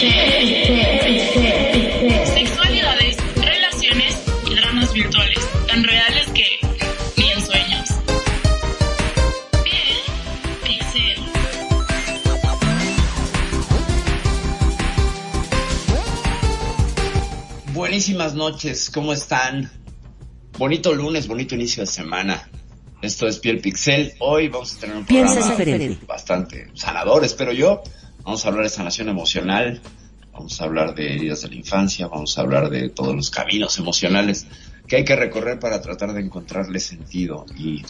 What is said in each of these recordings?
Sexualidades, relaciones y dramas virtuales, tan reales que ni en sueños. Bien, Pixel. Buenísimas noches, ¿cómo están? Bonito lunes, bonito inicio de semana. Esto es Piel Pixel. Hoy vamos a tener un programa diferente. bastante sanador, espero yo. Vamos a hablar de sanación emocional, vamos a hablar de heridas de la infancia, vamos a hablar de todos los caminos emocionales que hay que recorrer para tratar de encontrarle sentido y,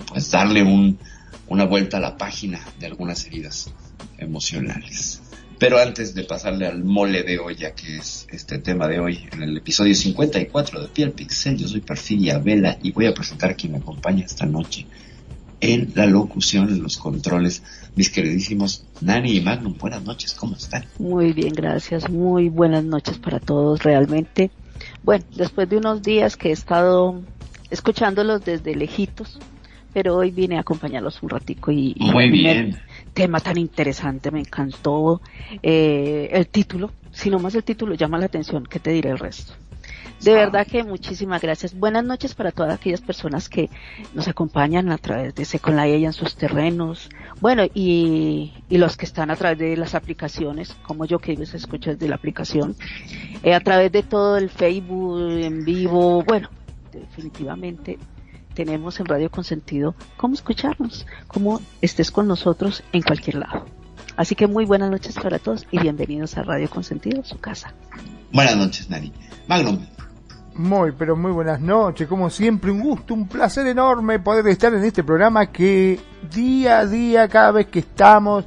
pues darle un, una vuelta a la página de algunas heridas emocionales. Pero antes de pasarle al mole de olla, que es este tema de hoy, en el episodio 54 de Piel Pixel, yo soy Perfidia Vela y voy a presentar a quien me acompaña esta noche en la locución, en los controles, mis queridísimos Nani y Magnum. Buenas noches, ¿cómo están? Muy bien, gracias. Muy buenas noches para todos, realmente. Bueno, después de unos días que he estado escuchándolos desde lejitos, pero hoy vine a acompañarlos un ratico y, y Muy bien. tema tan interesante, me encantó eh, el título. Si nomás el título llama la atención, ¿qué te diré el resto? De Ah. verdad que muchísimas gracias. Buenas noches para todas aquellas personas que nos acompañan a través de Second Life en sus terrenos. Bueno, y, y los que están a través de las aplicaciones, como yo que les escucho desde la aplicación, eh, a través de todo el Facebook en vivo. Bueno, definitivamente tenemos en Radio Consentido cómo escucharnos, cómo estés con nosotros en cualquier lado. Así que muy buenas noches para todos y bienvenidos a Radio Consentido, su casa. Buenas noches, Nani. Magnum, Muy, pero muy buenas noches. Como siempre, un gusto, un placer enorme poder estar en este programa que día a día, cada vez que estamos,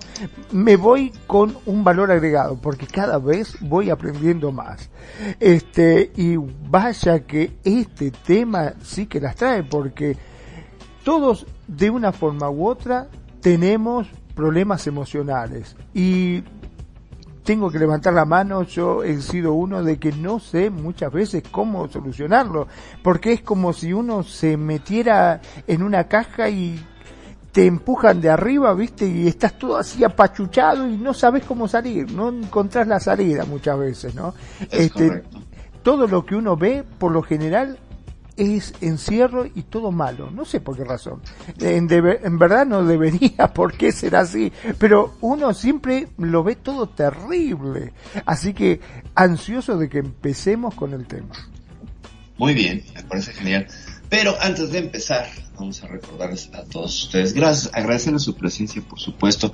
me voy con un valor agregado, porque cada vez voy aprendiendo más. Este, y vaya que este tema sí que las trae, porque todos de una forma u otra tenemos problemas emocionales y tengo que levantar la mano, yo he sido uno de que no sé muchas veces cómo solucionarlo, porque es como si uno se metiera en una caja y te empujan de arriba, ¿viste? Y estás todo así apachuchado y no sabes cómo salir, no encontrás la salida muchas veces, ¿no? es correcto. todo lo que uno ve, por lo general, es encierro y todo malo. No sé por qué razón. En, en verdad no debería por qué ser así, pero uno siempre lo ve todo terrible. Así que ansioso de que empecemos con el tema. Muy bien, me parece genial. Pero antes de empezar, vamos a recordarles a todos ustedes, gracias, agradecerles su presencia, por supuesto,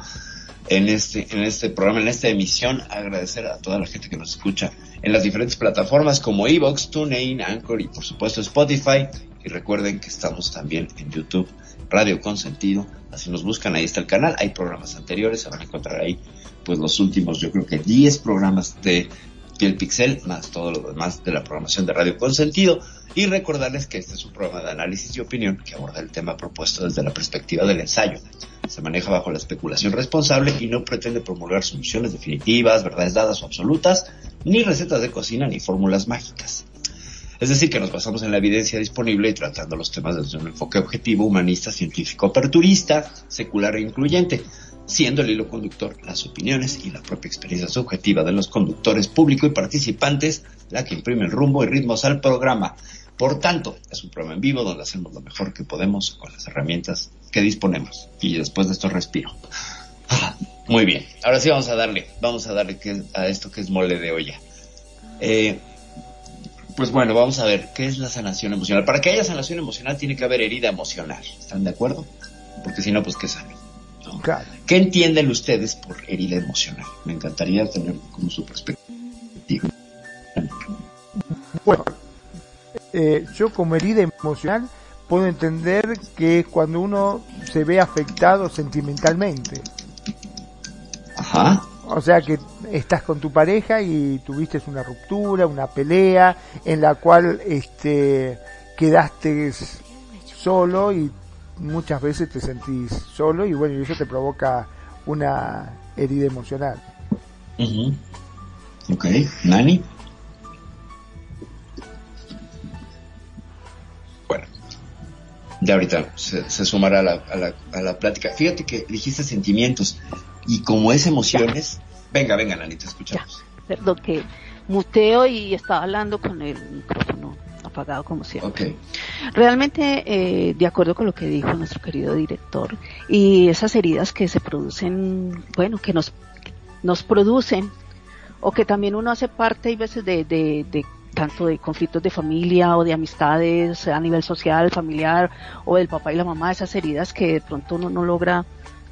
en este, en este programa, en esta emisión, agradecer a toda la gente que nos escucha en las diferentes plataformas como Evox, TuneIn, Anchor y por supuesto Spotify. Y recuerden que estamos también en YouTube, Radio Consentido. Así nos buscan, ahí está el canal. Hay programas anteriores, se van a encontrar ahí, pues los últimos, yo creo que 10 programas de Piel Pixel, más todo lo demás de la programación de Radio Consentido. Y recordarles que este es un programa de análisis y opinión que aborda el tema propuesto desde la perspectiva del ensayo. Se maneja bajo la especulación responsable y no pretende promulgar soluciones definitivas, verdades dadas o absolutas, ni recetas de cocina ni fórmulas mágicas. Es decir, que nos basamos en la evidencia disponible y tratando los temas desde un enfoque objetivo, humanista, científico, aperturista, secular e incluyente, siendo el hilo conductor las opiniones y la propia experiencia subjetiva de los conductores, público y participantes la que imprime el rumbo y ritmos al programa. Por tanto, es un programa en vivo donde hacemos lo mejor que podemos con las herramientas que disponemos. Y después de esto respiro. Ah, Muy bien, ahora sí vamos a darle, vamos a darle a esto que es mole de olla. Eh, pues bueno, vamos a ver, ¿qué es la sanación emocional? Para que haya sanación emocional tiene que haber herida emocional, ¿están de acuerdo? Porque si no, pues ¿qué saben? ¿No? Claro. ¿Qué entienden ustedes por herida emocional? Me encantaría tener como su perspectiva. Bueno, eh, yo como herida emocional puedo entender que es cuando uno se ve afectado sentimentalmente. Ajá. O sea que estás con tu pareja y tuviste una ruptura, una pelea en la cual este quedaste solo y muchas veces te sentís solo y bueno, y eso te provoca una herida emocional. Ok, Nani. Bueno, ya ahorita se, sumará a la, a, la, a la, plática. Fíjate que dijiste sentimientos y como es emociones, venga, venga, Nani, te escuchamos. perdón que muteo y estaba hablando con el micrófono apagado como siempre. Realmente, eh, de acuerdo con lo que dijo nuestro querido director, y esas heridas que se producen, bueno, que nos, nos producen, o que también uno hace parte, hay veces, de, de, de tanto de conflictos de familia o de amistades a nivel social, familiar, o del papá y la mamá, esas heridas que de pronto uno no logra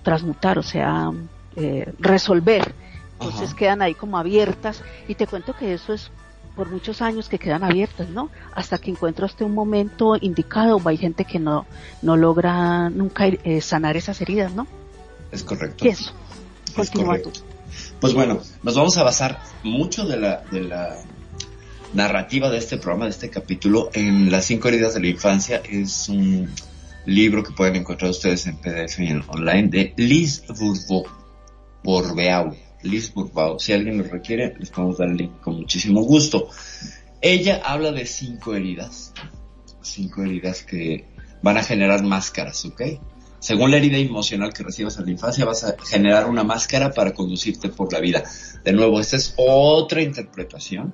transmutar, o sea, eh, resolver. Entonces quedan ahí como abiertas y te cuento que eso es por muchos años que quedan abiertas, ¿no? Hasta que encuentraste un momento indicado, o hay gente que no, no logra nunca eh, sanar esas heridas, ¿no? Es correcto. Y eso. Continúa tú. Pues bueno, nos vamos a basar mucho de la, de la narrativa de este programa, de este capítulo, en Las cinco heridas de la infancia. Es un libro que pueden encontrar ustedes en PDF y en online de Liz Bourbeau Liz Burbao. Si alguien lo requiere, les podemos dar el link con muchísimo gusto. Ella habla de cinco heridas. Cinco heridas que van a generar máscaras, ¿ok? Según la herida emocional que recibas en la infancia, vas a generar una máscara para conducirte por la vida. De nuevo, esta es otra interpretación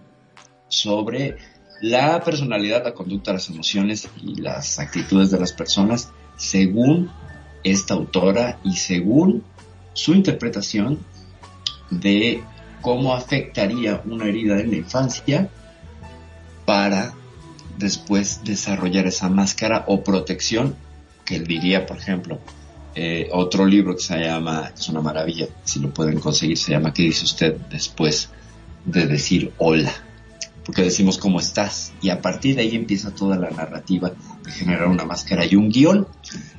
sobre la personalidad, la conducta, las emociones y las actitudes de las personas según esta autora y según su interpretación de cómo afectaría una herida en la infancia para después desarrollar esa máscara o protección que él diría, por ejemplo, eh, otro libro que se llama, es una maravilla, si lo pueden conseguir, se llama ¿Qué dice usted después de decir hola? Porque decimos cómo estás y a partir de ahí empieza toda la narrativa de generar una máscara y un guion.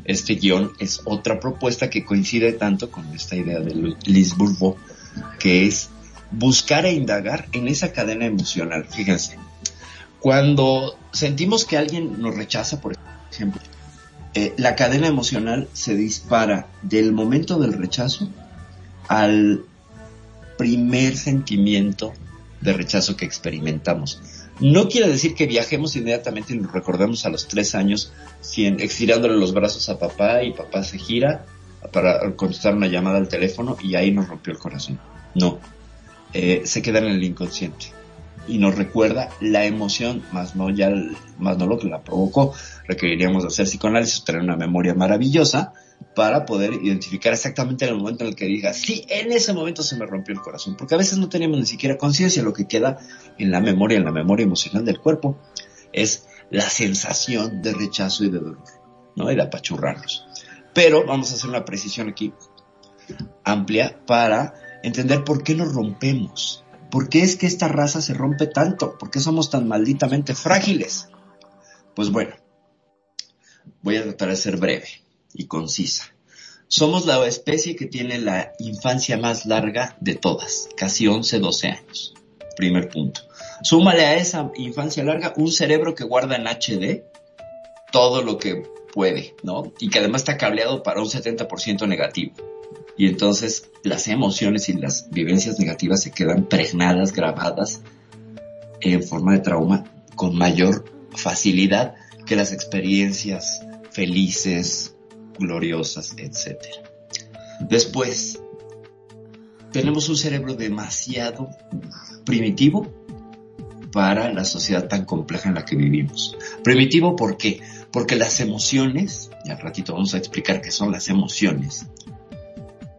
Este guion es otra propuesta que coincide tanto con esta idea de Liz que es buscar e indagar en esa cadena emocional. Fíjense, cuando sentimos que alguien nos rechaza, por ejemplo, eh, la cadena emocional se dispara del momento del rechazo al primer sentimiento de rechazo que experimentamos. No quiere decir que viajemos inmediatamente y nos recordemos a los tres años estirándole los brazos a papá y papá se gira para contestar una llamada al teléfono y ahí nos rompió el corazón. No, eh, se queda en el inconsciente y nos recuerda la emoción, más no ya, más no lo que la provocó. Requeriríamos hacer psicoanálisis, tener una memoria maravillosa para poder identificar exactamente el momento en el que diga, sí, en ese momento se me rompió el corazón, porque a veces no tenemos ni siquiera conciencia, lo que queda en la memoria, en la memoria emocional del cuerpo, es la sensación de rechazo y de dolor, ¿no? Y de apachurrarnos. Pero vamos a hacer una precisión aquí amplia para entender por qué nos rompemos. ¿Por qué es que esta raza se rompe tanto? ¿Por qué somos tan malditamente frágiles? Pues bueno, voy a tratar de ser breve y concisa. Somos la especie que tiene la infancia más larga de todas, casi 11, 12 años. Primer punto. Súmale a esa infancia larga un cerebro que guarda en HD todo lo que puede, ¿no? Y que además está cableado para un 70% negativo. Y entonces las emociones y las vivencias negativas se quedan pregnadas, grabadas en forma de trauma con mayor facilidad que las experiencias felices, gloriosas, etc. Después, tenemos un cerebro demasiado primitivo para la sociedad tan compleja en la que vivimos. Primitivo, ¿por qué? Porque las emociones, y al ratito vamos a explicar qué son las emociones,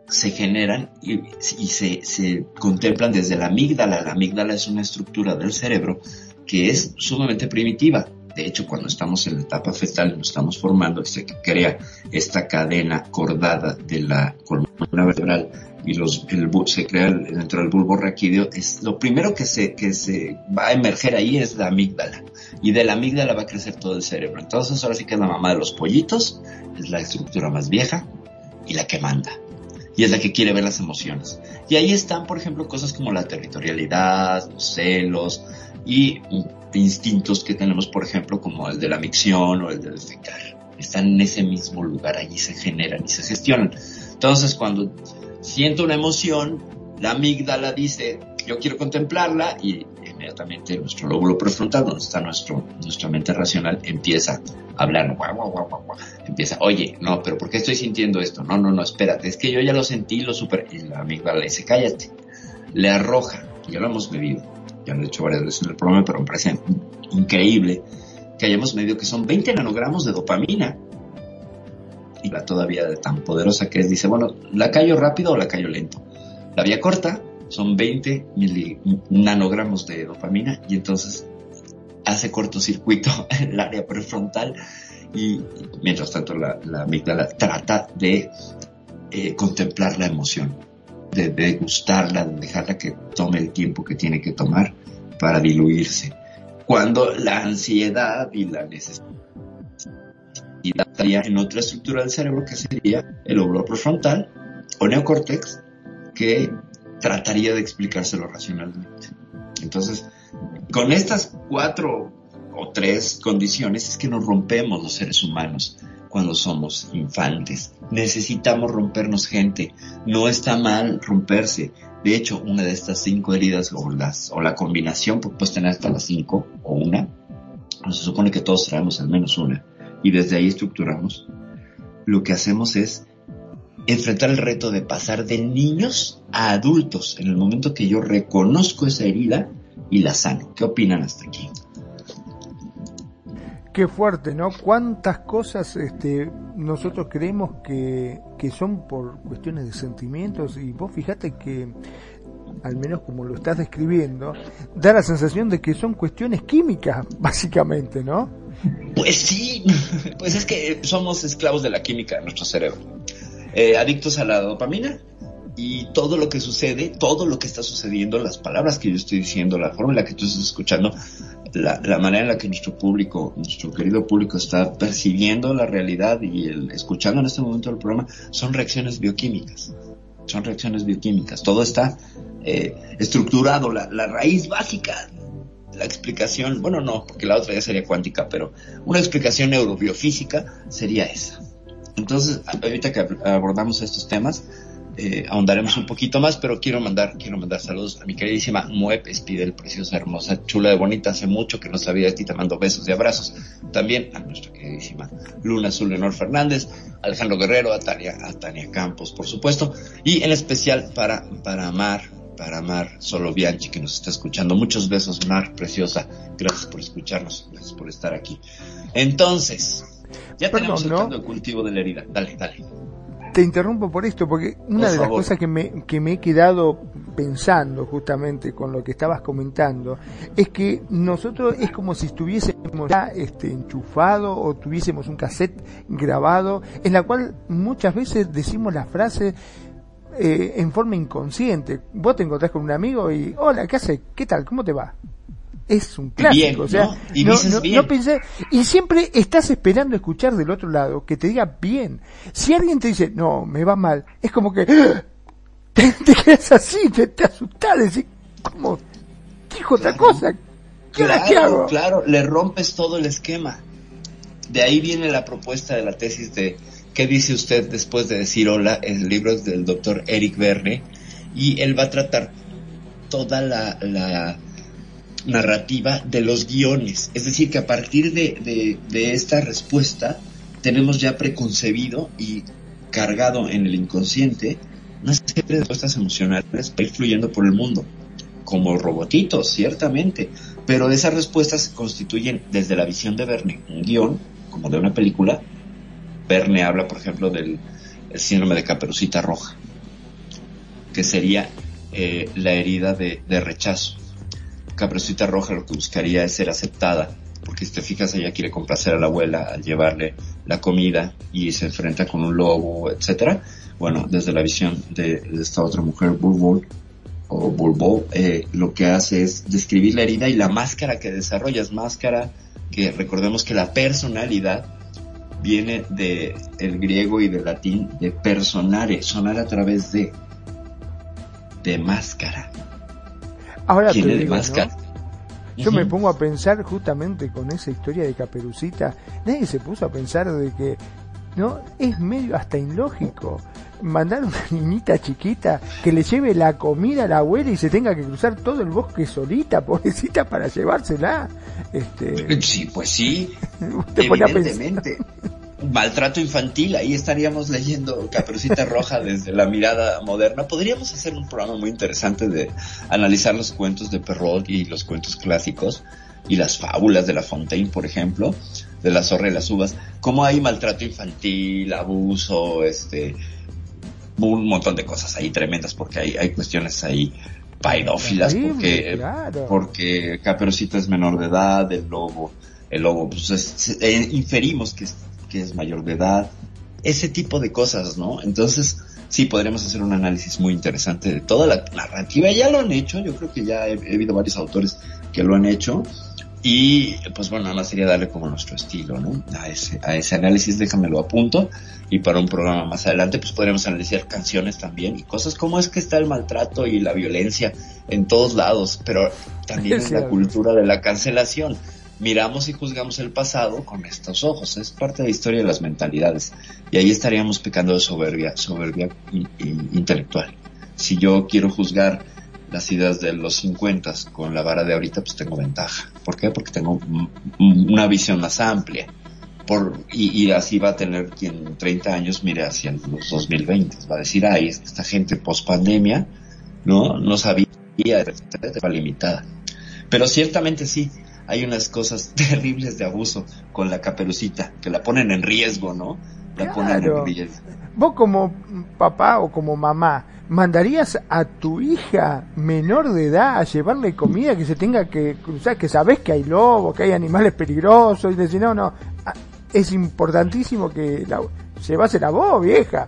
se generan y, se, se, contemplan desde la amígdala. La amígdala es una estructura del cerebro que es sumamente primitiva. De hecho, cuando estamos en la etapa fetal nos estamos formando, se crea esta cadena cordada de la columna vertebral y los, se crea dentro del bulbo raquídeo, es lo primero que se, que se va a emerger ahí es la amígdala. Y de la amígdala va a crecer todo el cerebro. Entonces, ahora sí que es la mamá de los pollitos, es la estructura más vieja y la que manda. y es la que quiere ver las emociones. Y ahí están, por ejemplo, cosas como la territorialidad, los celos y instintos que tenemos, por ejemplo, como el de la micción o el de defecar. Están en ese mismo lugar, allí se generan y se gestionan. Entonces, cuando siento una emoción, la amígdala dice, yo quiero contemplarla y inmediatamente nuestro lóbulo prefrontal, donde está nuestro, nuestra mente racional, empieza a hablar, guau, guau, guau, guau, empieza, oye, no, pero ¿por qué estoy sintiendo esto? No, no, no, espérate, es que yo ya lo sentí, lo super, y la amígdala dice, cállate, le arroja, ya lo hemos medido, ya lo he hecho varias veces en el programa, pero me parece increíble que hayamos medido que son 20 nanogramos de dopamina. Y la todavía tan poderosa que es, dice, bueno, ¿la callo rápido o la callo lento? La vía corta son 20 nanogramos de dopamina y entonces hace cortocircuito el área prefrontal y mientras tanto la, la amígdala trata de eh, contemplar la emoción, de degustarla, de dejarla que tome el tiempo que tiene que tomar para diluirse. Cuando la ansiedad y la necesidad estaría en otra estructura del cerebro que sería el lóbulo prefrontal o neocórtex que trataría de explicárselo racionalmente. Entonces, con estas cuatro o tres condiciones es que nos rompemos los seres humanos cuando somos infantes. Necesitamos rompernos gente. No está mal romperse. De hecho, una de estas cinco heridas o, las, o la combinación, porque puedes tener hasta las cinco o una, se supone que todos traemos al menos una. Y desde ahí estructuramos. Lo que hacemos es enfrentar el reto de pasar de niños a adultos en el momento que yo reconozco esa herida y la sano. ¿Qué opinan hasta aquí? Qué fuerte, ¿no? Cuántas cosas este, nosotros creemos que, que son por cuestiones de sentimientos y vos fíjate que, al menos como lo estás describiendo, da la sensación de que son cuestiones químicas, básicamente, ¿no? Pues sí, pues es que somos esclavos de la química de nuestro cerebro. Eh, adictos a la dopamina y todo lo que sucede, todo lo que está sucediendo, las palabras que yo estoy diciendo, la forma en la que tú estás escuchando, la, manera en la que nuestro público, nuestro querido público está percibiendo la realidad y escuchando en este momento el programa, son reacciones bioquímicas. Son reacciones bioquímicas. Todo está eh, estructurado, la, la raíz básica la explicación, bueno, no, porque la otra ya sería cuántica, pero una explicación neurobiofísica sería esa. Entonces, ahorita que abordamos estos temas, eh, ahondaremos un poquito más, pero quiero mandar, quiero mandar saludos a mi queridísima Muep Espidel, preciosa, hermosa, chula de bonita, hace mucho que no sabía de ti, te mando besos y abrazos. También a nuestra queridísima Luna Azul Leonor Fernández, Alejandro Guerrero, a Tania, a Tania Campos, por supuesto, y en especial para, para Mar, para Mar Solo Bianchi, que nos está escuchando. Muchos besos, Mar, preciosa. Gracias por escucharnos, gracias por estar aquí. Entonces, ya tenemos el ¿no? cultivo de la herida. Dale, dale. Te interrumpo por esto, porque una de las cosas que me, que me he quedado pensando justamente con lo que estabas comentando, es que nosotros es como si estuviésemos ya este, enchufado o tuviésemos un cassette grabado, en la cual muchas veces decimos la frase eh, en forma inconsciente. Vos te encontrás con un amigo y, hola, ¿qué haces? ¿Qué tal? ¿Cómo te va? Es un clásico. o sea, y no, no, pensé, y siempre estás esperando escuchar del otro lado que te diga bien. Si alguien te dice, no, me va mal, es como que te, quedas así, te, te asustas, decís, ¿cómo? Dijo otra cosa. ¿Qué, claro, hago? Claro, le rompes todo el esquema. De ahí viene la propuesta de la tesis de ¿Qué dice usted después de decir hola? El libro es del doctor Eric Verne y él va a tratar toda la, la narrativa de los guiones. Es decir, que a partir de, de, esta respuesta tenemos ya preconcebido y cargado en el inconsciente una serie de respuestas emocionales para ir fluyendo por el mundo, como robotitos, ciertamente, pero esas respuestas se constituyen desde la visión de Verne, un guion, como de una película. Verne habla, por ejemplo, del síndrome de caperucita roja, que sería eh, la herida de rechazo Caperucita Roja lo que buscaría es ser aceptada, porque si te fijas ella quiere complacer a la abuela al llevarle la comida y se enfrenta con un lobo, etcétera. Bueno, desde la visión de, esta otra mujer, Bulbul, o Bulbo, eh, lo que hace es describir la herida y la máscara que desarrollas, máscara que recordemos que la personalidad viene de griego y del latín de personare, sonar a través de de máscara. Ahora te digo, máscara? Yo me pongo a pensar justamente con esa historia de Caperucita, nadie se puso a pensar de que no es medio hasta ilógico mandar una niñita chiquita que le lleve la comida a la abuela y se tenga que cruzar todo el bosque solita, pobrecita, para llevársela. Este... Sí, pues sí, evidentemente. Maltrato infantil, ahí estaríamos leyendo Caperucita Roja desde la mirada moderna. Podríamos hacer un programa muy interesante de analizar los cuentos de Perrault y los cuentos clásicos y las fábulas de La Fontaine, por ejemplo, de la zorra y las uvas, cómo hay maltrato infantil, abuso, este, un montón de cosas ahí tremendas porque hay, hay cuestiones ahí paidófilas porque, porque Caperucita es menor de edad, el lobo, el lobo, pues eh, inferimos que que es mayor de edad, ese tipo de cosas, ¿no? Entonces, sí, podríamos hacer un análisis muy interesante de toda la narrativa, ya lo han hecho, yo creo que ya he, he habido varios autores que lo han hecho, y pues bueno, nada más sería darle como nuestro estilo, ¿no? A ese, a ese análisis, déjamelo a punto. Y para un programa más adelante, pues podríamos analizar canciones también y cosas como es que está el maltrato y la violencia en todos lados, pero también en la cultura de la cancelación. Miramos y juzgamos el pasado con estos ojos, es parte de la historia de las mentalidades. Y ahí estaríamos pecando de soberbia, soberbia intelectual. Si yo quiero juzgar las ideas de los 50 con la vara de ahorita, pues tengo ventaja. ¿Por qué? Porque tengo una visión más amplia. Por, y, así va a tener quien 30 años mire hacia los 2020. Va a decir, ay, esta gente post pandemia, ¿no? No sabía, estaba limitada. Pero ciertamente sí, hay unas cosas terribles de abuso con la caperucita, que la ponen en riesgo, ¿no? La ponen en riesgo. Vos como papá o como mamá, ¿mandarías a tu hija menor de edad a llevarle comida que se tenga que cruzar, que sabes que hay lobos, que hay animales peligrosos, y decir, no, no, ah, es importantísimo que la, llevásela vos, vieja.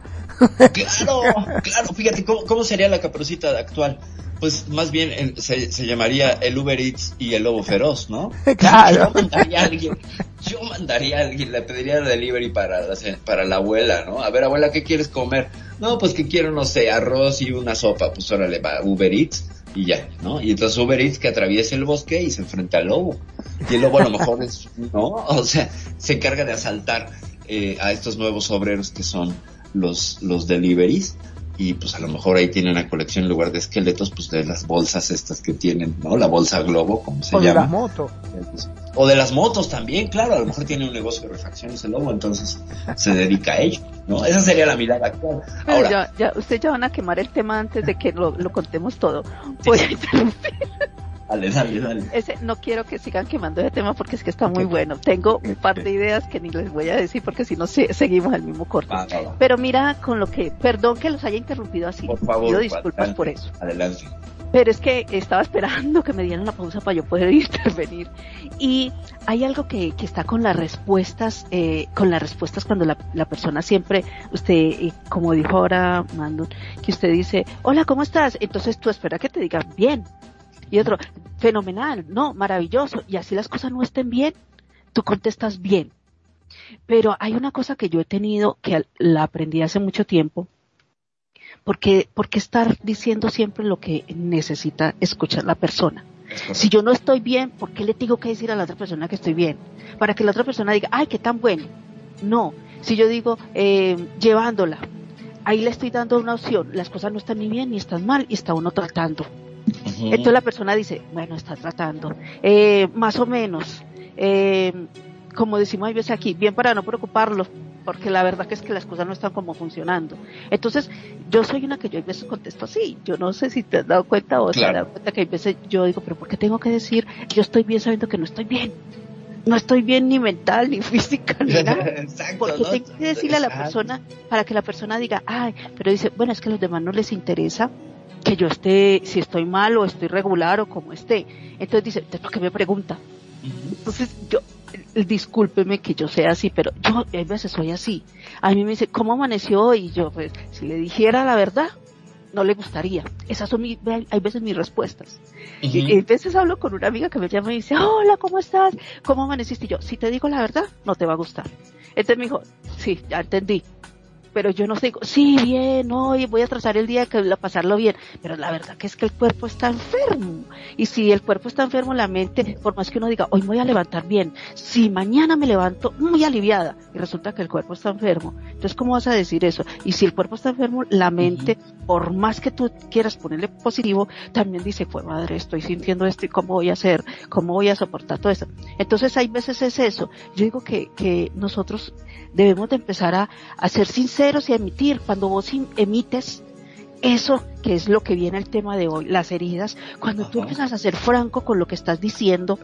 Claro, claro, fíjate, ¿cómo, cómo sería la caperucita actual? pues más bien se, se, llamaría el Uber Eats y el Lobo Feroz, ¿no? Claro. Yo mandaría a alguien, yo mandaría a alguien, le pediría delivery para la, para la abuela, ¿no? A ver, abuela, ¿qué quieres comer? No, pues que quiero, no sé, arroz y una sopa, pues órale, va, Uber Eats y ya, ¿no? Y entonces Uber Eats que atraviesa el bosque y se enfrenta al lobo. Y el lobo a lo mejor es, ¿no? O sea, se encarga de asaltar eh, a estos nuevos obreros que son los, los deliveries y pues a lo mejor ahí tienen una colección en lugar de esqueletos, pues de las bolsas estas que tienen, ¿no? La bolsa globo, como se llama. O de las motos. O de las motos también, claro, a lo mejor tiene un negocio de refacciones el lobo, entonces se dedica a ello, ¿no? Esa sería la mirada actual. Ahora, ya, ya, ustedes ya van a quemar el tema antes de que lo, lo contemos todo. Voy a interrumpir. Dale, dale, dale. Ese, no quiero que sigan quemando ese tema porque es que está muy bueno. Tengo un par de ideas que ni les voy a decir porque si no seguimos el mismo corte. Pero mira con lo que, perdón que los haya interrumpido así. Por favor. Pido disculpas por eso. Adelante. Pero es que estaba esperando que me dieran la pausa para yo poder intervenir. Y hay algo que, que está con las respuestas, eh, con las respuestas cuando la, la persona siempre, usted, como dijo ahora Mando, que usted dice, hola, ¿cómo estás? Entonces tú espera que te digan bien y otro, fenomenal, no, maravilloso. Y así las cosas no estén bien, tú contestas bien. Pero hay una cosa que yo he tenido, que la aprendí hace mucho tiempo, porque, porque estar diciendo siempre lo que necesita escuchar la persona. Si yo no estoy bien, ¿por qué le tengo que decir a la otra persona que estoy bien? Para que la otra persona diga, ay, qué tan bueno. No, si yo digo, eh, llevándola, ahí le estoy dando una opción, las cosas no están ni bien ni están mal y está uno tratando. Entonces la persona dice, bueno, está tratando, eh, más o menos, eh, como decimos a veces aquí, bien para no preocuparlo, porque la verdad que es que las cosas no están como funcionando. Entonces, yo soy una que yo a veces contesto así, yo no sé si te has dado cuenta o te has dado cuenta que a veces yo digo, pero ¿por qué tengo que decir, yo estoy bien sabiendo que no estoy bien? No estoy bien ni mental, ni física, ni nada. porque tengo que decirle a la persona para que la persona diga, ay, pero dice, bueno, es que a los demás no les interesa que yo esté, si estoy mal o estoy regular o como esté. Entonces dice, ¿por qué me pregunta? Entonces yo, discúlpeme que yo sea así, pero yo a veces soy así. A mí me dice, ¿cómo amaneció? Y yo, pues, si le dijera la verdad, no le gustaría. Esas son mi, hay veces mis respuestas. y, a veces hablo con una amiga que me llama y dice, hola, ¿cómo estás? ¿Cómo amaneciste? Y yo, si te digo la verdad, no te va a gustar. Entonces me dijo, sí, ya entendí pero yo no digo, sí, bien, hoy voy a trazar el día que pasarlo bien, pero la verdad que es que el cuerpo está enfermo. Y si el cuerpo está enfermo, la mente, por más que uno diga, hoy voy a levantar bien, si mañana me levanto muy aliviada y resulta que el cuerpo está enfermo, entonces ¿cómo vas a decir eso? Y si el cuerpo está enfermo, la mente, por más que tú quieras ponerle positivo, también dice, pues madre, estoy sintiendo esto y cómo voy a hacer, cómo voy a soportar todo eso. Entonces hay veces es eso. Yo digo que, que nosotros debemos de empezar a, a ser sinceros y emitir. Cuando vos emites eso que es lo que viene el tema de hoy, las heridas, cuando tú empiezas a ser franco con lo que estás diciendo,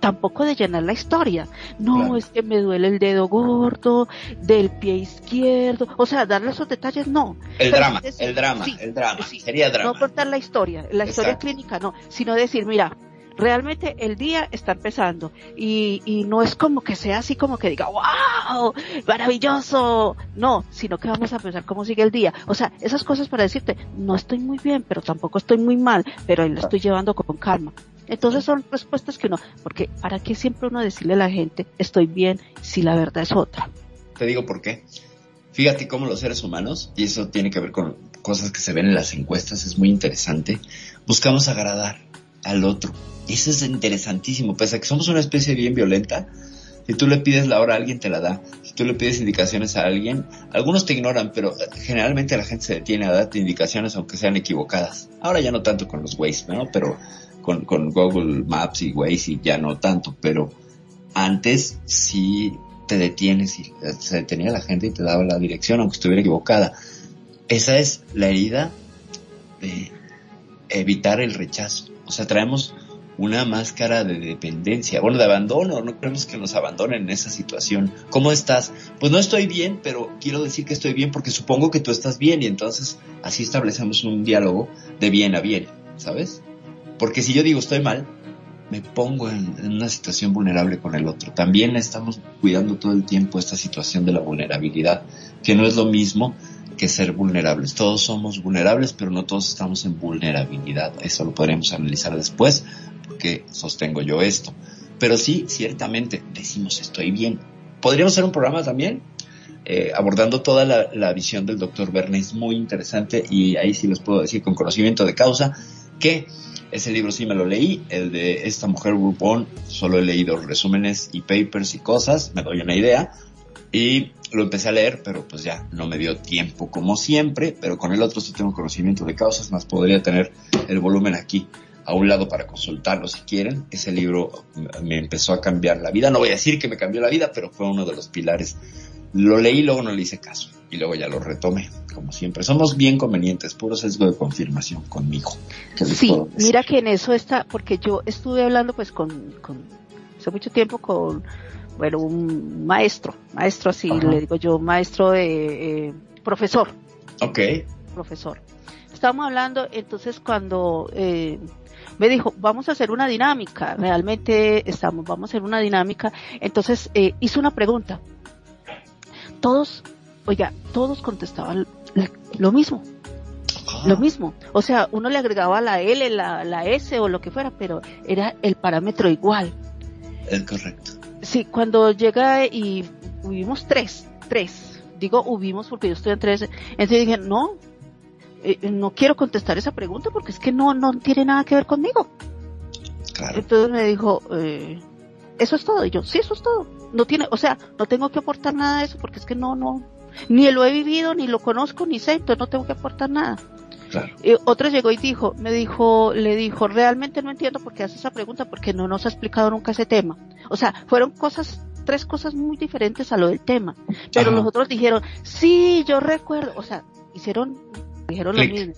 tampoco de llenar la historia. No, es que me duele el dedo gordo, del pie izquierdo, o sea, darle esos detalles, no. El drama, el drama, el drama, sería drama. No contar la historia, la historia clínica no, sino decir, mira, realmente el día está empezando y, no es como que sea así como que diga, wow, maravilloso, no, sino que vamos a pensar cómo sigue el día. O sea, esas cosas para decirte, no estoy muy bien, pero tampoco estoy muy mal, pero lo estoy llevando con calma. Entonces son respuestas que uno, porque ¿para qué siempre uno decirle a la gente, estoy bien, si la verdad es otra? Te digo por qué. Fíjate cómo los seres humanos, y eso tiene que ver con cosas que se ven en las encuestas, es muy interesante, buscamos agradar al otro. Eso es interesantísimo, pese a que somos una especie bien violenta. Si tú le pides la hora alguien, te la da. Si tú le pides indicaciones a alguien, algunos te ignoran, pero generalmente la gente se detiene a darte indicaciones aunque sean equivocadas. Ahora ya no tanto con los Waze, ¿no? Pero con, con Google Maps y Waze y ya no tanto, pero antes sí te detienes y se detenía la gente y te daba la dirección aunque estuviera equivocada. Esa es la herida de evitar el rechazo. O sea, traemos una máscara de dependencia, bueno, de abandono, no queremos que nos abandonen en esa situación. ¿Cómo estás? Pues no estoy bien, pero quiero decir que estoy bien porque supongo que tú estás bien y entonces así establecemos un diálogo de bien a bien, ¿sabes? Porque si yo digo estoy mal, me pongo en, en, una situación vulnerable con el otro. También estamos cuidando todo el tiempo esta situación de la vulnerabilidad, que no es lo mismo que ser vulnerables. Todos somos vulnerables, pero no todos estamos en vulnerabilidad. Eso lo podremos analizar después, porque sostengo yo esto. Pero sí, ciertamente, decimos estoy bien. Podríamos hacer un programa también eh, abordando toda la, visión del doctor Bernays, muy interesante, y ahí sí les puedo decir con conocimiento de causa que ese libro sí me lo leí, el de esta mujer Groupon, solo he leído resúmenes y papers y cosas, me doy una idea, y lo empecé a leer, pero pues ya no me dio tiempo como siempre, pero con el otro sí tengo conocimiento de causas, más podría tener el volumen aquí a un lado para consultarlo si quieren. Ese libro me empezó a cambiar la vida, no voy a decir que me cambió la vida, pero fue uno de los pilares. Lo leí, luego no le hice caso y luego ya lo retomé, como siempre. Somos bien convenientes, puro sesgo de confirmación conmigo. Sí, mira que en eso está, porque yo estuve hablando pues con, con hace mucho tiempo con bueno, un maestro, maestro así le digo yo, maestro de eh, profesor. Ok. Profesor. Estábamos hablando, entonces cuando eh, me dijo, vamos a hacer una dinámica, realmente estamos, vamos a hacer una dinámica, entonces eh, hizo una pregunta. Todos, oiga, todos contestaban lo mismo. Lo mismo, o sea, uno le agregaba la L, la, la S o lo que fuera, pero era el parámetro igual. Es correcto. Sí, cuando llega y hubimos tres, tres. Digo hubimos porque yo estoy en tres. Entonces dije, no, eh, no quiero contestar esa pregunta porque es que no, no tiene nada que ver conmigo. Entonces me dijo, eh, eso es todo. Y yo, sí, eso es todo. No tiene, o sea, no tengo que aportar nada de eso porque es que no, no, ni lo he vivido, ni lo conozco, ni sé, entonces no tengo que aportar nada. Y otro llegó y dijo, me dijo, le dijo, realmente no entiendo por qué hace esa pregunta porque no nos ha explicado nunca ese tema. O sea, fueron cosas, tres cosas muy diferentes a lo del tema. Pero los otros dijeron, sí, yo recuerdo, o sea, hicieron, dijeron lo mismo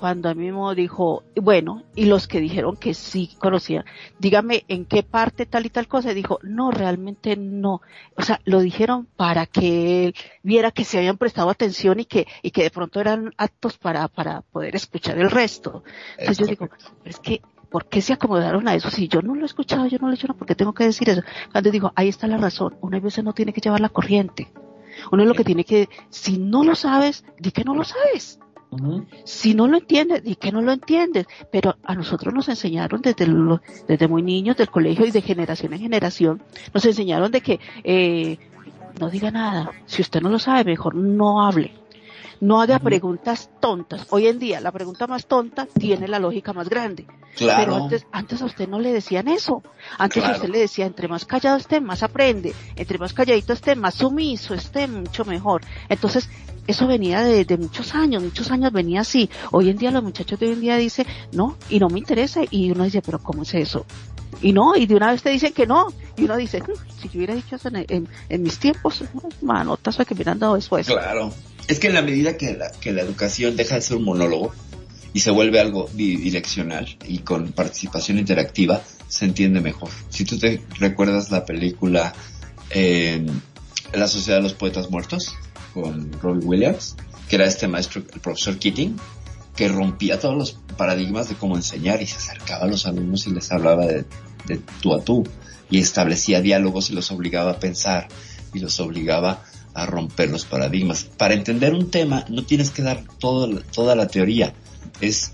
cuando a mí mismo dijo, bueno, y los que dijeron que sí conocían, dígame en qué parte tal y tal cosa, y dijo, no, realmente no. O sea, lo dijeron para que él viera que se habían prestado atención y que, y que de pronto eran actos para, para poder escuchar el resto. Entonces yo digo, es que, ¿por qué se acomodaron a eso? Si yo no lo he escuchado, yo no lo he hecho, no, ¿por qué tengo que decir eso? Cuando digo, ahí está la razón, una vez no tiene que llevar la corriente. Uno es lo que tiene que, si no lo sabes, di que no lo sabes Si no lo entiendes, ¿y que no lo entiendes? Pero a nosotros nos enseñaron desde, desde muy niños del colegio y de generación en generación, nos enseñaron de que eh, no diga nada. Si usted no lo sabe, mejor no hable. No haga preguntas tontas. Hoy en día la pregunta más tonta tiene la lógica más grande. Claro. Pero antes, antes a usted no le decían eso. Antes a usted le decía, entre más callado esté, más aprende. Entre más calladito esté, más sumiso esté, mucho mejor. Entonces, eso venía de, muchos años, muchos años venía así. Hoy en día los muchachos de hoy en día dicen, no, y no me interesa. Y uno dice, pero ¿cómo es eso? Y no, y de una vez te dicen que no. Y uno dice, mm, si yo hubiera dicho eso en, mis tiempos, manotas que me han dado después. Claro. Es que en la medida que la, educación deja de ser un monólogo y se vuelve algo direccional y con participación interactiva, se entiende mejor. Si tú te recuerdas la película eh, La Sociedad de los Poetas Muertos con Robbie Williams, que era este maestro, el profesor Keating, que rompía todos los paradigmas de cómo enseñar y se acercaba a los alumnos y les hablaba de, de tú a tú y establecía diálogos y los obligaba a pensar y los obligaba a romper los paradigmas. Para entender un tema no tienes que dar toda la teoría, es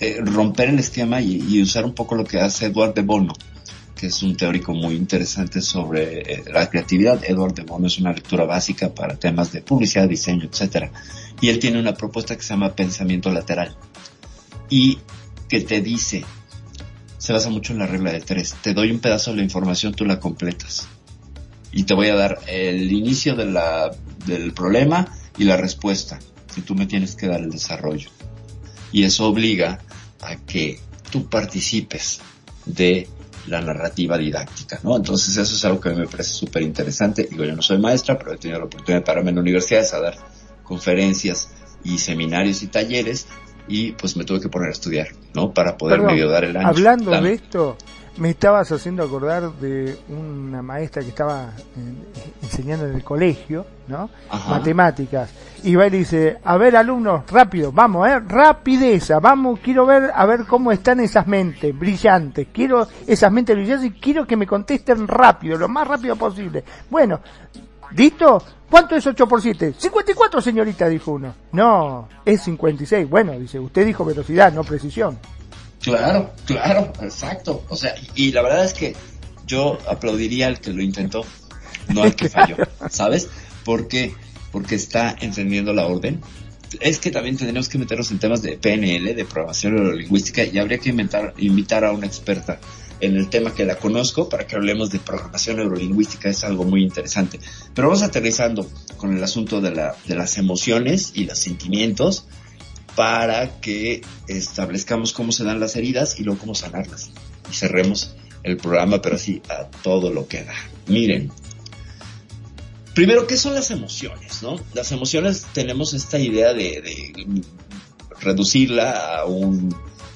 eh, romper el esquema y, usar un poco lo que hace Edward de Bono, que es un teórico muy interesante sobre eh, la creatividad. Edward de Bono es una lectura básica para temas de publicidad, diseño, etcétera. Y él tiene una propuesta que se llama pensamiento lateral y que te dice, se basa mucho en la regla de tres, te doy un pedazo de la información, tú la completas y te voy a dar el inicio de la, del problema y la respuesta. Y tú me tienes que dar el desarrollo. Y eso obliga a que tú participes de la narrativa didáctica, ¿no? Entonces eso es algo que a mí me parece súper interesante. Digo, yo no soy maestra, pero he tenido la oportunidad de pararme en universidades a dar conferencias y seminarios y talleres y pues me tuve que poner a estudiar, ¿no? Para poder medio dar el año. Hablando de esto, me estabas haciendo acordar de una maestra que estaba enseñando en el colegio, ¿no? Matemáticas. Y va y dice, a ver alumnos, rápido, vamos, eh, rapideza, vamos, quiero ver, a ver cómo están esas mentes brillantes, quiero esas mentes brillantes y quiero que me contesten rápido, lo más rápido posible. Bueno, ¿listo? ¿Cuánto es 8 por 7? 54, señorita, dijo uno. No, es 56. Bueno, dice, usted dijo velocidad, no precisión. Claro, claro, exacto. O sea, y la verdad es que yo aplaudiría al que lo intentó, no al que falló, ¿sabes? Porque porque está entendiendo la orden. Es que también tendríamos que meternos en temas de PNL, de programación neurolingüística, y habría que inventar, invitar a una experta en el tema que la conozco para que hablemos de programación neurolingüística, es algo muy interesante. Pero vamos aterrizando con el asunto de, la, de las emociones y los sentimientos para que establezcamos cómo se dan las heridas y luego cómo sanarlas. Y cerremos el programa, pero así a todo lo que da. Miren, primero, ¿qué son las emociones? No? Las emociones tenemos esta idea de, de reducirla a un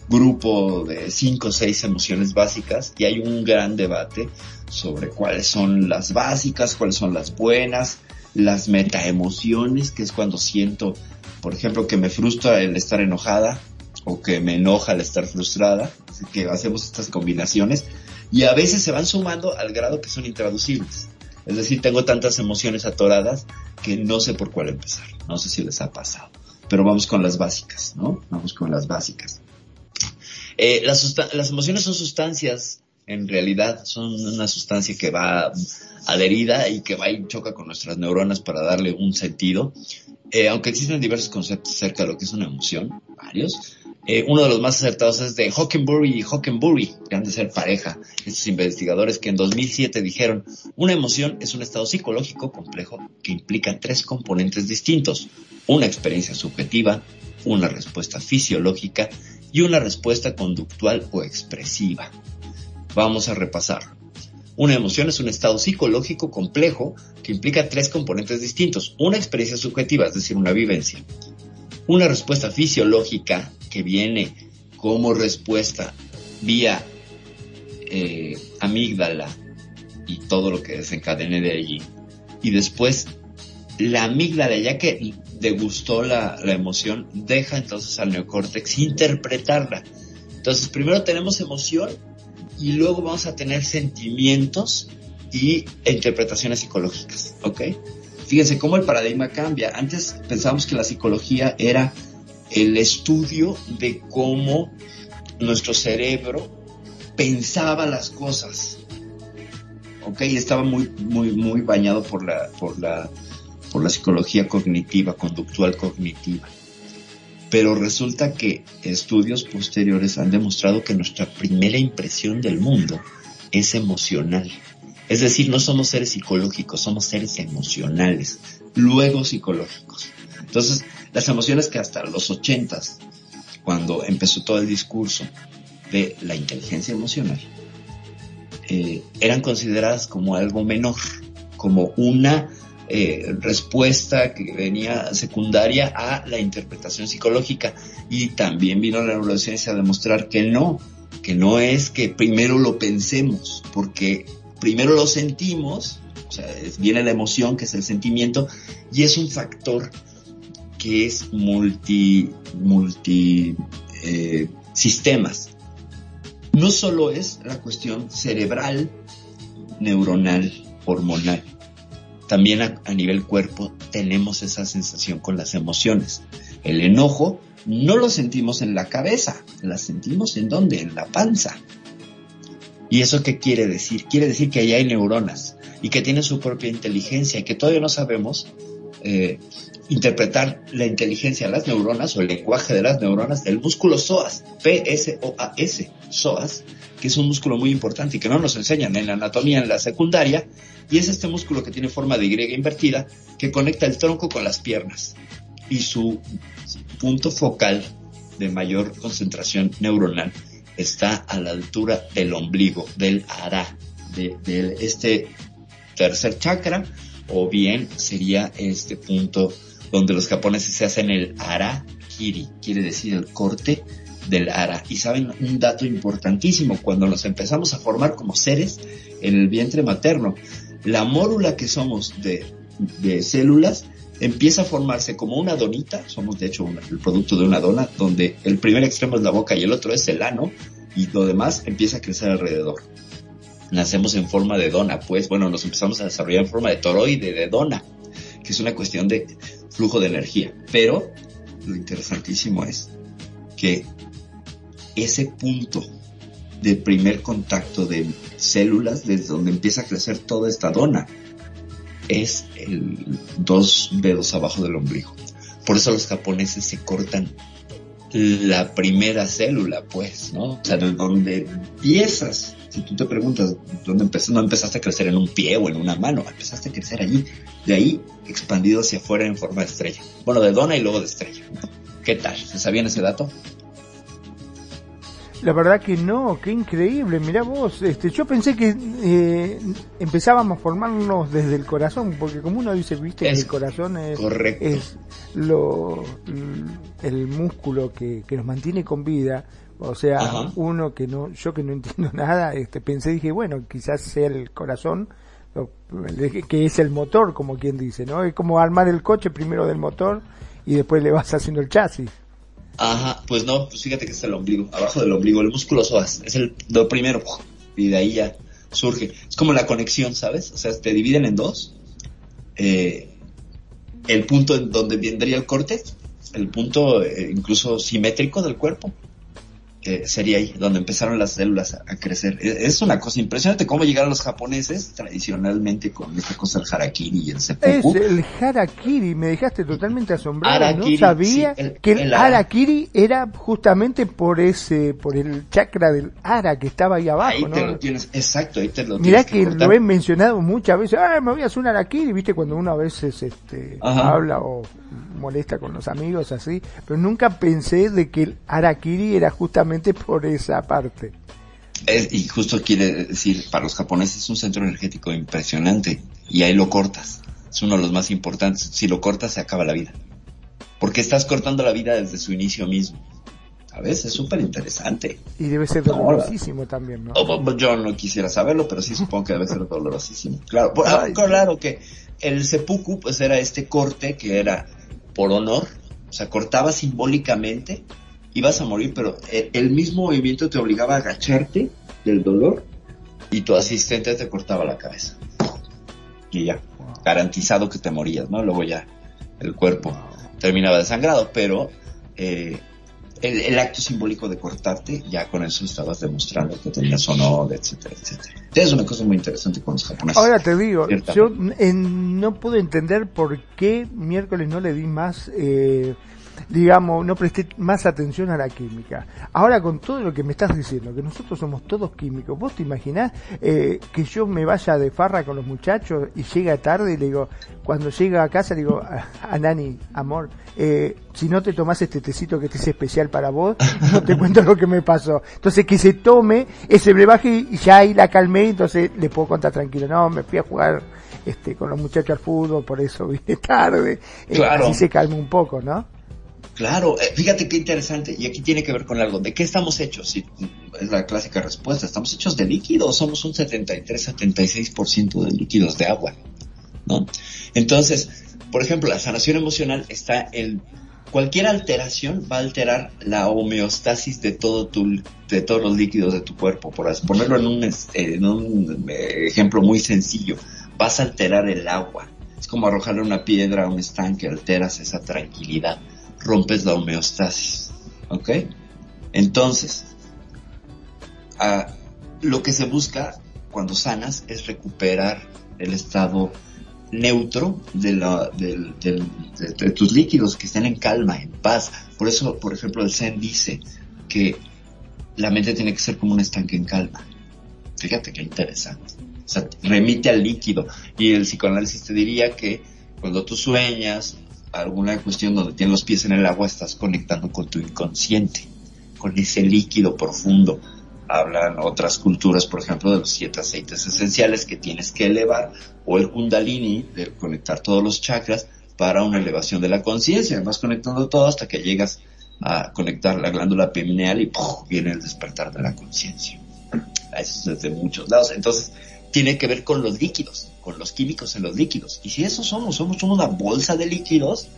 grupo de cinco o seis emociones básicas y hay un gran debate sobre cuáles son las básicas, cuáles son las buenas, las metaemociones, que es cuando siento por ejemplo, que me frustra el estar enojada o que me enoja el estar frustrada, que hacemos estas combinaciones y a veces se van sumando al grado que son intraducibles. Es decir, tengo tantas emociones atoradas que no sé por cuál empezar. No sé si les ha pasado. Pero vamos con las básicas, ¿no? Vamos con las básicas. Eh, las emociones son sustancias, en realidad son una sustancia que va adherida y que va y choca con nuestras neuronas para darle un sentido. Eh, aunque existen diversos conceptos acerca de lo que es una emoción, varios, eh, uno de los más acertados es de Hockenbury y Hockenbury, que han de ser pareja, estos investigadores que en 2007 dijeron, una emoción es un estado psicológico complejo que implica tres componentes distintos, una experiencia subjetiva, una respuesta fisiológica y una respuesta conductual o expresiva. Vamos a repasar. Una emoción es un estado psicológico complejo que implica tres componentes distintos. Una experiencia subjetiva, es decir, una vivencia. Una respuesta fisiológica que viene como respuesta vía eh, amígdala y todo lo que desencadene de allí. Y después la amígdala, ya que degustó la, la emoción, deja entonces al neocórtex interpretarla. Entonces primero tenemos emoción y luego vamos a tener sentimientos y interpretaciones psicológicas, ¿ok? Fíjense cómo el paradigma cambia. Antes pensábamos que la psicología era el estudio de cómo nuestro cerebro pensaba las cosas. Ok, estaba muy, muy, muy bañado por la, por la, por la psicología cognitiva, conductual cognitiva. Pero resulta que estudios posteriores han demostrado que nuestra primera impresión del mundo es emocional. Es decir, no somos seres psicológicos, somos seres emocionales, luego psicológicos. Entonces, las emociones que hasta los ochentas, cuando empezó todo el discurso de la inteligencia emocional, eh, eran consideradas como algo menor, como una eh, respuesta que venía secundaria a la interpretación psicológica. Y también vino la neurociencia a demostrar que no, que no es que primero lo pensemos, porque primero lo sentimos, o sea, viene la emoción, que es el sentimiento, y es un factor que es multi, eh, sistemas. No solo es la cuestión cerebral, neuronal, hormonal. También a, a nivel cuerpo tenemos esa sensación con las emociones. El enojo no lo sentimos en la cabeza, la sentimos en dónde? En la panza. ¿Y eso qué quiere decir? Quiere decir que ahí hay neuronas y que tienen su propia inteligencia y que todavía no sabemos eh, interpretar la inteligencia de las neuronas o el lenguaje de las neuronas del músculo psoas, P-S-O-A-S, psoas, que es un músculo muy importante y que no nos enseñan en la anatomía en la secundaria, y es este músculo que tiene forma de Y invertida que conecta el tronco con las piernas y su punto focal de mayor concentración neuronal está a la altura del ombligo, del ara, de, este tercer chakra, o bien sería este punto donde los japoneses se hacen el ara kiri, quiere decir el corte del ara. Y saben un dato importantísimo, cuando nos empezamos a formar como seres en el vientre materno, la mórula que somos de células empieza a formarse como una donita, somos de hecho el producto de una dona, donde el primer extremo es la boca y el otro es el ano, y lo demás empieza a crecer alrededor. Nacemos en forma de dona, pues bueno, nos empezamos a desarrollar en forma de toroide, de dona, que es una cuestión de flujo de energía. Pero lo interesantísimo es que ese punto de primer contacto de células, desde donde empieza a crecer toda esta dona, es el dos dedos abajo del ombligo. Por eso los japoneses se cortan la primera célula, pues, ¿no? O sea, de donde empiezas. Si tú te preguntas dónde empezaste, no empezaste a crecer en un pie o en una mano, empezaste a crecer allí, de ahí expandido hacia afuera en forma de estrella. Bueno, de dona y luego de estrella. ¿Qué tal? ¿Se sabían ese dato? La verdad que no, qué increíble. Mirá vos, este, yo pensé que eh, empezábamos a formarnos desde el corazón, porque como uno dice, viste, Es el corazón es, correcto. es lo, el músculo que, que nos mantiene con vida. O sea, Ajá. uno que no, yo que no entiendo nada, este, pensé, dije, bueno, quizás sea el corazón, que es el motor, como quien dice, ¿no? Es como armar el coche primero del motor y después le vas haciendo el chasis. Ajá, pues no, pues fíjate que es el ombligo, abajo del ombligo, el músculo psoas, es el lo primero, y de ahí ya surge. Es como la conexión, ¿sabes? O sea, te dividen en dos. Eh, el punto en donde vendría el corte, el punto eh, incluso simétrico del cuerpo, eh, sería ahí, donde empezaron las células a, a crecer. E- Es una cosa impresionante cómo llegaron los japoneses tradicionalmente con esta cosa del harakiri y el Es seppuku. el harakiri, me dejaste totalmente asombrado, Harakiri, no sabía sí, el- que el, el ara. harakiri era justamente por ese, por el chakra del ara que estaba ahí abajo, Ahí ¿no? te lo tienes, exacto, ahí te lo Mirá tienes que cortar. lo he mencionado muchas veces, ah, me voy a hacer un harakiri, viste, cuando uno a veces este, Ajá. habla o molesta con los amigos así, pero nunca pensé de que el harakiri era justamente por esa parte. Es- y justo quiere decir, para los japoneses es un centro energético impresionante y ahí lo cortas. Es uno de los más importantes. Si lo cortas se acaba la vida. Porque estás cortando la vida desde su inicio mismo. ¿Sabes? Es súper interesante. Y debe ser dolorosísimo también, ¿no? O- o- Yo no quisiera saberlo, pero sí supongo que debe ser dolorosísimo. Claro, por- Ay. claro que el seppuku pues era este corte que era por honor, o sea, cortaba simbólicamente, ibas a morir, pero el, el mismo movimiento te obligaba a agacharte del dolor y tu asistente te cortaba la cabeza. Y ya, garantizado que te morías, ¿no? Luego ya el cuerpo terminaba desangrado, pero eh, el, acto simbólico de cortarte, ya con eso estabas demostrando que tenías honor, etcétera, etcétera. Es una cosa muy interesante con los japoneses. Ahora te digo, yo no puedo entender por qué miércoles no le di más... Eh, digamos, no presté más atención a la química. Ahora con todo lo que me estás diciendo, que nosotros somos todos químicos, ¿vos te imaginás eh, que yo me vaya de farra con los muchachos y llega tarde y le digo, cuando llega a casa le digo a, Nani, amor, eh, si no te tomás este tecito que este es especial para vos, no te cuento lo que me pasó. Entonces que se tome ese brebaje y ya ahí la calmé, entonces le puedo contar tranquilo, no, me fui a jugar este con los muchachos al fútbol, por eso vine tarde. Eh, claro. así se calma un poco, ¿no? Claro, eh, fíjate qué interesante, y aquí tiene que ver con algo, ¿de qué estamos hechos? es la clásica respuesta, estamos hechos de líquidos, somos un 73-76% de líquidos de agua, ¿no? Entonces, por ejemplo, la sanación emocional está en cualquier alteración va a alterar la homeostasis de todo tu, de todos los líquidos de tu cuerpo, por ponerlo en un, en un eh, ejemplo muy sencillo, vas a alterar el agua, es como arrojarle una piedra a un estanque, alteras esa tranquilidad rompes la homeostasis. ¿Ok? Entonces, lo que se busca cuando sanas es recuperar el estado neutro de, de, tus líquidos, que estén en calma, en paz. Por eso, por ejemplo, el Zen dice que la mente tiene que ser como un estanque en calma. Fíjate qué interesante. O sea, remite al líquido. Y el psicoanálisis te diría que cuando tú sueñas alguna cuestión donde tienes los pies en el agua, estás conectando con tu inconsciente, con ese líquido profundo. Hablan otras culturas, por ejemplo, de los siete aceites esenciales que tienes que elevar, o el kundalini, de conectar todos los chakras para una elevación de la conciencia. Vas conectando todo hasta que llegas a conectar la glándula pineal y viene el despertar de la conciencia. Eso es desde muchos lados. Entonces, tiene que ver con los líquidos con los químicos en los líquidos. Y si eso somos, somos una bolsa de líquidos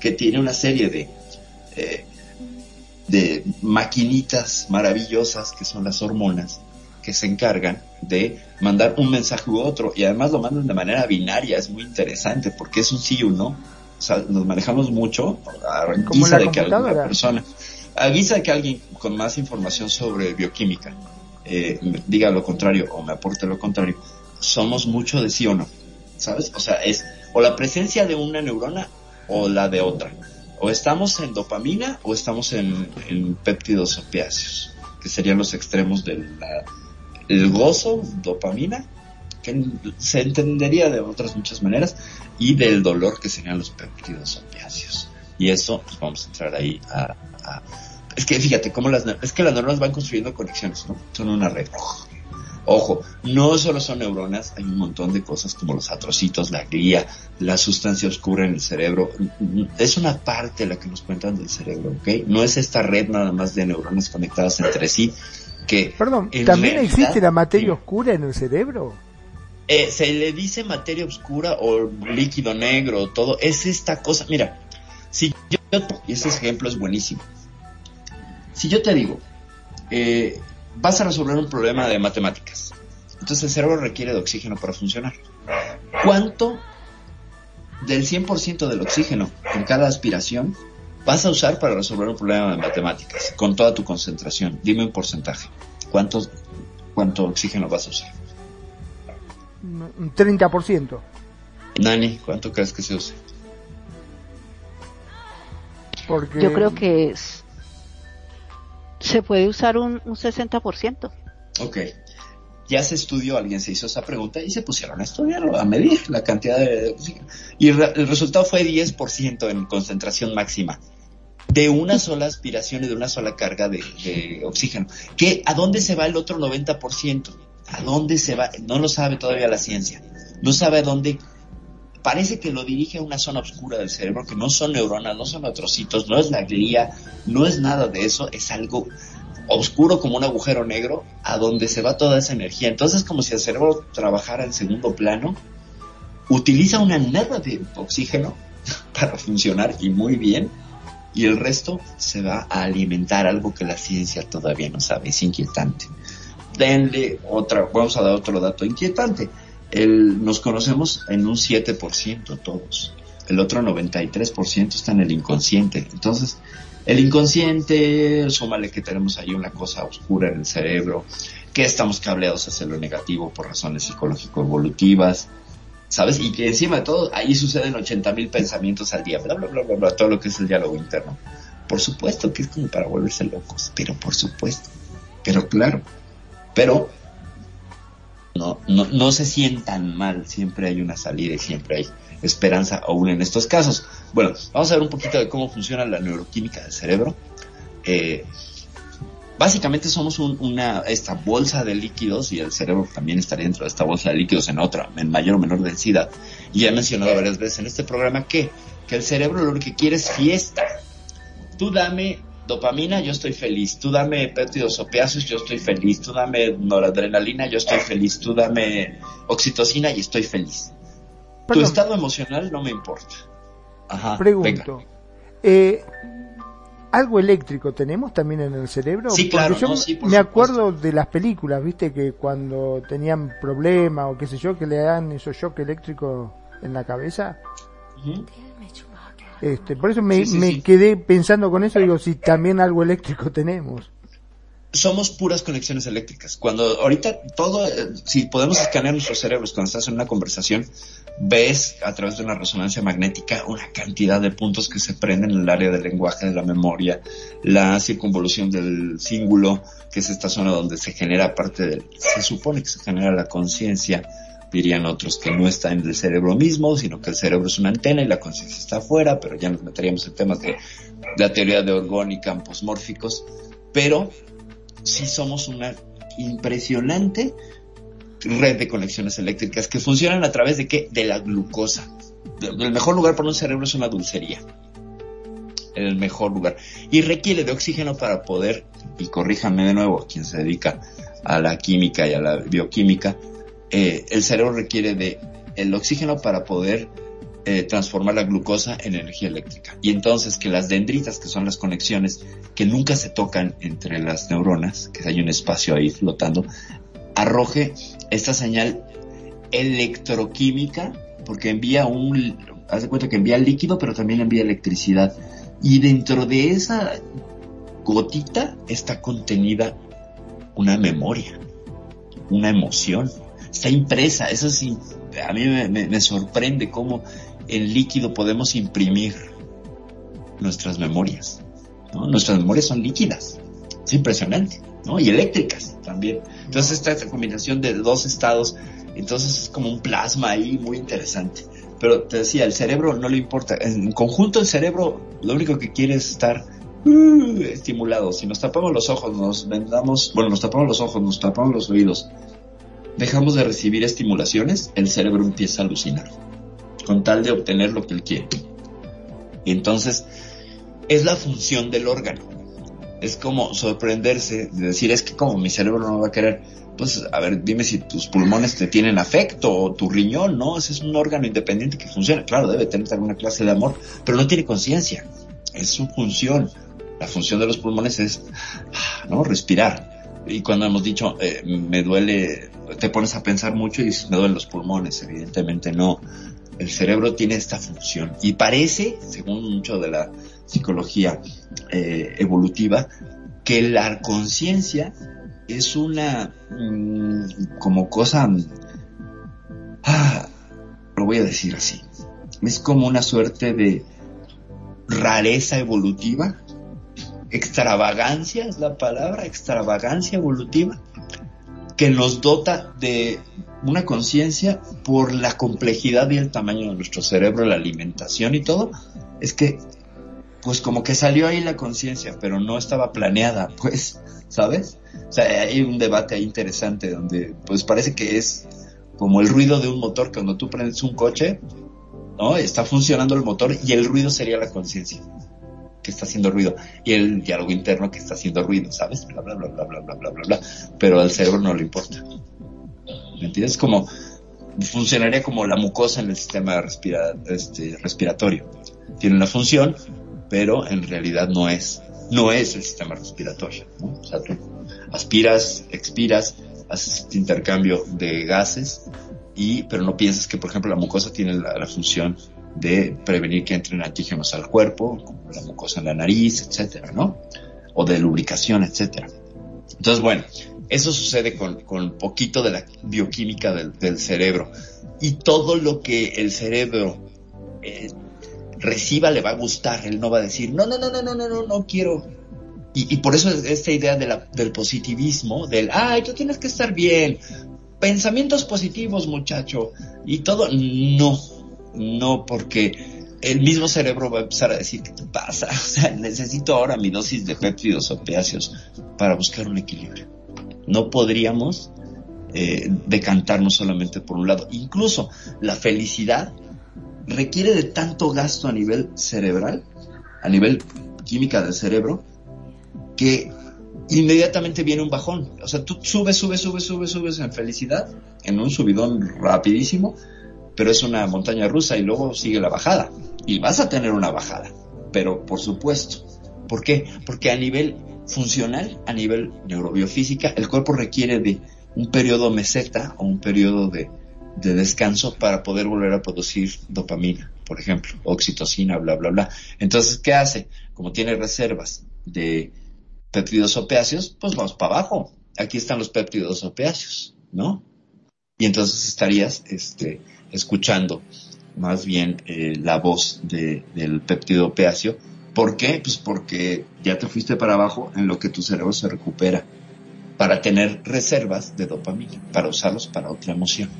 que tiene una serie de, eh, de maquinitas maravillosas que son las hormonas que se encargan de mandar un mensaje u otro y además lo mandan de manera binaria, es muy interesante porque es un sí o no. O sea, nos manejamos mucho a guisa de que alguna persona, a guisa de que alguien con más información sobre bioquímica eh, diga lo contrario o me aporte lo contrario, somos mucho de sí o no, ¿sabes? O sea, es o la presencia de una neurona o la de otra. O estamos en dopamina o estamos en, péptidos opiáceos, que serían los extremos del el gozo, dopamina, que se entendería de otras muchas maneras, y del dolor, que serían los péptidos opiáceos. Y eso, pues vamos a entrar ahí a, es que fíjate cómo las es que las neuronas van construyendo conexiones, ¿no? Son una red. Ojo, no solo son neuronas, hay un montón de cosas como los atrocitos, la glía, la sustancia oscura en el cerebro. Es una parte la que nos cuentan del cerebro, ¿ok? No es esta red nada más de neuronas conectadas entre sí que... Perdón, ¿también existe la materia oscura en el cerebro? Eh, se le dice materia oscura o líquido negro, todo. Es esta cosa. Mira, si yo, y este ejemplo es buenísimo. Si yo te digo, eh, vas a resolver un problema de matemáticas. Entonces el cerebro requiere de oxígeno para funcionar. ¿Cuánto del 100% del oxígeno en cada aspiración vas a usar para resolver un problema de matemáticas con toda tu concentración? Dime un porcentaje. ¿Cuánto, cuánto oxígeno vas a usar? Un 30%. Nani, ¿cuánto crees que se use? Porque... Yo creo que es se puede usar un, un 60%. Ok. Ya se estudió, alguien se hizo esa pregunta y se pusieron a estudiarlo, a medir la cantidad de oxígeno. Y el resultado fue 10% en concentración máxima de una sola aspiración y de una sola carga de, de, oxígeno. ¿Qué, ¿A dónde se va el otro 90%? ¿A dónde se va? No lo sabe todavía la ciencia. No sabe a dónde parece que lo dirige a una zona oscura del cerebro, que no son neuronas, no son atrocitos, no es la glía, no es nada de eso, es algo oscuro como un agujero negro a donde se va toda esa energía. Entonces, como si el cerebro trabajara en segundo plano, utiliza una nada de oxígeno para funcionar y muy bien, y el resto se va a alimentar algo que la ciencia todavía no sabe, es inquietante. Denle otra, vamos a dar otro dato inquietante el, nos conocemos en un 7% todos. El otro 93% está en el inconsciente. Entonces, el inconsciente, súmale que tenemos ahí una cosa oscura en el cerebro, que estamos cableados hacia lo negativo por razones psicológico-evolutivas, ¿sabes? Y que encima de todo, ahí suceden 80 mil pensamientos al día, bla, bla, bla, bla, bla, todo lo que es el diálogo interno. Por supuesto que es como para volverse locos, pero por supuesto, pero claro, pero no, no, no se sientan mal, siempre hay una salida y siempre hay esperanza aún en estos casos. Bueno, vamos a ver un poquito de cómo funciona la neuroquímica del cerebro. Eh, básicamente somos una esta bolsa de líquidos y el cerebro también estaría dentro de esta bolsa de líquidos en otra, en mayor o menor densidad. Y ya he mencionado varias veces en este programa que, que el cerebro lo que quiere es fiesta. Tú dame dopamina, yo estoy feliz. Tú dame péptidos opiáceos, yo estoy feliz. Tú dame noradrenalina, yo estoy feliz. Tú dame oxitocina y estoy feliz. Tu estado emocional no me importa. Ajá, Pregunto. Eh, ¿Algo eléctrico tenemos también en el cerebro? Sí, claro. Yo me acuerdo de las películas, viste, que cuando tenían problemas o qué sé yo, que le dan esos shock eléctricos en la cabeza. Este, por eso me, me quedé pensando con eso, digo, si también algo eléctrico tenemos. Somos puras conexiones eléctricas. Cuando ahorita todo, eh, si podemos escanear nuestros cerebros cuando estás en una conversación, ves a través de una resonancia magnética una cantidad de puntos que se prenden en el área del lenguaje, de la memoria, la circunvolución del cíngulo, que es esta zona donde se genera parte del, se supone que se genera la conciencia, dirían otros que no está en el cerebro mismo, sino que el cerebro es una antena y la conciencia está afuera, pero ya nos meteríamos en temas de, la teoría de Orgón y campos mórficos, pero sí somos una impresionante red de conexiones eléctricas que funcionan a través de qué? De la glucosa. El mejor lugar para un cerebro es una dulcería. El mejor lugar. Y requiere de oxígeno para poder, y corríjanme de nuevo, quien se dedica a la química y a la bioquímica, eh, el cerebro requiere de el oxígeno para poder eh, transformar la glucosa en energía eléctrica. Y entonces que las dendritas, que son las conexiones que nunca se tocan entre las neuronas, que hay un espacio ahí flotando, arroje esta señal electroquímica, porque envía un, haz de cuenta que envía líquido, pero también envía electricidad. Y dentro de esa gotita está contenida una memoria, una emoción. Está impresa, eso sí, a mí me, me sorprende cómo en líquido podemos imprimir nuestras memorias. Nuestras memorias son líquidas. Es impresionante. ¿no? Y eléctricas también. Entonces esta, esta combinación de dos estados, entonces es como un plasma ahí muy interesante. Pero te decía, el cerebro no le importa. En conjunto el cerebro lo único que quiere es estar uh, estimulado. Si nos tapamos los ojos, nos vendamos, bueno, nos tapamos los ojos, nos tapamos los oídos, dejamos de recibir estimulaciones, el cerebro empieza a alucinar con tal de obtener lo que él quiere. Y entonces, es la función del órgano. Es como sorprenderse de decir, es que como mi cerebro no va a querer, pues, a ver, dime si tus pulmones te tienen afecto o tu riñón, ¿no? Ese es un órgano independiente que funciona. Claro, debe tener alguna clase de amor, pero no tiene conciencia. Es su función. La función de los pulmones es, ¿no? Respirar. Y cuando hemos dicho, eh, me duele, te pones a pensar mucho y me duelen los pulmones. Evidentemente no el cerebro tiene esta función y parece, según mucho de la psicología eh, evolutiva, que la conciencia es una mm, como cosa, ah, lo voy a decir así, es como una suerte de rareza evolutiva, extravagancia es la palabra, extravagancia evolutiva, que nos dota de una conciencia por la complejidad y el tamaño de nuestro cerebro, la alimentación y todo, es que pues como que salió ahí la conciencia, pero no estaba planeada, pues, ¿sabes? O sea, hay un debate ahí interesante donde pues parece que es como el ruido de un motor, cuando tú prendes un coche, ¿no? Está funcionando el motor y el ruido sería la conciencia que está haciendo ruido y el diálogo interno que está haciendo ruido, ¿sabes? Bla, bla, bla, bla, bla, bla, bla, bla, bla. Pero al cerebro no le importa. ¿Me entiendes? Como funcionaría como la mucosa en el sistema este, respiratorio. Tiene una función, pero en realidad no es, no es el sistema respiratorio. O sea, tú aspiras, expiras, haces este intercambio de gases, y, pero no piensas que, por ejemplo, la mucosa tiene la, función de prevenir que entren antígenos al cuerpo, como la mucosa en la nariz, etcétera, ¿no? O de lubricación, etcétera. Entonces, bueno, eso sucede con, con poquito de la bioquímica del, cerebro. Y todo lo que el cerebro eh, reciba le va a gustar. Él no va a decir, no, no, no, no, no, no, no, no quiero. Y, y por eso esta idea de la, del positivismo, del, ay, tú tienes que estar bien, pensamientos positivos, muchacho, y todo, no, no, porque el mismo cerebro va a empezar a decir, ¿qué te pasa? O sea, necesito ahora mi dosis de péptidos opiáceos para buscar un equilibrio. No podríamos eh, decantarnos solamente por un lado. Incluso la felicidad requiere de tanto gasto a nivel cerebral, a nivel química del cerebro, que inmediatamente viene un bajón. O sea, tú subes, subes, subes, subes, subes en felicidad, en un subidón rapidísimo, pero es una montaña rusa y luego sigue la bajada. Y vas a tener una bajada, pero por supuesto. ¿Por qué? Porque a nivel funcional, a nivel neurobiofísica, el cuerpo requiere de un periodo meseta o un periodo de, de descanso para poder volver a producir dopamina, por ejemplo, oxitocina, bla, bla, bla. Entonces, ¿qué hace? Como tiene reservas de péptidos opiáceos, pues vamos para abajo. Aquí están los péptidos opiáceos, ¿no? Y entonces estarías este, escuchando más bien eh, la voz de, del péptido opiáceo. ¿Por qué? Pues porque ya te fuiste para abajo en lo que tu cerebro se recupera para tener reservas de dopamina, para usarlos para otra emoción.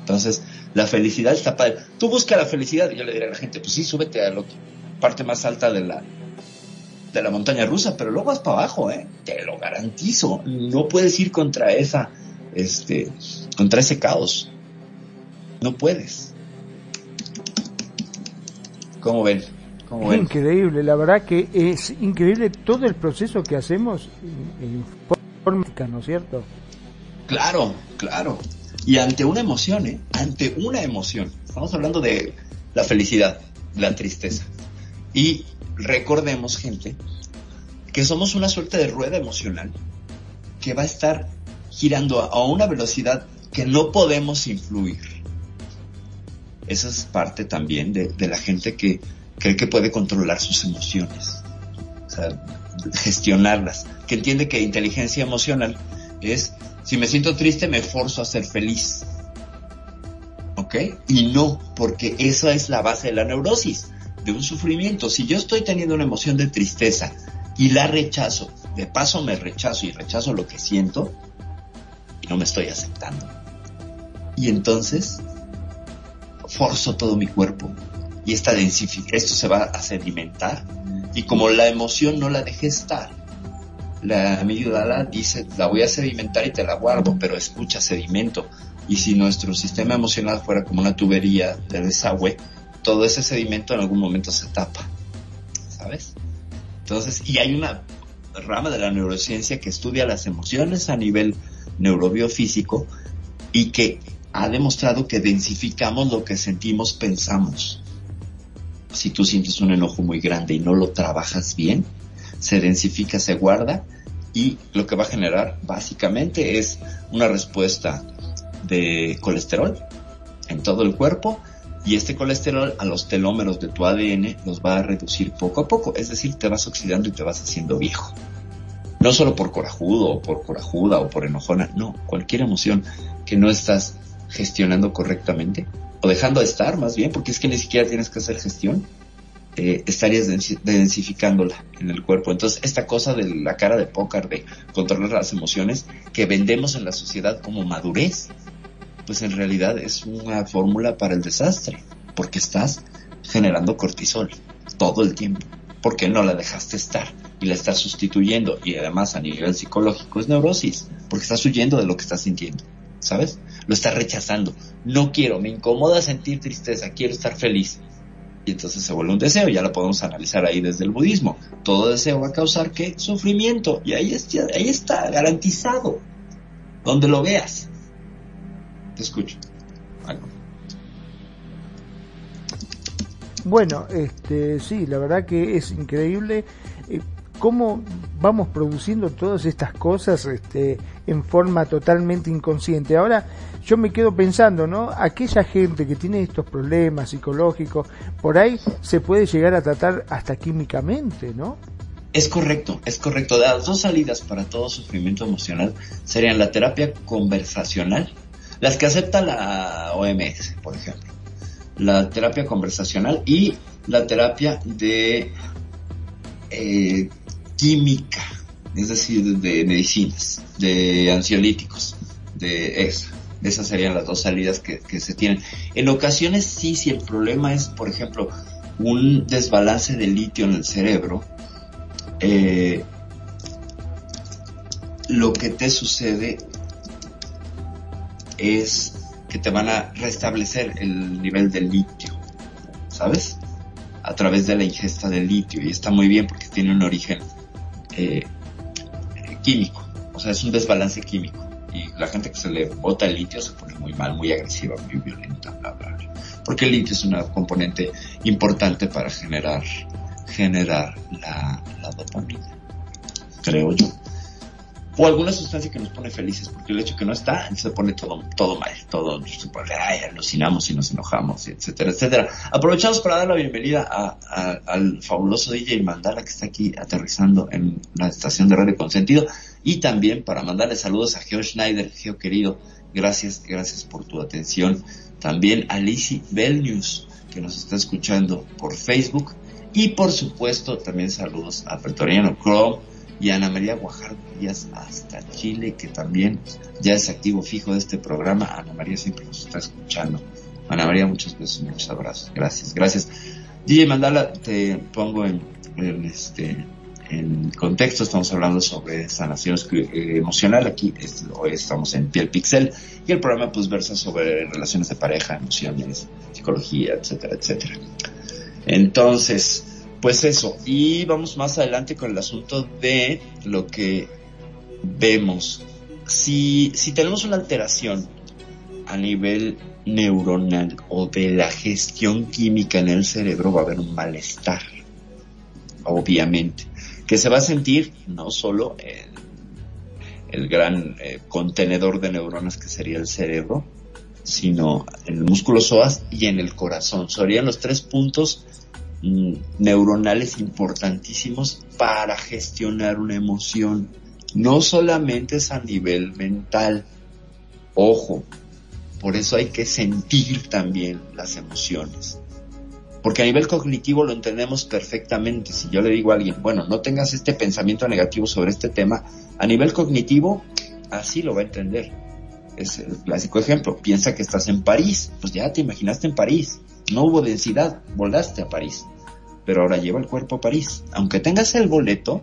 Entonces, la felicidad está padre. Tú busca la felicidad y yo le diré a la gente, pues sí, súbete a la parte más alta de la, de la montaña rusa, pero luego vas para abajo, ¿eh? Te lo garantizo. No puedes ir contra esa, este, contra ese caos. No puedes. ¿Cómo ven? ¿Cómo ven? Increíble, la verdad que es increíble todo el proceso que hacemos en forma, ¿no es cierto? Claro, claro. Y ante una emoción, ¿eh? Ante una emoción. Estamos hablando de la felicidad, la tristeza. Y recordemos, gente, que somos una suerte de rueda emocional que va a estar girando a una velocidad que no podemos influir. Esa es parte también de, la gente que cree que puede controlar sus emociones, o sea, gestionarlas, que entiende que inteligencia emocional es, si me siento triste, me forzo a ser feliz. ¿Ok? Y no, porque esa es la base de la neurosis de un sufrimiento. Si yo estoy teniendo una emoción de tristeza y la rechazo, de paso me rechazo y rechazo lo que siento, y no me estoy aceptando. Y entonces forzo todo mi cuerpo y esta esto se va a sedimentar y como la emoción no la dejé estar, la amígdala dice, la voy a sedimentar y te la guardo, pero escucha sedimento. Y si nuestro sistema emocional fuera como una tubería de desagüe, todo ese sedimento en algún momento se tapa, ¿sabes? Entonces, y hay una rama de la neurociencia que estudia las emociones a nivel neurobiofísico y que ha demostrado que densificamos lo que sentimos, pensamos. Si tú sientes un enojo muy grande y no lo trabajas bien, se densifica, se guarda y lo que va a generar básicamente es una respuesta de colesterol en todo el cuerpo y este colesterol a los telómeros de tu ADN los va a reducir poco a poco, es decir, te vas oxidando y te vas haciendo viejo. No solo por corajudo o por corajuda o por enojona, no, cualquier emoción que no estás gestionando correctamente o dejando de estar más bien, porque es que ni siquiera tienes que hacer gestión, eh, estarías densificándola en el cuerpo. Entonces, esta cosa de la cara de pócar, de controlar las emociones, que vendemos en la sociedad como madurez, pues en realidad es una fórmula para el desastre, porque estás generando cortisol todo el tiempo, porque no la dejaste estar y la estás sustituyendo y además a nivel psicológico es neurosis, porque estás huyendo de lo que estás sintiendo, ¿sabes? Lo estás rechazando. No quiero, me incomoda sentir tristeza, quiero estar feliz. Y entonces se vuelve un deseo, ya lo podemos analizar ahí desde el budismo. Todo deseo va a causar qué? Sufrimiento. Y ahí está, ahí está, garantizado. Donde lo veas. Te escucho. Bueno, este, sí, la verdad que es increíble. Eh, cómo vamos produciendo todas estas cosas este, en forma totalmente inconsciente. Ahora yo me quedo pensando, ¿no? Aquella gente que tiene estos problemas psicológicos, por ahí se puede llegar a tratar hasta químicamente, ¿no? Es correcto, es correcto. Las dos salidas para todo sufrimiento emocional serían la terapia conversacional, las que acepta la OMS, por ejemplo. La terapia conversacional y la terapia de eh, química, es decir, de medicinas, de ansiolíticos, de esa. Esas serían las dos salidas que, se tienen. En ocasiones sí, si el problema es, por ejemplo, un desbalance de litio en el cerebro, eh, lo que te sucede es que te van a restablecer el nivel de litio, ¿sabes? A través de la ingesta de litio y está muy bien porque tiene un origen eh, químico, o sea, es un desbalance químico. Y la gente que se le bota el litio se pone muy mal, muy agresiva, muy violenta, bla, bla, Porque el litio es una componente importante para generar, generar la, la dopamina, creo yo o alguna sustancia que nos pone felices, porque el hecho que no está, se pone todo, todo mal, todo, se pone, ay, alucinamos y nos enojamos, etcétera, etcétera. Aprovechamos para dar la bienvenida al fabuloso DJ Mandala que está aquí aterrizando en la estación de Radio Consentido y también para mandarle saludos a Geo Schneider, Geo querido, gracias, gracias por tu atención. También a Lizzie Belnews, que nos está escuchando por Facebook y por supuesto también saludos a Pretoriano Chrome, y Ana María Guajardo Díaz hasta Chile, que también ya es activo fijo de este programa. Ana María siempre nos está escuchando. Ana María, muchos besos, muchos abrazos. Gracias, gracias. DJ Mandala, te pongo en, este en contexto, estamos hablando sobre sanación eh, emocional, aquí hoy estamos en Piel Pixel y el programa pues versa sobre relaciones de pareja, emociones, psicología, etcétera, etcétera. Entonces, pues eso, y vamos más adelante con el asunto de lo que vemos. Si, si tenemos una alteración a nivel neuronal o de la gestión química en el cerebro, va a haber un malestar, obviamente, que se va a sentir no solo en el gran eh, contenedor de neuronas que sería el cerebro, sino en el músculo psoas y en el corazón. Serían los tres puntos neuronales importantísimos para gestionar una emoción. No solamente es a nivel mental, ojo, por eso hay que sentir también las emociones. Porque a nivel cognitivo lo entendemos perfectamente. Si yo le digo a alguien, bueno, no tengas este pensamiento negativo sobre este tema, a nivel cognitivo, así lo va a entender. Es el clásico ejemplo. Piensa que estás en París. Pues ya te imaginaste en París no hubo densidad, volaste a París. Pero ahora lleva el cuerpo a París. Aunque tengas el boleto,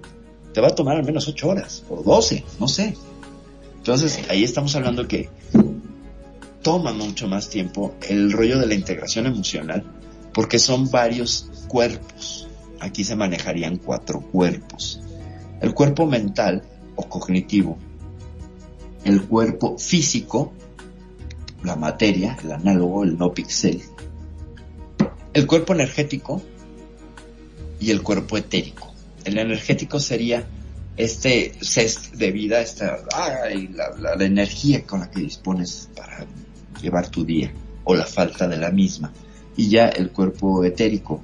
te va a tomar al menos 8 horas, o 12, no sé. Entonces, ahí estamos hablando que toma mucho más tiempo el rollo de la integración emocional, porque son varios cuerpos. Aquí se manejarían cuatro cuerpos. El cuerpo mental o cognitivo, el cuerpo físico, la materia, el análogo, el no pixel, el cuerpo energético y el cuerpo etérico. El energético sería este cest de vida, esta, la, la, energía con la que dispones para llevar tu día o la falta de la misma. Y ya el cuerpo etérico,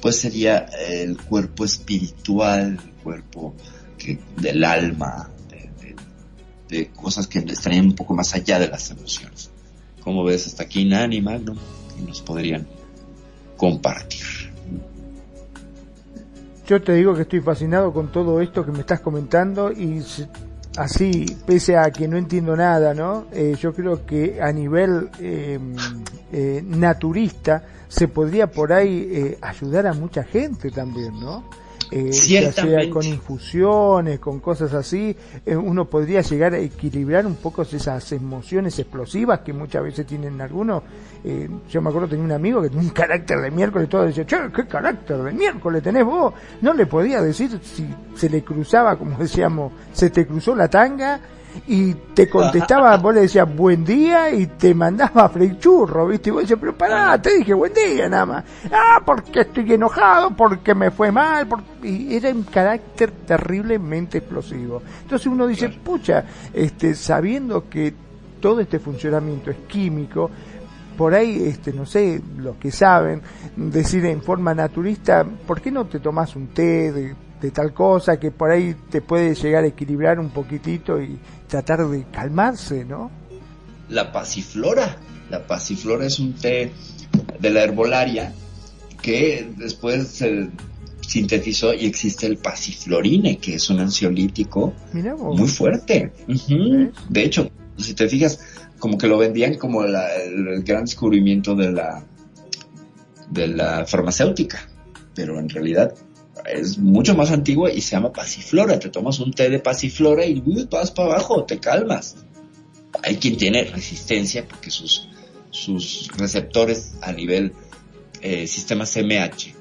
pues sería el cuerpo espiritual, el cuerpo del alma, de, de, cosas que estarían un poco más allá de las emociones. Como ves, hasta aquí Nani Magnum, que nos podrían compartir. Yo te digo que estoy fascinado con todo esto que me estás comentando y así, pese a que no entiendo nada, ¿no? Eh, yo creo que a nivel em, eh, naturista se podría por ahí eh, ayudar a mucha gente también, ¿no? Eh, ya sea con infusiones, con cosas así, eh, uno podría llegar a equilibrar un poco esas emociones explosivas que muchas veces tienen algunos. Eh, yo me acuerdo tenía un amigo que tenía un carácter de miércoles, todo decía, che, ¿qué carácter de miércoles tenés vos? No le podía decir si se le cruzaba, como decíamos, se te cruzó la tanga y te contestaba, vos le decías buen día y te mandaba churro, ¿viste? Y vos decías, pero pará, te dije buen día nada más. Ah, porque estoy enojado, porque me fue mal, y era un carácter terriblemente explosivo. Entonces uno dice, pucha, este, sabiendo que todo este funcionamiento es químico, por ahí, este, no sé, los que saben, decir en forma naturista, ¿por qué no te tomas un té de, de, tal cosa que por ahí te puede llegar a equilibrar un poquitito y tratar de calmarse, ¿no? La pasiflora. La pasiflora es un té de la herbolaria que después se sintetizó y existe el pasiflorine, que es un ansiolítico muy fuerte. De hecho, si te fijas, como que lo vendían como el, gran descubrimiento de la, de la farmacéutica, pero en realidad es mucho más antiguo y se llama pasiflora. Te tomas un té de pasiflora y vas para abajo, te calmas. Hay quien tiene resistencia porque sus, sus receptores a nivel eh, sistema CMH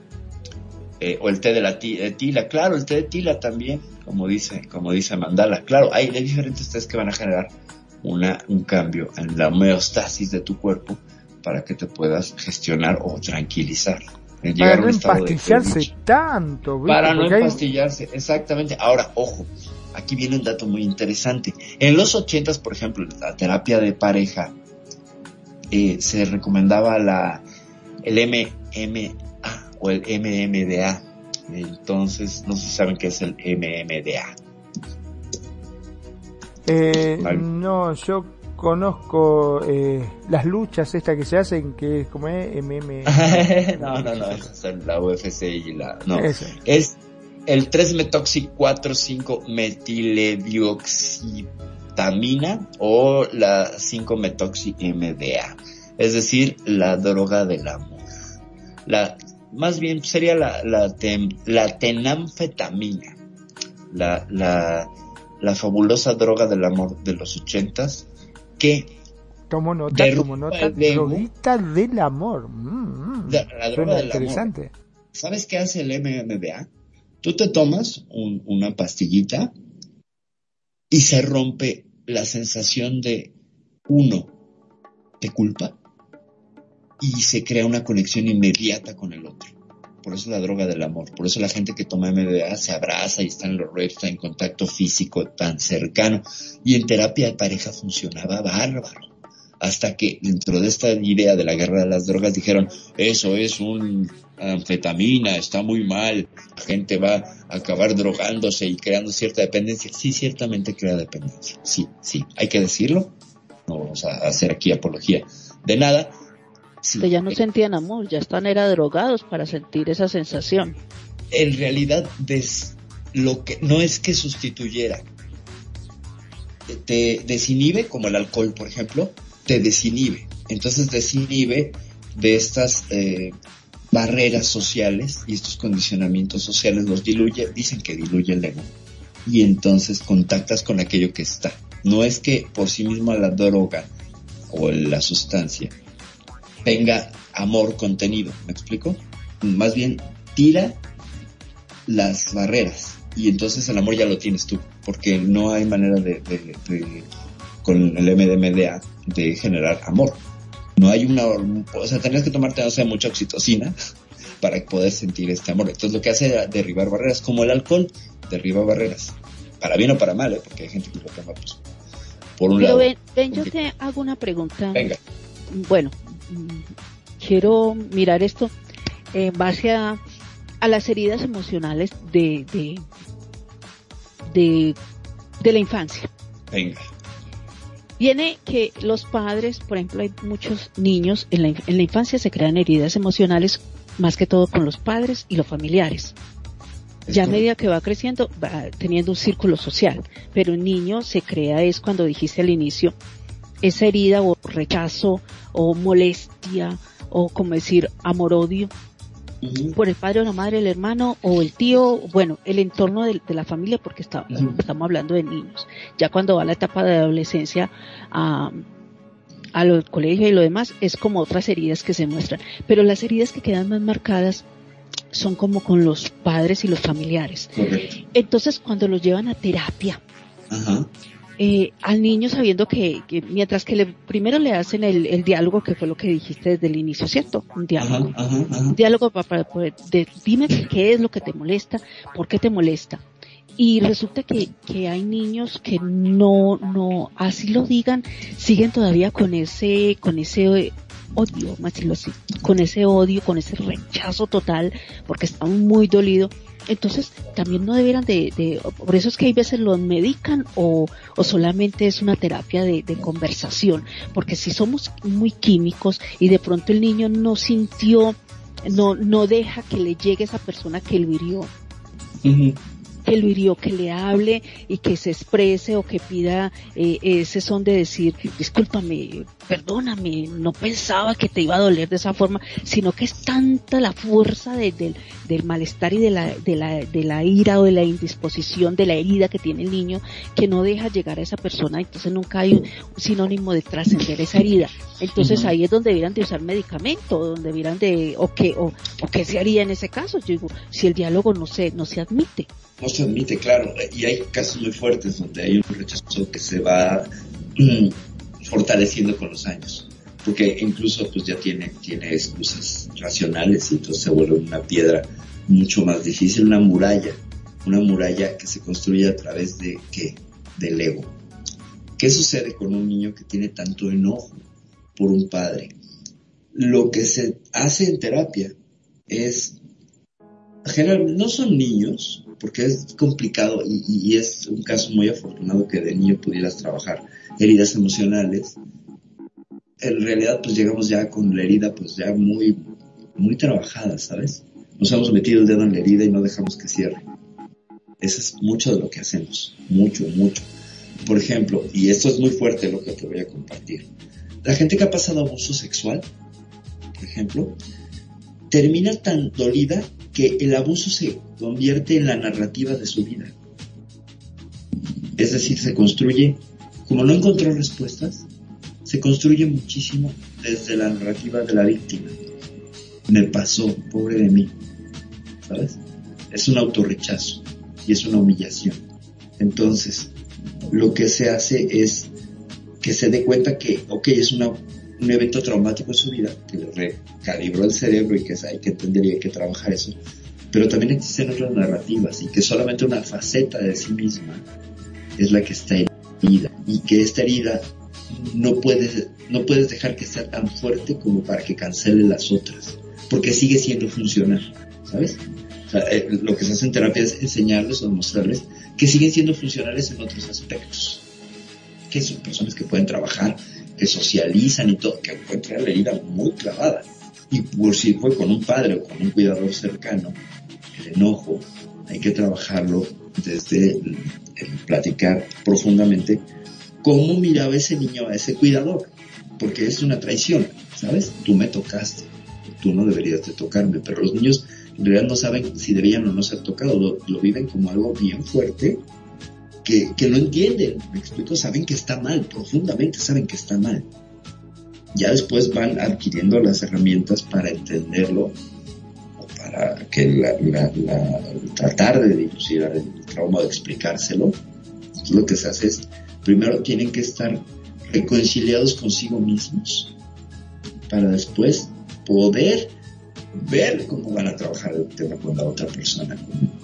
eh, o el té de la tila, claro, el té de tila también, como dice, como dice Mandala, claro, hay, hay diferentes tés que van a generar una, un cambio en la homeostasis de tu cuerpo para que te puedas gestionar o tranquilizar. Para no empastillarse tanto. Para no empastillarse, exactamente. Ahora, ojo, aquí viene un dato muy interesante. En los ochentas, por ejemplo, la terapia de pareja eh, se recomendaba la el MMA o el MMDA. Entonces, no si saben qué es el MMDA. Eh, no, yo conozco eh, las luchas estas que se hacen, que es como es MM. no, no, no, es la UFC y la. No, es el 3-metoxi-4,5-metiledioxitamina o la 5-metoxi-MDA, es decir, la droga del amor. La, más bien sería la, la, la tenanfetamina, la, la la fabulosa droga del amor de los ochentas que tomo nota, tomo nota, droguita del amor. Mm, mm. la, droga interesante. ¿Sabes qué hace el MMDA? Tú te tomas una pastillita y se rompe la sensación de uno de culpa y se crea una conexión inmediata con el otro por eso la droga del amor, por eso la gente que toma MDA se abraza y está en los está en contacto físico tan cercano. Y en terapia de pareja funcionaba bárbaro. Hasta que dentro de esta idea de la guerra de las drogas dijeron, eso es un anfetamina, está muy mal, la gente va a acabar drogándose y creando cierta dependencia. Sí, ciertamente crea dependencia. Sí, sí, hay que decirlo. No vamos a hacer aquí apología de nada, que ya no sentían amor, ya están era drogados para sentir esa sensación. En realidad, lo que no es que sustituyera, te desinhibe, como el alcohol, por ejemplo, te desinhibe. Entonces desinhibe de estas eh, barreras sociales y estos condicionamientos sociales los diluye, dicen que diluye el ego. Y entonces contactas con aquello que está. No es que por sí misma la droga o la sustancia tenga amor contenido, ¿me explico? Más bien tira las barreras y entonces el amor ya lo tienes tú, porque no hay manera de, con el MDMA de generar amor. No hay una, o sea, tenés que tomarte, no sé, mucha oxitocina para poder sentir este amor. Entonces lo que hace es derribar barreras, como el alcohol derriba barreras, para bien o para mal, ¿eh? porque hay gente que lo toma pues, por un lado. Ven, yo te hago una pregunta. Venga. Bueno, quiero mirar esto en base a, las heridas emocionales de, de, de, la infancia. Venga. Viene que los padres, por ejemplo, hay muchos niños en la, en la infancia se crean heridas emocionales más que todo con los padres y los familiares. Ya a medida que va creciendo, va teniendo un círculo social, pero un niño se crea es cuando dijiste al inicio, esa herida o rechazo o molestia o como decir amor-odio por el padre o la madre, el hermano o el tío, bueno, el entorno de, la familia porque estamos hablando de niños. Ya cuando va la etapa de adolescencia a, al colegio y lo demás, es como otras heridas que se muestran. Pero las heridas que quedan más marcadas son como con los padres y los familiares. Entonces, cuando los llevan a terapia, eh, al niño sabiendo que, mientras que le, primero le hacen el, diálogo, que fue lo que dijiste desde el inicio, ¿cierto? Un diálogo. Un diálogo para, poder, dime qué es lo que te molesta, por qué te molesta. Y resulta que, que hay niños que no, no, así lo digan, siguen todavía con ese, con ese odio, más así, con ese odio, con ese rechazo total, porque están muy dolidos entonces también no debieran de, por eso es que hay veces los medican o, o solamente es una terapia de, conversación, porque si somos muy químicos y de pronto el niño no sintió, no, no deja que le llegue esa persona que lo hirió. Que lo hirió, que le hable y que se exprese o que pida eh, ese son de decir, discúlpame, perdóname, no pensaba que te iba a doler de esa forma, sino que es tanta la fuerza del, del malestar y de la, de, la, de la ira o de la indisposición, de la herida que tiene el niño, que no deja llegar a esa persona, entonces nunca hay un, sinónimo de trascender esa herida. Entonces ahí es donde debieran de usar medicamento, donde debieran de, o qué, o, o qué se haría en ese caso, yo digo, si el diálogo no se, no se admite. No se admite, claro, y hay casos muy fuertes donde hay un rechazo que se va mm, fortaleciendo con los años, porque incluso pues ya tiene, tiene excusas racionales y entonces se vuelve una piedra mucho más difícil, una muralla, una muralla que se construye a través de qué? Del ego. ¿Qué sucede con un niño que tiene tanto enojo por un padre? Lo que se hace en terapia es, generalmente no son niños, porque es complicado y, es un caso muy afortunado que de niño pudieras trabajar heridas emocionales. En realidad, pues llegamos ya con la herida, pues ya muy, muy trabajada, ¿sabes? Nos hemos metido el dedo en la herida y no dejamos que cierre. Eso es mucho de lo que hacemos, mucho, mucho. Por ejemplo, y esto es muy fuerte lo que te voy a compartir. La gente que ha pasado abuso sexual, por ejemplo, termina tan dolida que el abuso se convierte en la narrativa de su vida. Es decir, se construye, como no encontró respuestas, se construye muchísimo desde la narrativa de la víctima. Me pasó, pobre de mí. ¿Sabes? Es un autorrechazo y es una humillación. Entonces, lo que se hace es que se dé cuenta que, ok, es una, un evento traumático en su vida, que le recalibró el cerebro y que hay que entender que trabajar eso, pero también existen otras narrativas y que solamente una faceta de sí misma es la que está herida y que esta herida no puedes, no puedes dejar que sea tan fuerte como para que cancele las otras, porque sigue siendo funcional, ¿sabes? Eh, lo que se hace en terapia es enseñarles o mostrarles que siguen siendo funcionales en otros aspectos, que son personas que pueden trabajar, que socializan y todo, que encuentran la herida muy clavada. Y por si fue con un padre o con un cuidador cercano, el enojo hay que trabajarlo desde el, platicar profundamente cómo miraba ese niño a ese cuidador, porque es una traición, ¿sabes? Tú me tocaste, tú no deberías de tocarme, pero los niños en realidad no saben si debían o no ser tocados, lo, viven como algo bien fuerte que, que, no entienden, me explico, saben que está mal, profundamente saben que está mal. Ya después van adquiriendo las herramientas para entenderlo que la, tratar de dilucidar el trauma, de explicárselo, lo que se hace es, primero tienen que estar reconciliados consigo mismos para después poder ver cómo van a trabajar el tema con la otra persona,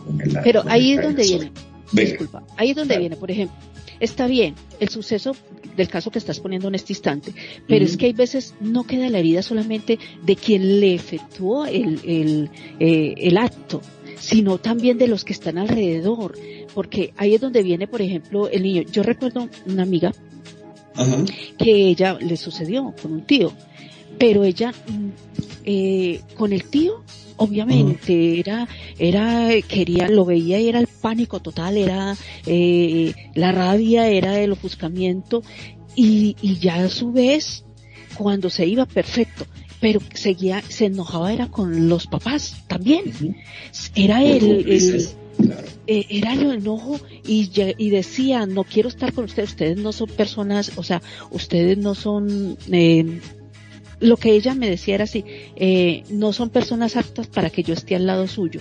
con, el Pero ahí es donde viene. Disculpa, ahí es donde viene, por ejemplo, está bien el suceso del caso que estás poniendo en este instante, pero es que hay veces no queda la herida solamente de quien le efectuó el, el, eh, el acto, sino también de los que están alrededor, porque ahí es donde viene, por ejemplo, el niño. Yo recuerdo una amiga que ella le sucedió con un tío, pero ella mm, eh, con el tío obviamente era era quería lo veía y era el pánico total era eh, la rabia era el ofuscamiento y, y ya a su vez cuando se iba perfecto pero seguía se enojaba era con los papás también. Era el, eh, era el enojo y, y decía no quiero estar con ustedes ustedes no son personas o sea ustedes no son eh, lo que ella me decía era así, eh, no son personas aptas para que yo esté al lado suyo,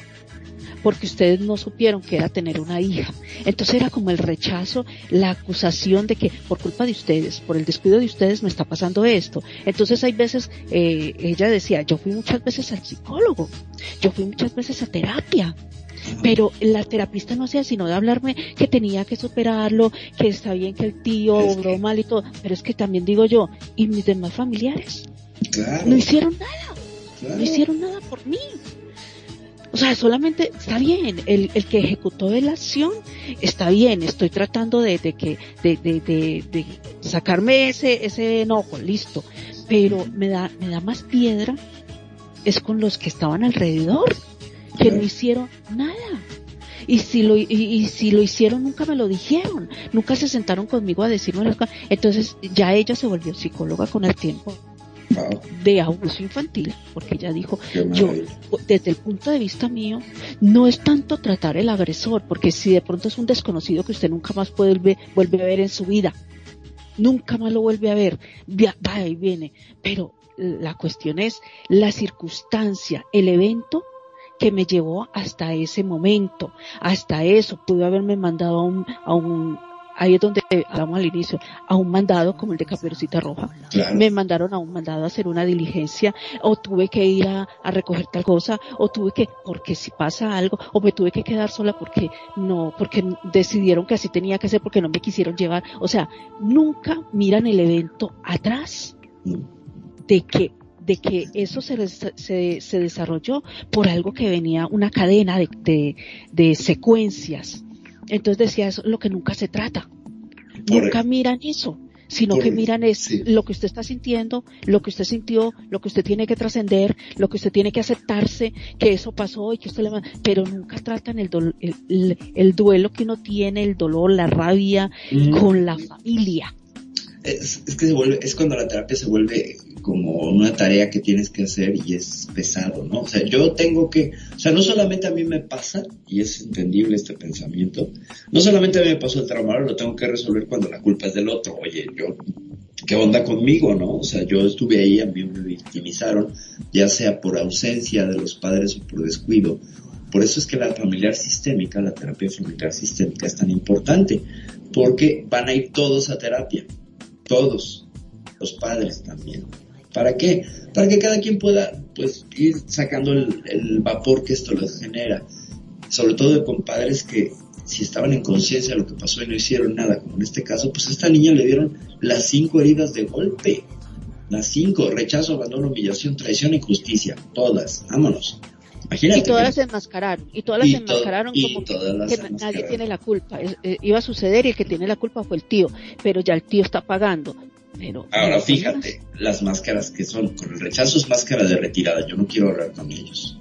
porque ustedes no supieron que era tener una hija. Entonces era como el rechazo, la acusación de que por culpa de ustedes, por el descuido de ustedes me está pasando esto. Entonces hay veces, eh, ella decía, yo fui muchas veces al psicólogo, yo fui muchas veces a terapia, pero la terapista no hacía sino de hablarme que tenía que superarlo, que está bien que el tío obró mal y todo, pero es que también digo yo, ¿y mis demás familiares? No hicieron nada, no hicieron nada por mí. O sea, solamente está bien, el, el que ejecutó la acción está bien, estoy tratando de, de que, de, de, de, de, sacarme ese, ese enojo, listo. Pero me da, me da más piedra es con los que estaban alrededor, que no hicieron nada. Y si lo, y, y, si lo hicieron nunca me lo dijeron, nunca se sentaron conmigo a decirme las cosas. Entonces ya ella se volvió psicóloga con el tiempo de abuso infantil, porque ella dijo, yo, desde el punto de vista mío, no es tanto tratar el agresor, porque si de pronto es un desconocido que usted nunca más vuelve, vuelve a ver en su vida, nunca más lo vuelve a ver, va y viene, pero la cuestión es la circunstancia, el evento que me llevó hasta ese momento, hasta eso, pudo haberme mandado a un, a un, ahí es donde hablamos al inicio, a un mandado como el de Caperucita Roja. Claro. Me mandaron a un mandado a hacer una diligencia, o tuve que ir a, a, recoger tal cosa, o tuve que, porque si pasa algo, o me tuve que quedar sola porque no, porque decidieron que así tenía que ser, porque no me quisieron llevar. O sea, nunca miran el evento atrás de que de que eso se, se, se, desarrolló por algo que venía una cadena de, de, de secuencias. Entonces decía, eso es lo que nunca se trata. Nunca miran eso, sino que miran es sí. lo que usted está sintiendo, lo que usted sintió, lo que usted tiene que trascender, lo que usted tiene que aceptarse, que eso pasó y que usted le pero nunca tratan el, el, el, el, duelo que uno tiene, el dolor, la rabia mm. con la familia. Es, es, que se vuelve, es cuando la terapia se vuelve como una tarea que tienes que hacer y es pesado, ¿no? O sea, yo tengo que, o sea, no solamente a mí me pasa, y es entendible este pensamiento, no solamente a mí me pasó el trauma, lo tengo que resolver cuando la culpa es del otro. Oye, yo, ¿qué onda conmigo, no? O sea, yo estuve ahí, a mí me victimizaron, ya sea por ausencia de los padres o por descuido. Por eso es que la familiar sistémica, la terapia familiar sistémica es tan importante, porque van a ir todos a terapia, todos, los padres también. ¿Para qué? Para que cada quien pueda pues ir sacando el, el vapor que esto les genera. Sobre todo con padres que si estaban en conciencia de lo que pasó y no hicieron nada, como en este caso, pues a esta niña le dieron las cinco heridas de golpe. Las cinco, rechazo, abandono, humillación, traición, injusticia. Todas, vámonos. Imagínate y todas las enmascararon, y todas las y enmascararon como que, que nadie tiene la culpa. Eh, iba a suceder y el que tiene la culpa fue el tío, pero ya el tío está pagando. Pero, Ahora fíjate, las máscaras que son, con el rechazo es máscara de retirada, yo no quiero hablar con ellos.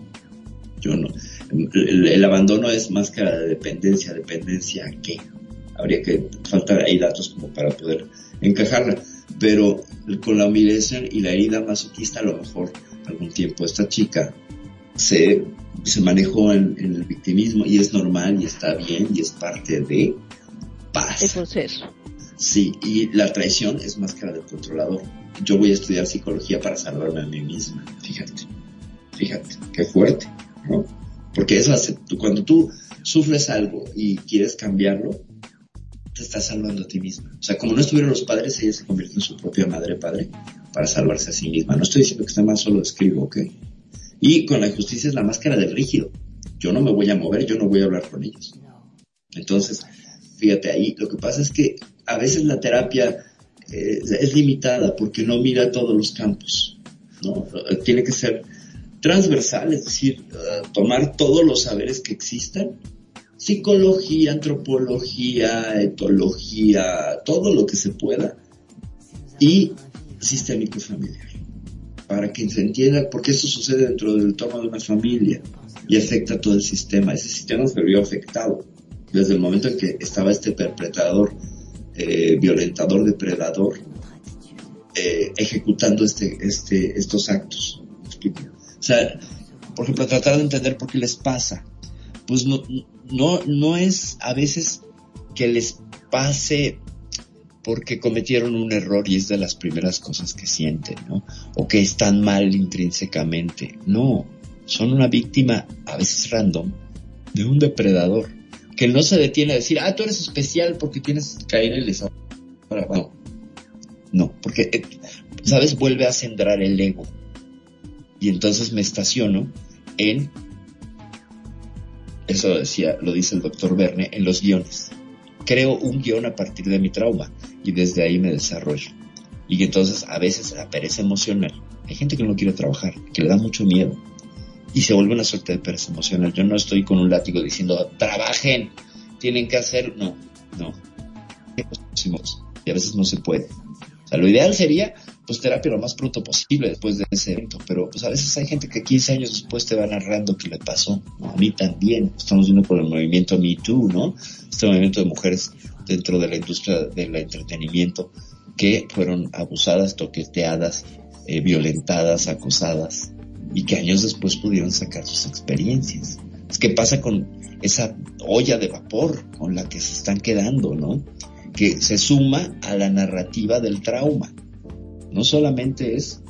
Yo no. El, el abandono es máscara de dependencia, dependencia a qué. Habría que faltar ahí datos como para poder encajarla. Pero con la humillación y la herida masoquista a lo mejor algún tiempo esta chica se, se manejó en, en el victimismo y es normal y está bien y es parte de paz. El proceso. Sí, y la traición es máscara del controlador. Yo voy a estudiar psicología para salvarme a mí misma. Fíjate, fíjate, qué fuerte, ¿no? Porque eso hace, cuando tú sufres algo y quieres cambiarlo, te estás salvando a ti misma. O sea, como no estuvieron los padres, ella se convirtió en su propia madre padre para salvarse a sí misma. No estoy diciendo que está mal, solo escribo, ¿ok? Y con la injusticia es la máscara del rígido. Yo no me voy a mover, yo no voy a hablar con ellos. Entonces, fíjate ahí, lo que pasa es que a veces la terapia eh, es limitada porque no mira todos los campos, ¿no? Tiene que ser transversal, es decir, uh, tomar todos los saberes que existan, psicología, antropología, etología, todo lo que se pueda, y sistémico familiar, para que se entienda por qué esto sucede dentro del entorno de una familia y afecta todo el sistema. Ese sistema se vio afectado desde el momento en que estaba este perpetrador eh, violentador, depredador, eh, ejecutando este, este, estos actos. O sea, por ejemplo, tratar de entender por qué les pasa. Pues no, no, no es a veces que les pase porque cometieron un error y es de las primeras cosas que sienten, ¿no? O que están mal intrínsecamente. No, son una víctima a veces random de un depredador que no se detiene a decir, ah, tú eres especial porque tienes que caer el No, no, porque, eh, ¿sabes? Vuelve a centrar el ego. Y entonces me estaciono en, eso decía, lo dice el doctor Verne, en los guiones. Creo un guion a partir de mi trauma y desde ahí me desarrollo. Y entonces a veces la pereza emocional, hay gente que no quiere trabajar, que le da mucho miedo y se vuelve una suerte de pereza emocional. Yo no estoy con un látigo diciendo, trabajen, tienen que hacer, no, no. Y a veces no se puede. O sea, lo ideal sería, pues, terapia lo más pronto posible después de ese evento, pero pues a veces hay gente que 15 años después te va narrando qué le pasó. A mí también. Estamos viendo por el movimiento Me Too, ¿no? Este movimiento de mujeres dentro de la industria del entretenimiento que fueron abusadas, toqueteadas, eh, violentadas, acosadas y que años después pudieron sacar sus experiencias. Es que pasa con esa olla de vapor con la que se están quedando, ¿no? Que se suma a la narrativa del trauma. No solamente es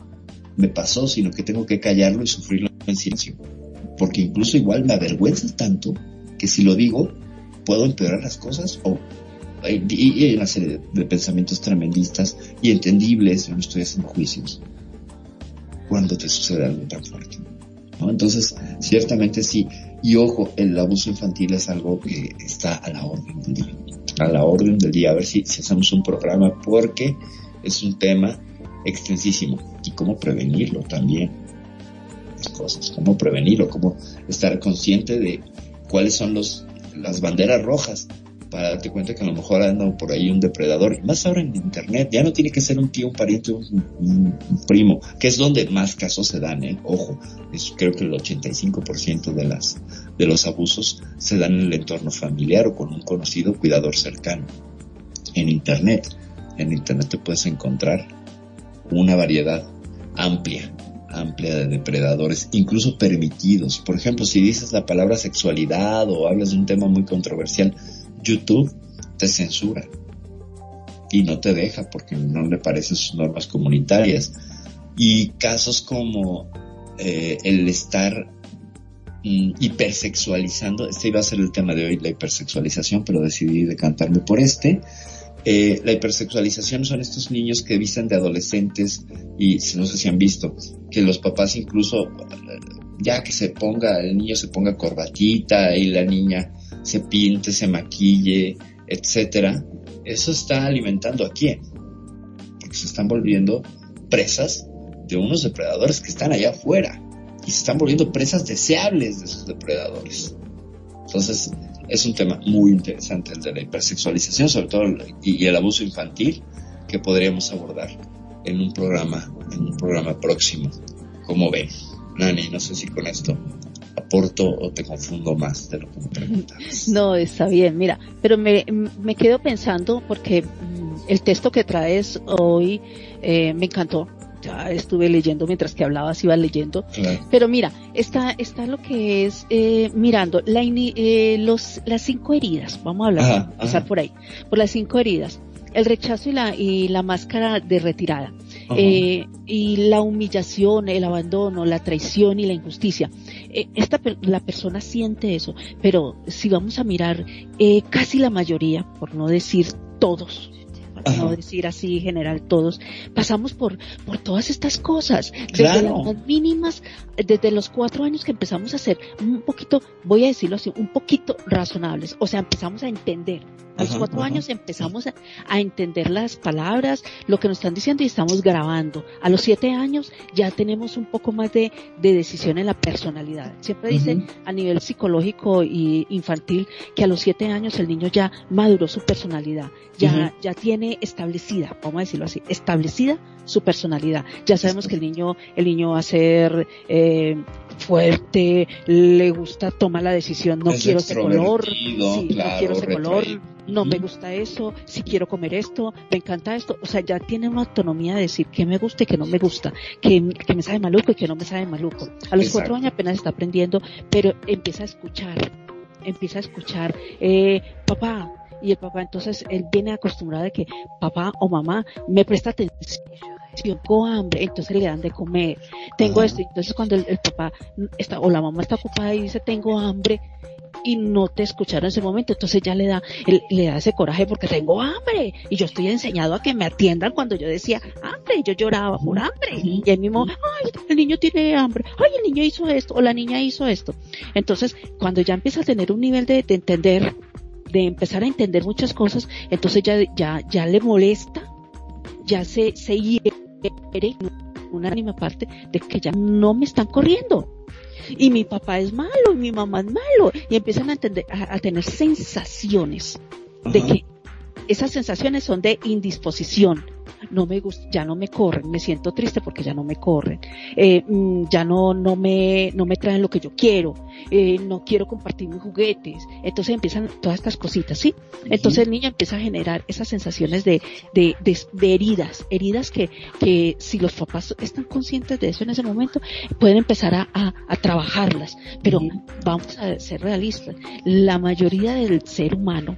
me pasó, sino que tengo que callarlo y sufrirlo en silencio. Porque incluso igual me avergüenza tanto que si lo digo, puedo empeorar las cosas o y, hay una serie de, pensamientos tremendistas y entendibles, yo no estoy haciendo juicios, cuando te sucede algo tan fuerte. Entonces, ciertamente sí. Y ojo, el abuso infantil es algo que está a la orden del día. A la orden del día. A ver si, hacemos un programa porque es un tema extensísimo. Y cómo prevenirlo también. Las cosas. Cómo prevenirlo. Cómo estar consciente de cuáles son las banderas rojas para darte cuenta que a lo mejor anda por ahí un depredador. Más ahora en internet, ya no tiene que ser un tío, un pariente, un, primo, que es donde más casos se dan, ¿eh? Ojo, es, creo que el 85% de las, de los abusos se dan en el entorno familiar o con un conocido cuidador cercano. En internet, en internet te puedes encontrar una variedad amplia amplia de depredadores, incluso permitidos. Por ejemplo, si dices la palabra sexualidad o hablas de un tema muy controversial, YouTube te censura y no te deja porque no le parecen sus normas comunitarias. Y casos como eh, el estar mm, hipersexualizando, este iba a ser el tema de hoy, la hipersexualización, pero decidí decantarme por este. Eh, la hipersexualización son estos niños que visten de adolescentes y no sé si han visto que los papás incluso ya que se ponga, el niño se ponga corbatita y la niña se pinte, se maquille, etcétera, eso está alimentando a quién? Porque se están volviendo presas de unos depredadores que están allá afuera y se están volviendo presas deseables de esos depredadores. Entonces, es un tema muy interesante el de la hipersexualización, sobre todo y, el abuso infantil que podríamos abordar en un programa, en un programa próximo. Como ven, Nani, no sé si con esto aporto o te confundo más de lo que me preguntas. No, está bien, mira, pero me, me quedo pensando porque mm, el texto que traes hoy eh, me encantó. Ya estuve leyendo mientras que hablabas, iba leyendo. Pero mira, está, está lo que es eh, mirando la eh, los, las cinco heridas. Vamos a hablar, pasar por ahí. Por las cinco heridas. El rechazo y la, y la máscara de retirada. Eh, y la humillación, el abandono, la traición y la injusticia. Eh, esta, la persona siente eso, pero si vamos a mirar, eh, casi la mayoría, por no decir todos, no decir así general todos, pasamos por, por todas estas cosas, desde las mínimas, desde los cuatro años que empezamos a ser un poquito, voy a decirlo así, un poquito razonables, o sea, empezamos a entender. A los cuatro años empezamos a, entender las palabras, lo que nos están diciendo y estamos grabando. A los siete años ya tenemos un poco más de, de decisión en la personalidad. Siempre dicen a nivel psicológico y infantil que a los siete años el niño ya maduró su personalidad, ya, ya tiene establecida, vamos a decirlo así, establecida su personalidad. Ya sabemos que el niño, el niño va a ser eh, fuerte, le gusta tomar la decisión, no quiero ese color, no quiero ese color, no me gusta eso, si quiero comer esto, me encanta esto, o sea, ya tiene una autonomía de decir que me gusta y que no me gusta, que, que me sabe maluco y que no me sabe maluco. A los cuatro años apenas está aprendiendo, pero empieza a escuchar, empieza a escuchar, eh, papá, y el papá entonces él viene acostumbrado de que papá o mamá me presta atención tengo hambre, entonces le dan de comer, tengo esto, entonces cuando el, papá está o la mamá está ocupada y dice tengo hambre, y no te escucharon en ese momento, entonces ya le da, le da ese coraje porque tengo hambre y yo estoy enseñado a que me atiendan cuando yo decía hambre yo lloraba por hambre. Y el mismo, ay, el niño tiene hambre, ay, el niño hizo esto o la niña hizo esto. Entonces, cuando ya empieza a tener un nivel de, entender, de empezar a entender muchas cosas, entonces ya, ya, ya le molesta, ya se, se hiere una anima parte de que ya no me están corriendo. Y mi papá es malo y mi mamá es malo y empiezan a, entender, a, tener sensaciones de que esas sensaciones son de indisposición, no me gusta, ya no me corren, me siento triste porque ya no me corren, eh, mm, ya no, no me, no me traen lo que yo quiero, eh, no quiero compartir mis juguetes, entonces empiezan todas estas cositas, ¿sí? Entonces el niño empieza a generar esas sensaciones de, de, de, heridas, heridas que, que si los papás están conscientes de eso en ese momento, pueden empezar a, a, trabajarlas, pero vamos a ser realistas, la mayoría del ser humano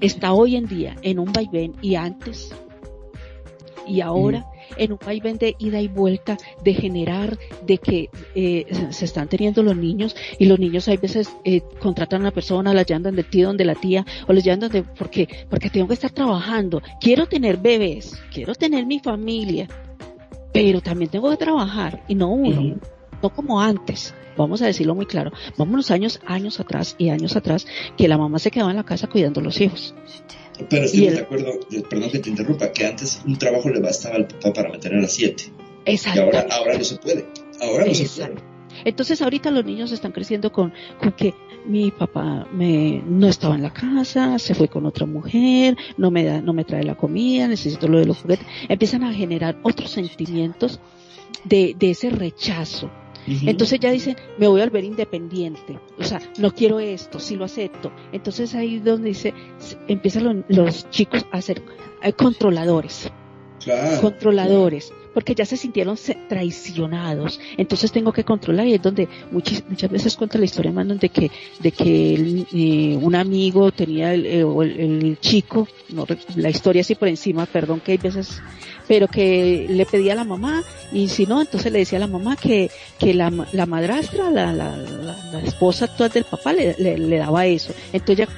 está hoy en día en un vaivén y antes y ahora en un vaivén de ida y vuelta, de generar, de que eh, se están teniendo los niños y los niños hay veces eh, contratan a una persona, la llevan del tío, donde la tía, o les llevan donde, porque, porque tengo que estar trabajando, quiero tener bebés, quiero tener mi familia, pero también tengo que trabajar y no uno, no como antes vamos a decirlo muy claro, vamos años, años atrás y años atrás, que la mamá se quedaba en la casa cuidando a los hijos. Pero estoy de acuerdo, eh, perdón que te interrumpa, que antes un trabajo le bastaba al papá para mantener a siete. Exacto. Y ahora, ahora no se puede. Ahora no se puede. Entonces ahorita los niños están creciendo con, con que mi papá me, no estaba en la casa, se fue con otra mujer, no me da, no me trae la comida, necesito lo de los juguetes. Empiezan a generar otros sentimientos de, de ese rechazo entonces ya dicen, me voy a volver independiente. O sea, no quiero esto, sí lo acepto. Entonces ahí es donde dice, empiezan los, chicos a ser eh, controladores. Controladores porque ya se sintieron traicionados, entonces tengo que controlar y es donde muchas, muchas veces cuenta la historia más de que, de que eh, un amigo tenía el, eh, el, chico, no, la historia así por encima, perdón que hay veces, pero que le pedía a la mamá y si no, entonces le decía a la mamá que, que la, la madrastra, la, la, la, esposa actual del papá le, le, daba eso, entonces ya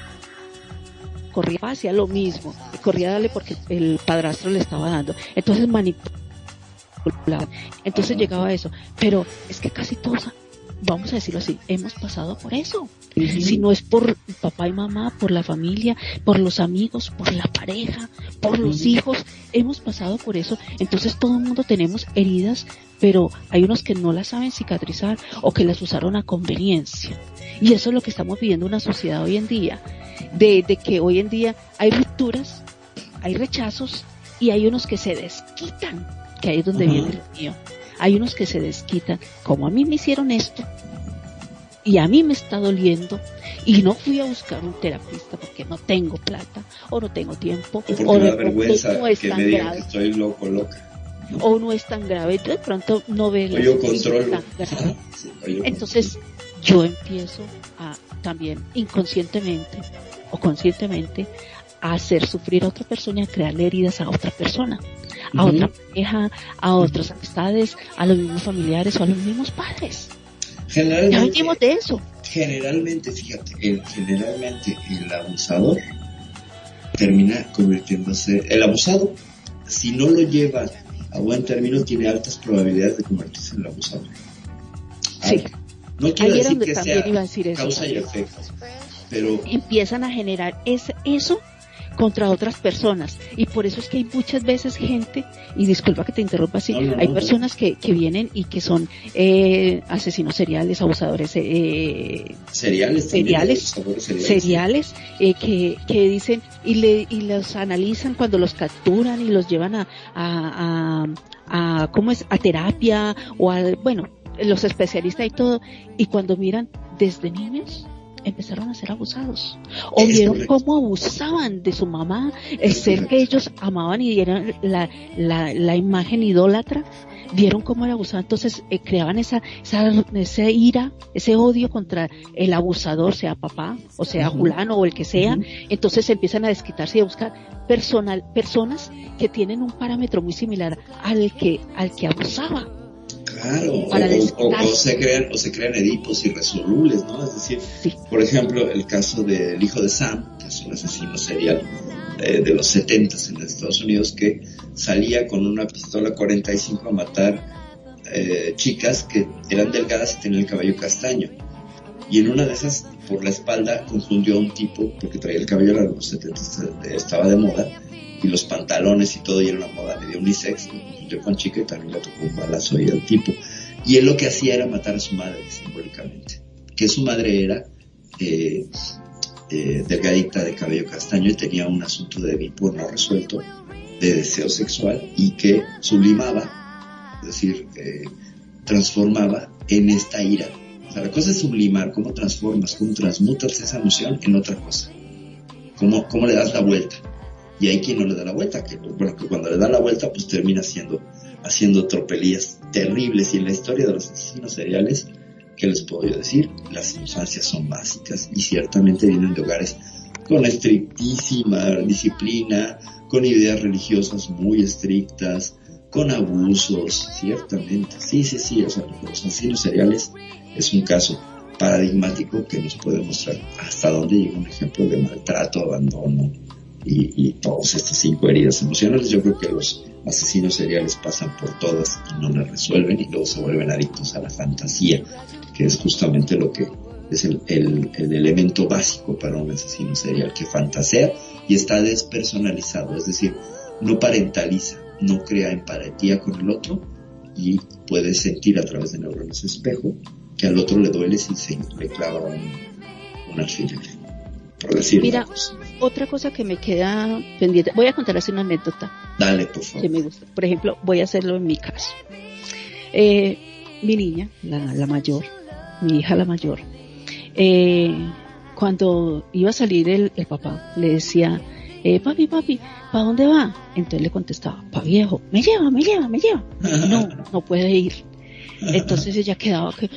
corría hacia lo mismo, corría a darle porque el padrastro le estaba dando, entonces manipulaba entonces llegaba a eso. Pero es que casi todos, vamos a decirlo así, hemos pasado por eso. Si no es por papá y mamá, por la familia, por los amigos, por la pareja, por los hijos, hemos pasado por eso. Entonces todo el mundo tenemos heridas, pero hay unos que no las saben cicatrizar o que las usaron a conveniencia. Y eso es lo que estamos viviendo en una sociedad hoy en día. De, de que hoy en día hay rupturas, hay rechazos y hay unos que se desquitan que ahí es donde viene lo mío. Hay unos que se desquitan, como a mí me hicieron esto, y a mí me está doliendo, y no fui a buscar un terapista porque no tengo plata, o no tengo tiempo, o, de vergüenza no es tan grave. estoy loco, loca. O no es tan grave, yo de pronto no veo yo controlo. Entonces, yo empiezo a también inconscientemente o conscientemente a hacer sufrir a otra persona y a crearle heridas a otra persona a otra pareja, a otras amistades, a los mismos familiares o a los mismos padres. Generalmente, ya venimos de eso. Generalmente, fíjate, el, generalmente el abusador termina convirtiéndose, el abusado, si no lo lleva a buen término, tiene altas probabilidades de convertirse en el abusador. Sí. No quiero decir que sea causa y efecto, pero empiezan a generar ese, eso contra otras personas. Y por eso es que hay muchas veces gente, y disculpa que te interrumpa así, hay personas que, que vienen y que son eh, asesinos seriales, abusadores eh, seriales, seriales, seriales, eh, que, que dicen y, le, y los analizan cuando los capturan y los llevan a, a, a, a ¿cómo es? A terapia o a, bueno, los especialistas y todo, y cuando miran desde niños, empezaron a ser abusados. O vieron cómo abusaban de su mamá, el ser que ellos amaban y dieron la, la, la imagen idólatra, vieron cómo era abusado, entonces eh, creaban esa, esa, ira, ese odio contra el abusador, sea papá, o sea Julano, o el que sea, entonces empiezan a desquitarse y a buscar personal, personas que tienen un parámetro muy similar al que, al que abusaba. Claro, o, se crean, o se crean edipos irresolubles, ¿no? Es decir, por ejemplo, el caso del hijo de Sam, que es un asesino serial eh, de los 70 en Estados Unidos, que salía con una pistola 45 a matar eh, chicas que eran delgadas y tenían el cabello castaño. Y en una de esas, por la espalda, confundió a un tipo, porque traía el cabello largo, 70 estaba de moda, y los pantalones y todo, y era una moda medio unisex, yo con chica y también le tocó un balazo ahí al tipo. Y él lo que hacía era matar a su madre, simbólicamente. Que su madre era eh, eh, delgadita de cabello castaño y tenía un asunto de Edipo no resuelto, de deseo sexual, y que sublimaba, es decir, eh, transformaba en esta ira. O sea, la cosa es sublimar, cómo transformas, cómo transmutas esa emoción en otra cosa. Cómo, cómo le das la vuelta y hay quien no le da la vuelta, que, bueno, que cuando le da la vuelta pues termina haciendo, haciendo tropelías terribles y en la historia de los asesinos seriales, ¿qué les puedo yo decir? Las infancias son básicas y ciertamente vienen de hogares con estrictísima disciplina, con ideas religiosas muy estrictas, con abusos, ciertamente. Sí, sí, sí, o sea, los asesinos seriales es un caso paradigmático que nos puede mostrar hasta dónde llega un ejemplo de maltrato, abandono, y, y todas estas cinco heridas emocionales, yo creo que los asesinos seriales pasan por todas y no las resuelven y luego se vuelven adictos a la fantasía, que es justamente lo que es el, el, el, elemento básico para un asesino serial, que fantasea y está despersonalizado, es decir, no parentaliza, no crea empatía con el otro y puede sentir a través de neuronas espejo que al otro le duele si se le clava un, un alfiler. Mira, otra cosa que me queda pendiente, voy a contarles una anécdota. Dale, por favor. Que me gusta. Por ejemplo, voy a hacerlo en mi caso. Eh, mi niña, la, mayor, mi hija la mayor, eh, cuando iba a salir el, papá, le decía, eh, papi, papi, ¿para dónde va? Entonces le contestaba, pa viejo, me lleva, me lleva, me lleva. No, no puede ir. Entonces ella quedaba que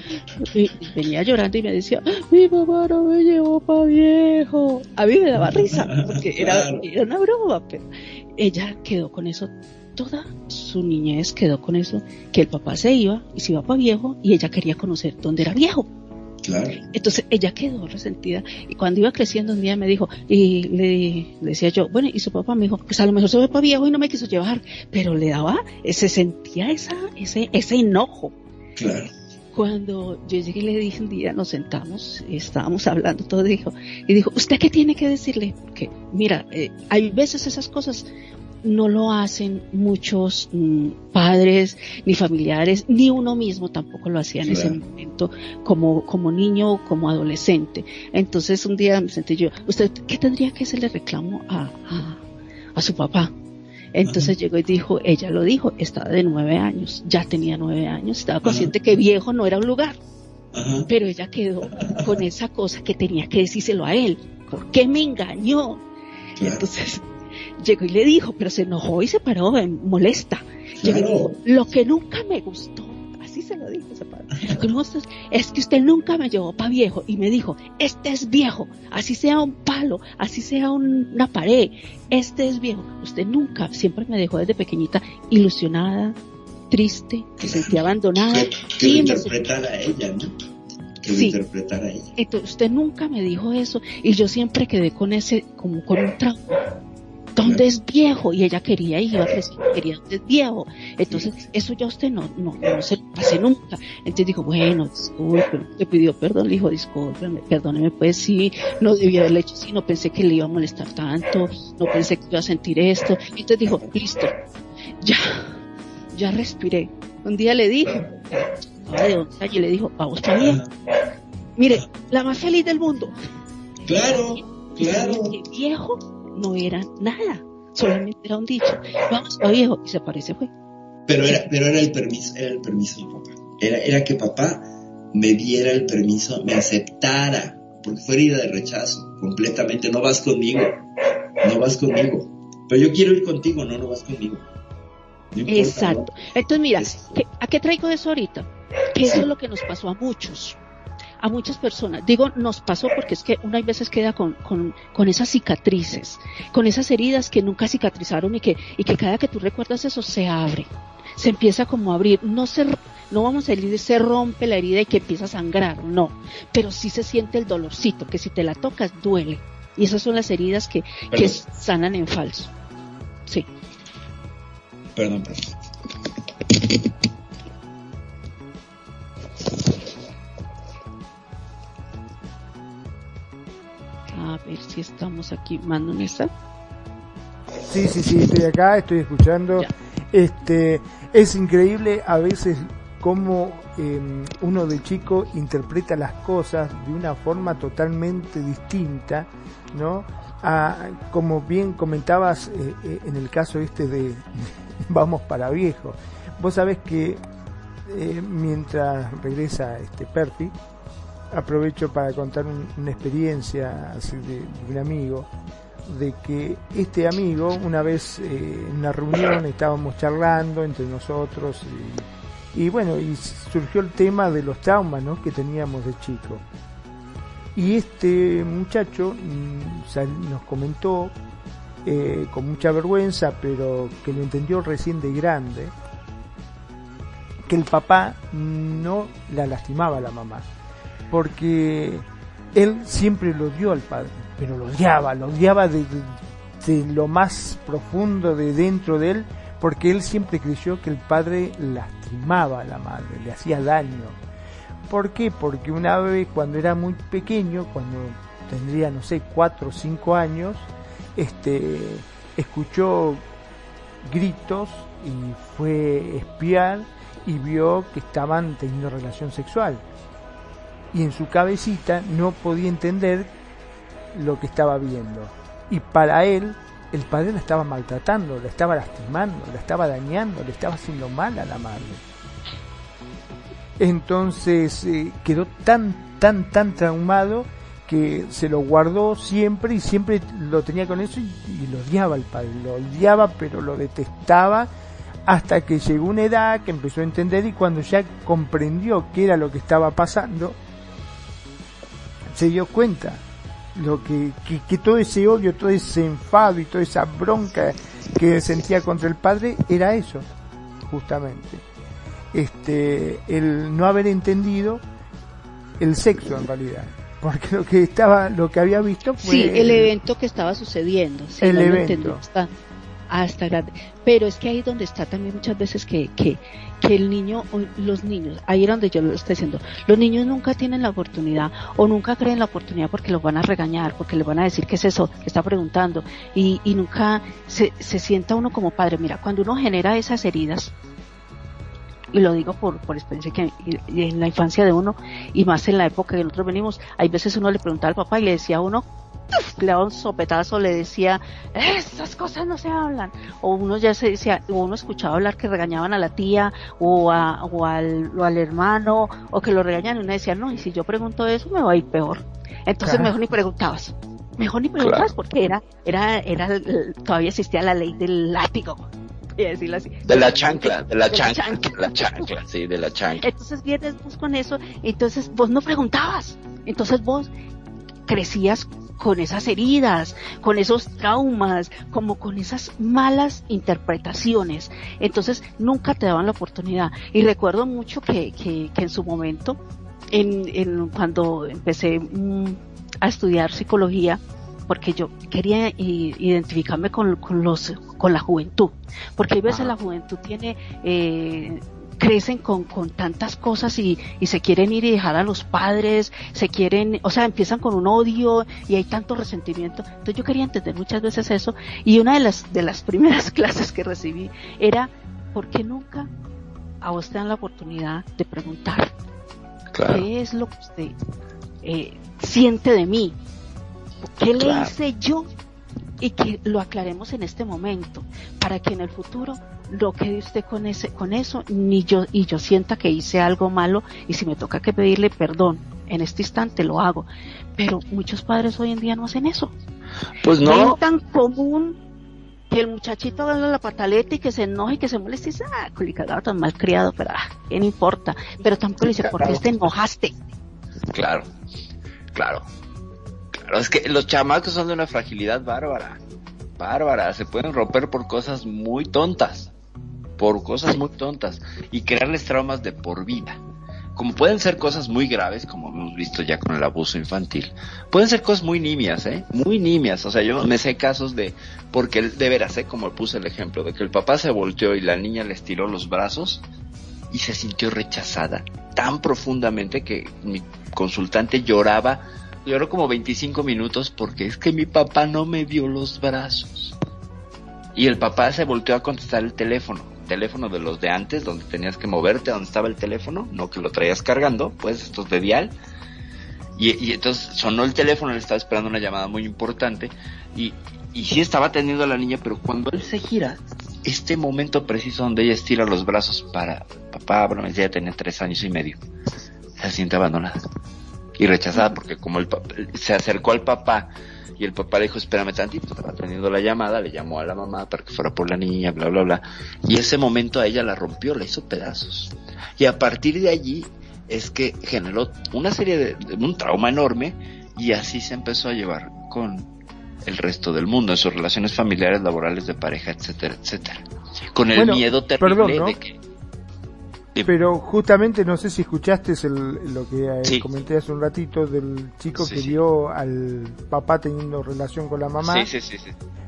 venía llorando y me decía, mi papá no me llevó pa viejo. A mí me daba risa, porque era, era una broma, pero ella quedó con eso toda su niñez quedó con eso, que el papá se iba y se iba pa viejo y ella quería conocer dónde era viejo. Claro. Entonces ella quedó resentida y cuando iba creciendo un día me dijo y le, decía yo, bueno, y su papá me dijo, pues a lo mejor fue para viejo y no me quiso llevar, pero le daba, se sentía esa, ese, ese enojo. Cuando yo llegué y le dije un día, nos sentamos, estábamos hablando todo, dijo, y dijo, ¿usted qué tiene que decirle? Que, mira, eh, hay veces esas cosas no lo hacen muchos mm, padres, ni familiares, ni uno mismo tampoco lo hacía en ese momento como, como niño o como adolescente. Entonces un día me sentí yo, ¿usted qué tendría que hacerle reclamo a, a su papá? Entonces llegó y dijo, ella lo dijo, estaba de nueve años, ya tenía nueve años, estaba consciente que viejo no era un lugar. Pero ella quedó con esa cosa que tenía que decírselo a él. ¿Por qué me engañó? Entonces llegó y le dijo, pero se enojó y se paró molesta. Llegó lo que nunca me gustó así se lo dijo ese padre. Es que usted nunca me llevó para viejo y me dijo, este es viejo, así sea un palo, así sea una pared, este es viejo. Usted nunca, siempre me dejó desde pequeñita ilusionada, triste, que sentía abandonada. Que, lo interpretara a ella, ¿no? Que interpretara a ella. Entonces usted nunca me dijo eso y yo siempre quedé con ese, como con un trauma ¿dónde es viejo? Y ella quería y iba a quería dónde es viejo. Entonces, eso ya usted no, no, no se pase nunca. Entonces dijo, bueno, disculpe, le pidió perdón, le dijo, discúlpeme, perdóneme, pues sí, no debía haberle hecho así, no pensé que le iba a molestar tanto, no pensé que iba a sentir esto. Y entonces dijo, listo, ya, ya respiré. Un día le dije, y le dijo, vamos está bien. Mire, la más feliz del mundo. Claro, claro. viejo no era nada, solamente era un dicho. Vamos a viejo y se parece fue. Pero era, pero era el permiso, era el permiso de papá. Era, era que papá me diera el permiso, me aceptara, porque fue herida de rechazo, completamente, no vas conmigo, no vas conmigo. Pero yo quiero ir contigo, no, no vas conmigo. Exacto. Entonces mira, ¿a qué traigo eso ahorita? Que eso es lo que nos pasó a muchos a muchas personas. Digo, nos pasó porque es que una hay veces queda con, con, con, esas cicatrices, con esas heridas que nunca cicatrizaron y que, y que cada que tú recuerdas eso se abre, se empieza como a abrir, no se no vamos a decir se rompe la herida y que empieza a sangrar, no, pero sí se siente el dolorcito, que si te la tocas duele. Y esas son las heridas que, que sanan en falso. Sí. Perdón, perdón. A ver si estamos aquí. ¿Mando? Sí, sí, sí, estoy acá, estoy escuchando. Este, es increíble a veces cómo em, uno de chico interpreta las cosas de una forma totalmente distinta, ¿no? A, como bien comentabas eh, eh, en el caso este de Vamos para Viejo. Vos sabés que eh, mientras regresa este Perfi, aprovecho para contar una experiencia así de, un amigo, de que este amigo, una vez en una reunión estábamos charlando entre nosotros y bueno, y surgió el tema de los traumas que teníamos de chico. Y este muchacho mm, nos comentó eh, con mucha vergüenza, pero que lo entendió recién de grande, que el papá no la lastimaba a la mamá, porque él siempre lo odió al padre, pero lo odiaba, lo odiaba de, lo más profundo de dentro de él, porque él siempre creyó que el padre lastimaba a la madre, le hacía daño. ¿Por qué? Porque una vez cuando era muy pequeño, cuando tendría, no sé, cuatro o cinco años, este, escuchó gritos y fue espiar y vio que estaban teniendo relación sexual. Y en su cabecita no podía entender lo que estaba viendo. Y para él el padre la estaba maltratando, la estaba lastimando, la estaba dañando, le estaba haciendo mal a la madre. Entonces eh, quedó tan, tan, tan traumado que se lo guardó siempre y siempre lo tenía con eso y, lo odiaba el padre, lo odiaba pero lo detestaba hasta que llegó una edad que empezó a entender y cuando ya comprendió qué era lo que estaba pasando, se dio cuenta lo que, que, todo ese odio, todo ese enfado y toda esa bronca que sentía contra el padre era eso, justamente. Este, el no haber entendido el sexo en realidad. Porque lo que estaba, lo que había visto fue. Sí, el, evento que estaba sucediendo. el evento hasta grande. Pero es que ahí es donde está también muchas veces que, que, que el niño, los niños, ahí es donde yo lo estoy diciendo, los niños nunca tienen la oportunidad o nunca creen la oportunidad porque los van a regañar, porque les van a decir qué es eso que está preguntando y, y nunca se, se sienta uno como padre. Mira, cuando uno genera esas heridas, y lo digo por, por experiencia que en la infancia de uno y más en la época que nosotros venimos, hay veces uno le preguntaba al papá y le decía a uno, le daba un sopetazo, le decía, esas cosas no se hablan. O uno ya se decía, o uno escuchaba hablar que regañaban a la tía o, a, o, al, o al hermano o que lo regañan y uno decía, no, y si yo pregunto eso me va a ir peor. Entonces mejor ni preguntabas. Mejor ni preguntabas porque era, era, era, todavía existía la ley del látigo. Así. De la chancla, de la, chancla, de la chancla, sí, de la chancla. Entonces vienes vos con eso, entonces vos no preguntabas, entonces vos crecías con esas heridas, con esos traumas, como con esas malas interpretaciones. Entonces nunca te daban la oportunidad. Y recuerdo mucho que, que, en su momento, en, en cuando empecé mm, a estudiar psicología, porque yo quería identificarme con, con, los con la juventud porque a veces la juventud tiene eh, crecen con, con tantas cosas y, y, se quieren ir y dejar a los padres, se quieren, o sea, empiezan con un odio y hay tanto resentimiento. Entonces yo quería entender muchas veces eso y una de las, de las primeras clases que recibí era, ¿por qué nunca a vos te dan la oportunidad de preguntar qué es lo que usted eh, siente de mí? ¿Qué le hice yo y que lo aclaremos en este momento para que en el futuro lo quede usted con ese con eso ni yo y yo sienta que hice algo malo y si me toca que pedirle perdón en este instante lo hago pero muchos padres hoy en día no hacen eso pues no es tan común que el muchachito haga la pataleta y que se enoje y que se moleste y dice, ah, culicagado tan mal criado, pero ah, ¿qué no importa? Pero tampoco le dice, ¿por qué te enojaste? Claro, claro es que los chamacos son de una fragilidad bárbara. Bárbara, se pueden romper por cosas muy tontas. Por cosas muy tontas y crearles traumas de por vida. Como pueden ser cosas muy graves, como hemos visto ya con el abuso infantil, pueden ser cosas muy nimias, ¿eh? Muy nimias. O sea, yo me sé casos de, porque de veras, ¿eh? Como puse el ejemplo, de que el papá se volteó y la niña le estiró los brazos y se sintió rechazada tan profundamente que mi consultante lloraba, lloró como 25 minutos porque es que mi papá no me dio los brazos. Y el papá se volteó a contestar el teléfono, teléfono de los de antes, donde tenías que moverte, donde estaba el teléfono, no que lo traías cargando, pues estos de dial. Y, entonces sonó el teléfono, él estaba esperando una llamada muy importante y, y sí estaba atendiendo a la niña, pero cuando él se gira, este momento preciso donde ella estira los brazos para papá, bueno, ella tenía tres años y medio, se siente abandonada y rechazada porque como el se acercó al papá y el papá le dijo, espérame tantito, estaba atendiendo la llamada, le llamó a la mamá para que fuera por la niña, bla, bla, bla. Y ese momento a ella la rompió, la hizo pedazos. Y a partir de allí es que generó una serie de, un trauma enorme y así se empezó a llevar con el resto del mundo, en sus relaciones familiares, laborales, de pareja, etcétera, etcétera. Con el miedo terrible de que pero justamente no sé si escuchaste lo que eh, comenté hace un ratito del chico que vio al papá teniendo relación con la mamá.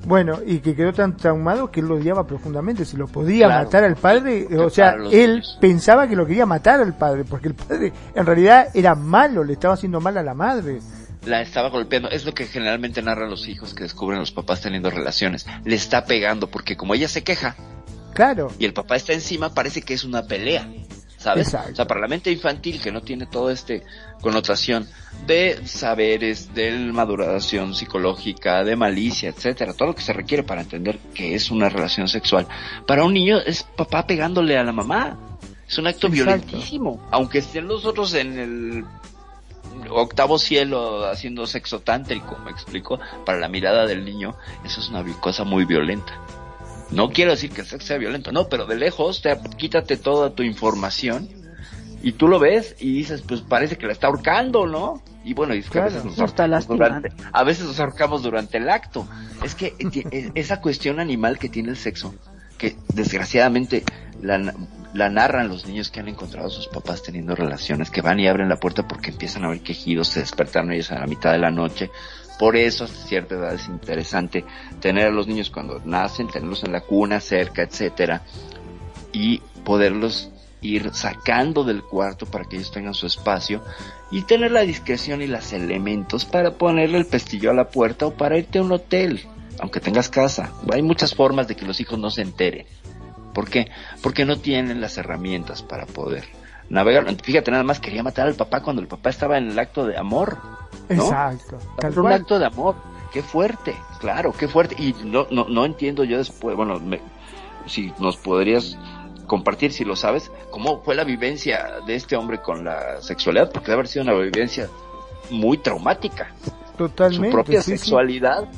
Bueno, y que quedó tan traumado que él lo odiaba profundamente. Si lo podía matar al padre, o sea, él pensaba que lo quería matar al padre, porque el padre en realidad era malo, le estaba haciendo mal a la madre la estaba golpeando. Es lo que generalmente narran los hijos que descubren a los papás teniendo relaciones. Le está pegando porque como ella se queja, Claro. Y el papá está encima, parece que es una pelea. ¿Sabes? O sea, para la mente infantil que no tiene toda este connotación de saberes, de maduración psicológica, de malicia, etcétera, todo lo que se requiere para entender que es una relación sexual. Para un niño es papá pegándole a la mamá. Es un acto violentísimo. Aunque estén los otros en el octavo cielo haciendo sexo tántrico, me explico, para la mirada del niño, eso es una cosa muy violenta. No quiero decir que el sexo sea violento, no, pero de lejos te, quítate toda tu información y tú lo ves y dices, pues parece que la está ahorcando, ¿no? Y bueno, y a, veces nos ahorcamos durante, a veces nos ahorcamos durante el acto. Es que e, esa cuestión animal que tiene el sexo, que desgraciadamente la, la narran los niños que han encontrado a sus papás teniendo relaciones, que van y abren la puerta porque empiezan a ver quejidos, se despertaron ellos a la mitad de la noche, por eso, hasta cierta edad es interesante tener a los niños cuando nacen, tenerlos en la cuna, cerca, etcétera, y poderlos ir sacando del cuarto para que ellos tengan su espacio y tener la discreción y los elementos para ponerle el pestillo a la puerta o para irte a un hotel, aunque tengas casa. Hay muchas formas de que los hijos no se enteren. ¿Por qué? Porque no tienen las herramientas para poder navegar. Fíjate, nada más quería matar al papá cuando el papá estaba en el acto de amor. Exacto. un acto de amor. Qué fuerte, claro, qué fuerte. Y no, no, no entiendo yo después, bueno, si nos podrías compartir, si lo sabes, cómo fue la vivencia de este hombre con la sexualidad, porque debe haber sido una vivencia muy traumática. Totalmente. Su propia sexualidad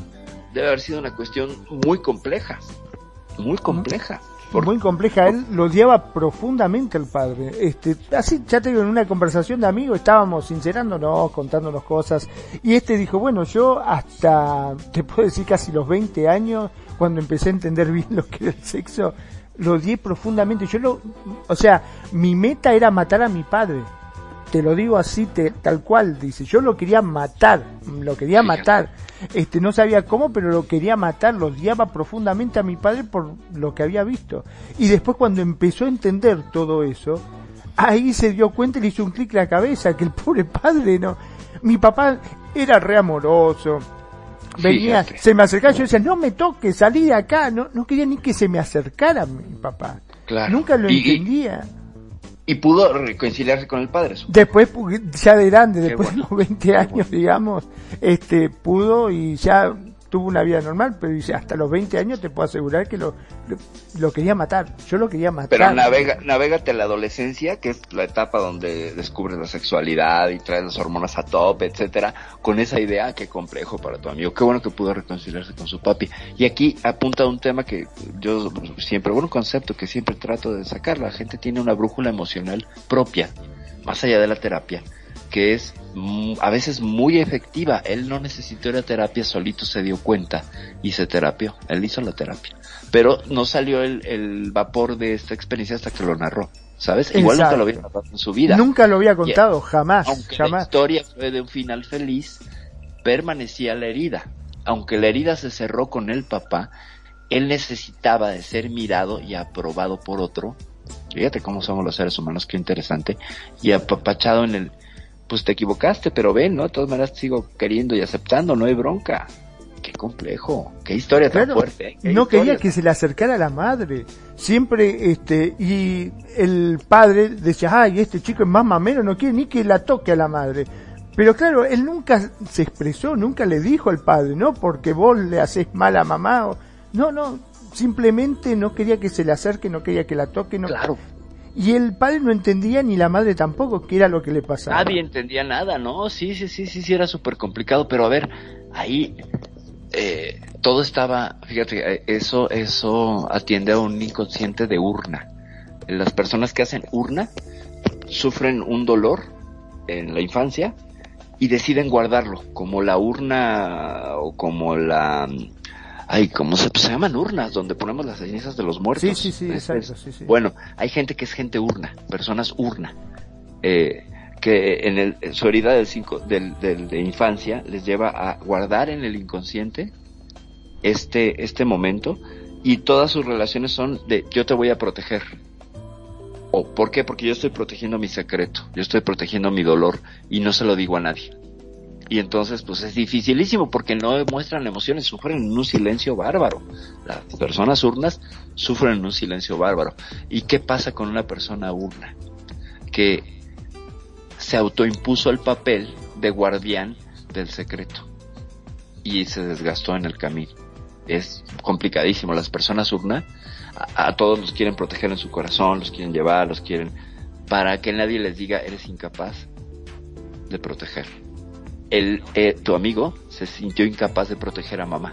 debe haber sido una cuestión muy compleja, muy compleja muy compleja. Él lo odiaba profundamente al padre. Este, así, ya te digo, en una conversación de amigos estábamos sincerándonos, contándonos cosas. Y este dijo, bueno, yo hasta, te puedo decir casi los 20 años, cuando empecé a entender bien lo que era el sexo, lo odié profundamente. Yo lo, o sea, mi meta era matar a mi padre. Te lo digo así, tal cual, dice. Yo lo quería matar, lo quería matar este, no sabía cómo, pero lo quería matar, lo odiaba profundamente a mi padre por lo que había visto. Y después cuando empezó a entender todo eso, ahí se dio cuenta y le hizo un clic en la cabeza, que el pobre padre no, mi papá era re amoroso, venía, se me acercaba, yo decía, no me toques, salí de acá, no, no quería ni que se me acercara mi papá. Nunca lo entendía. Y pudo reconciliarse con el padre. Después, ya de grande, después de los 20 años, digamos, este, pudo y ya tuvo una vida normal, pero dice, hasta los 20 años te puedo asegurar que lo, lo, quería matar. Yo lo quería matar. Pero navega, navegate a la adolescencia, que es la etapa donde descubres la sexualidad y traes las hormonas a tope, etcétera, con esa idea, qué complejo para tu amigo. Qué bueno que pudo reconciliarse con su papi. Y aquí apunta un tema que yo siempre, un concepto que siempre trato de sacar. La gente tiene una brújula emocional propia, más allá de la terapia que es a veces muy efectiva. Él no necesitó la terapia, solito se dio cuenta y se terapió. Él hizo la terapia. Pero no salió el, vapor de esta experiencia hasta que lo narró. ¿Sabes? Igual nunca lo había contado en su vida. Nunca lo había contado, jamás. Aunque jamás. la historia fue de un final feliz, permanecía la herida. Aunque la herida se cerró con el papá, él necesitaba de ser mirado y aprobado por otro. Fíjate cómo somos los seres humanos, qué interesante. Y apapachado en el, pues te equivocaste, pero ven, ¿no? De todas maneras sigo queriendo y aceptando, no hay bronca. Qué complejo, qué historia tan fuerte. ¿eh? No quería que se le acercara a la madre. Siempre, este, y el padre decía, ay, este chico es más mamero, no quiere ni que la toque a la madre. Pero claro, él nunca se expresó, nunca le dijo al padre, ¿no? Porque vos le haces mal a mamá. No, no, simplemente no quería que se le acerque, no quería que la toque. No. Claro. Y el padre no entendía ni la madre tampoco qué era lo que le pasaba. Nadie entendía nada, ¿no? Sí, sí, sí, sí, sí, era súper complicado, pero a ver, ahí eh, todo estaba, fíjate, eh, eso, eso atiende a un inconsciente de urna. Las personas que hacen urna sufren un dolor en la infancia y deciden guardarlo, como la urna o como la ay, ¿cómo se, se llaman urnas? Donde ponemos las cenizas de los muertos. Sí, sí, sí, exacto, sí, sí. Bueno, hay gente que es gente urna, personas urna, eh, que en el, su herida del cinco, del, del, de infancia les lleva a guardar en el inconsciente este, este momento y todas sus relaciones son de yo te voy a proteger. ¿O por qué? Porque yo estoy protegiendo mi secreto, yo estoy protegiendo mi dolor y no se lo digo a nadie. Y entonces, pues es dificilísimo porque no demuestran emociones, sufren en un silencio bárbaro. Las personas urnas sufren en un silencio bárbaro. ¿Y qué pasa con una persona urna? Que se autoimpuso el papel de guardián del secreto y se desgastó en el camino. Es complicadísimo. Las personas urna a, a todos los quieren proteger en su corazón, los quieren llevar, los quieren para que nadie les diga eres incapaz de proteger el, eh, tu amigo se sintió incapaz de proteger a mamá.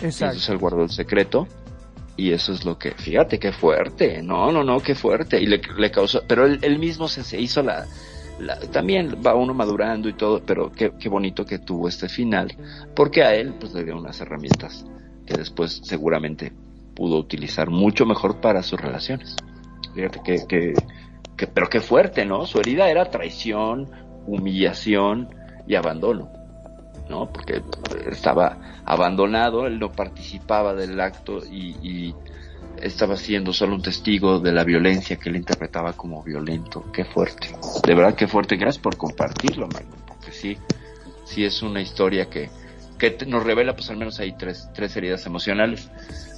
Exacto. Entonces él guardó el secreto y eso es lo que, fíjate qué fuerte, no, no, no, qué fuerte. Y le, le causó, pero él, él mismo se, se hizo la, la, también va uno madurando y todo, pero qué, qué bonito que tuvo este final, porque a él pues le dio unas herramientas que después seguramente pudo utilizar mucho mejor para sus relaciones. Fíjate que, que, que pero qué fuerte, ¿no? Su herida era traición, humillación, y abandono, ¿no? Porque estaba abandonado, él no participaba del acto y, y, estaba siendo solo un testigo de la violencia que él interpretaba como violento. Qué fuerte. De verdad, qué fuerte. Gracias por compartirlo, Magno, porque sí, sí es una historia que, que nos revela pues al menos ahí tres, tres heridas emocionales.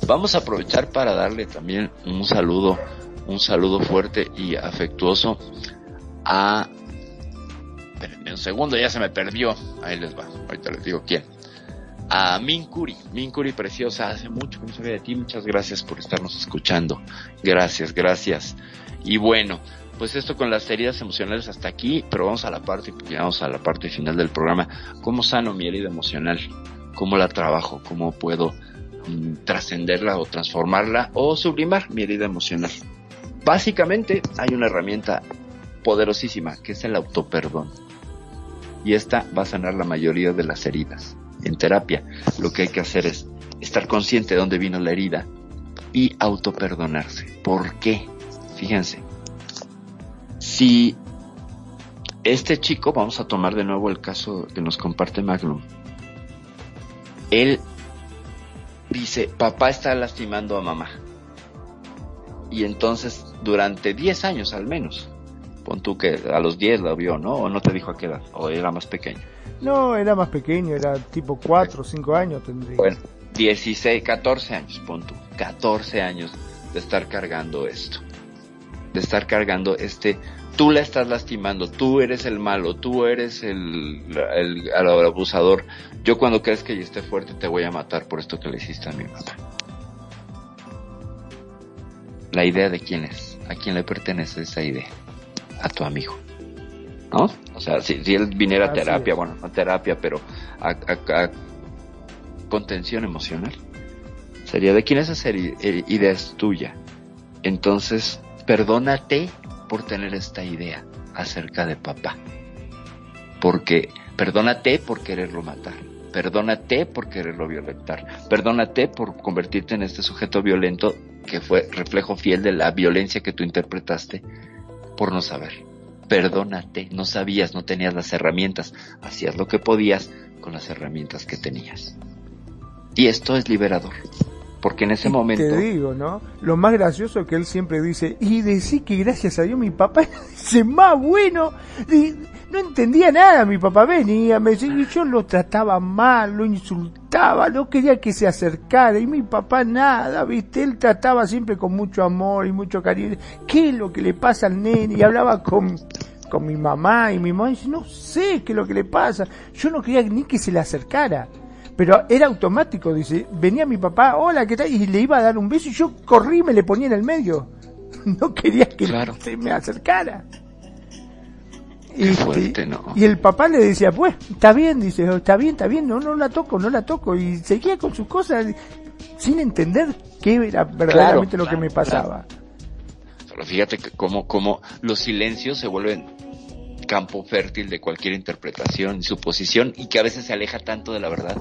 Vamos a aprovechar para darle también un saludo, un saludo fuerte y afectuoso a Espérenme un segundo, ya se me perdió. Ahí les va, ahorita les digo quién. A Mincuri, Mincuri preciosa, hace mucho que no sabía de ti, muchas gracias por estarnos escuchando. Gracias, gracias. Y bueno, pues esto con las heridas emocionales hasta aquí, pero vamos a la parte, vamos a la parte final del programa. ¿Cómo sano mi herida emocional? ¿Cómo la trabajo? ¿Cómo puedo mm, trascenderla o transformarla o sublimar mi herida emocional? Básicamente hay una herramienta poderosísima que es el autoperdón y esta va a sanar la mayoría de las heridas. En terapia lo que hay que hacer es estar consciente de dónde vino la herida y autoperdonarse. ¿Por qué? Fíjense, si este chico, vamos a tomar de nuevo el caso que nos comparte Magnum, él dice, papá está lastimando a mamá. Y entonces, durante 10 años al menos, Pon tú que a los 10 lo vio, ¿no? ¿O no te dijo a qué edad? ¿O era más pequeño? No, era más pequeño, era tipo 4 o 5 años tendría. Bueno, 16, 14 años, pon tú. 14 años de estar cargando esto. De estar cargando este... Tú la estás lastimando, tú eres el malo, tú eres el, el, el abusador. Yo cuando crees que yo esté fuerte te voy a matar por esto que le hiciste a mi mamá. La idea de quién es, a quién le pertenece esa idea a tu amigo. ¿No? O sea, si, si él viniera a terapia, bueno, no a terapia, pero a, a, a, contención emocional, sería de quién es esa idea es tuya. Entonces, perdónate por tener esta idea acerca de papá. porque perdónate por quererlo matar, perdónate por quererlo violentar, perdónate por convertirte en este sujeto violento que fue reflejo fiel de la violencia que tú interpretaste por no saber. Perdónate, no sabías, no tenías las herramientas, hacías lo que podías con las herramientas que tenías. Y esto es liberador. Porque en ese momento. Te digo, ¿no? Lo más gracioso que él siempre dice, y decir que gracias a Dios mi papá es más bueno. no entendía nada, mi papá venía, me decía, y yo lo trataba mal, lo insultaba, no quería que se acercara, y mi papá nada, viste, él trataba siempre con mucho amor y mucho cariño. ¿Qué es lo que le pasa al nene? Y hablaba con, con mi mamá, y mi mamá dice, no sé qué es lo que le pasa. Yo no quería ni que se le acercara pero era automático, dice, venía mi papá, hola, ¿qué tal? Y le iba a dar un beso y yo corrí y me le ponía en el medio. No quería que se me acercara. Este, y el papá le decía, pues, está bien, dice, está bien, está bien, no, no la toco, no la toco. Y seguía con sus cosas sin entender qué era verdaderamente lo que me pasaba. Pero fíjate que como, como los silencios se vuelven campo fértil de cualquier interpretación suposición y que a veces se aleja tanto de la verdad.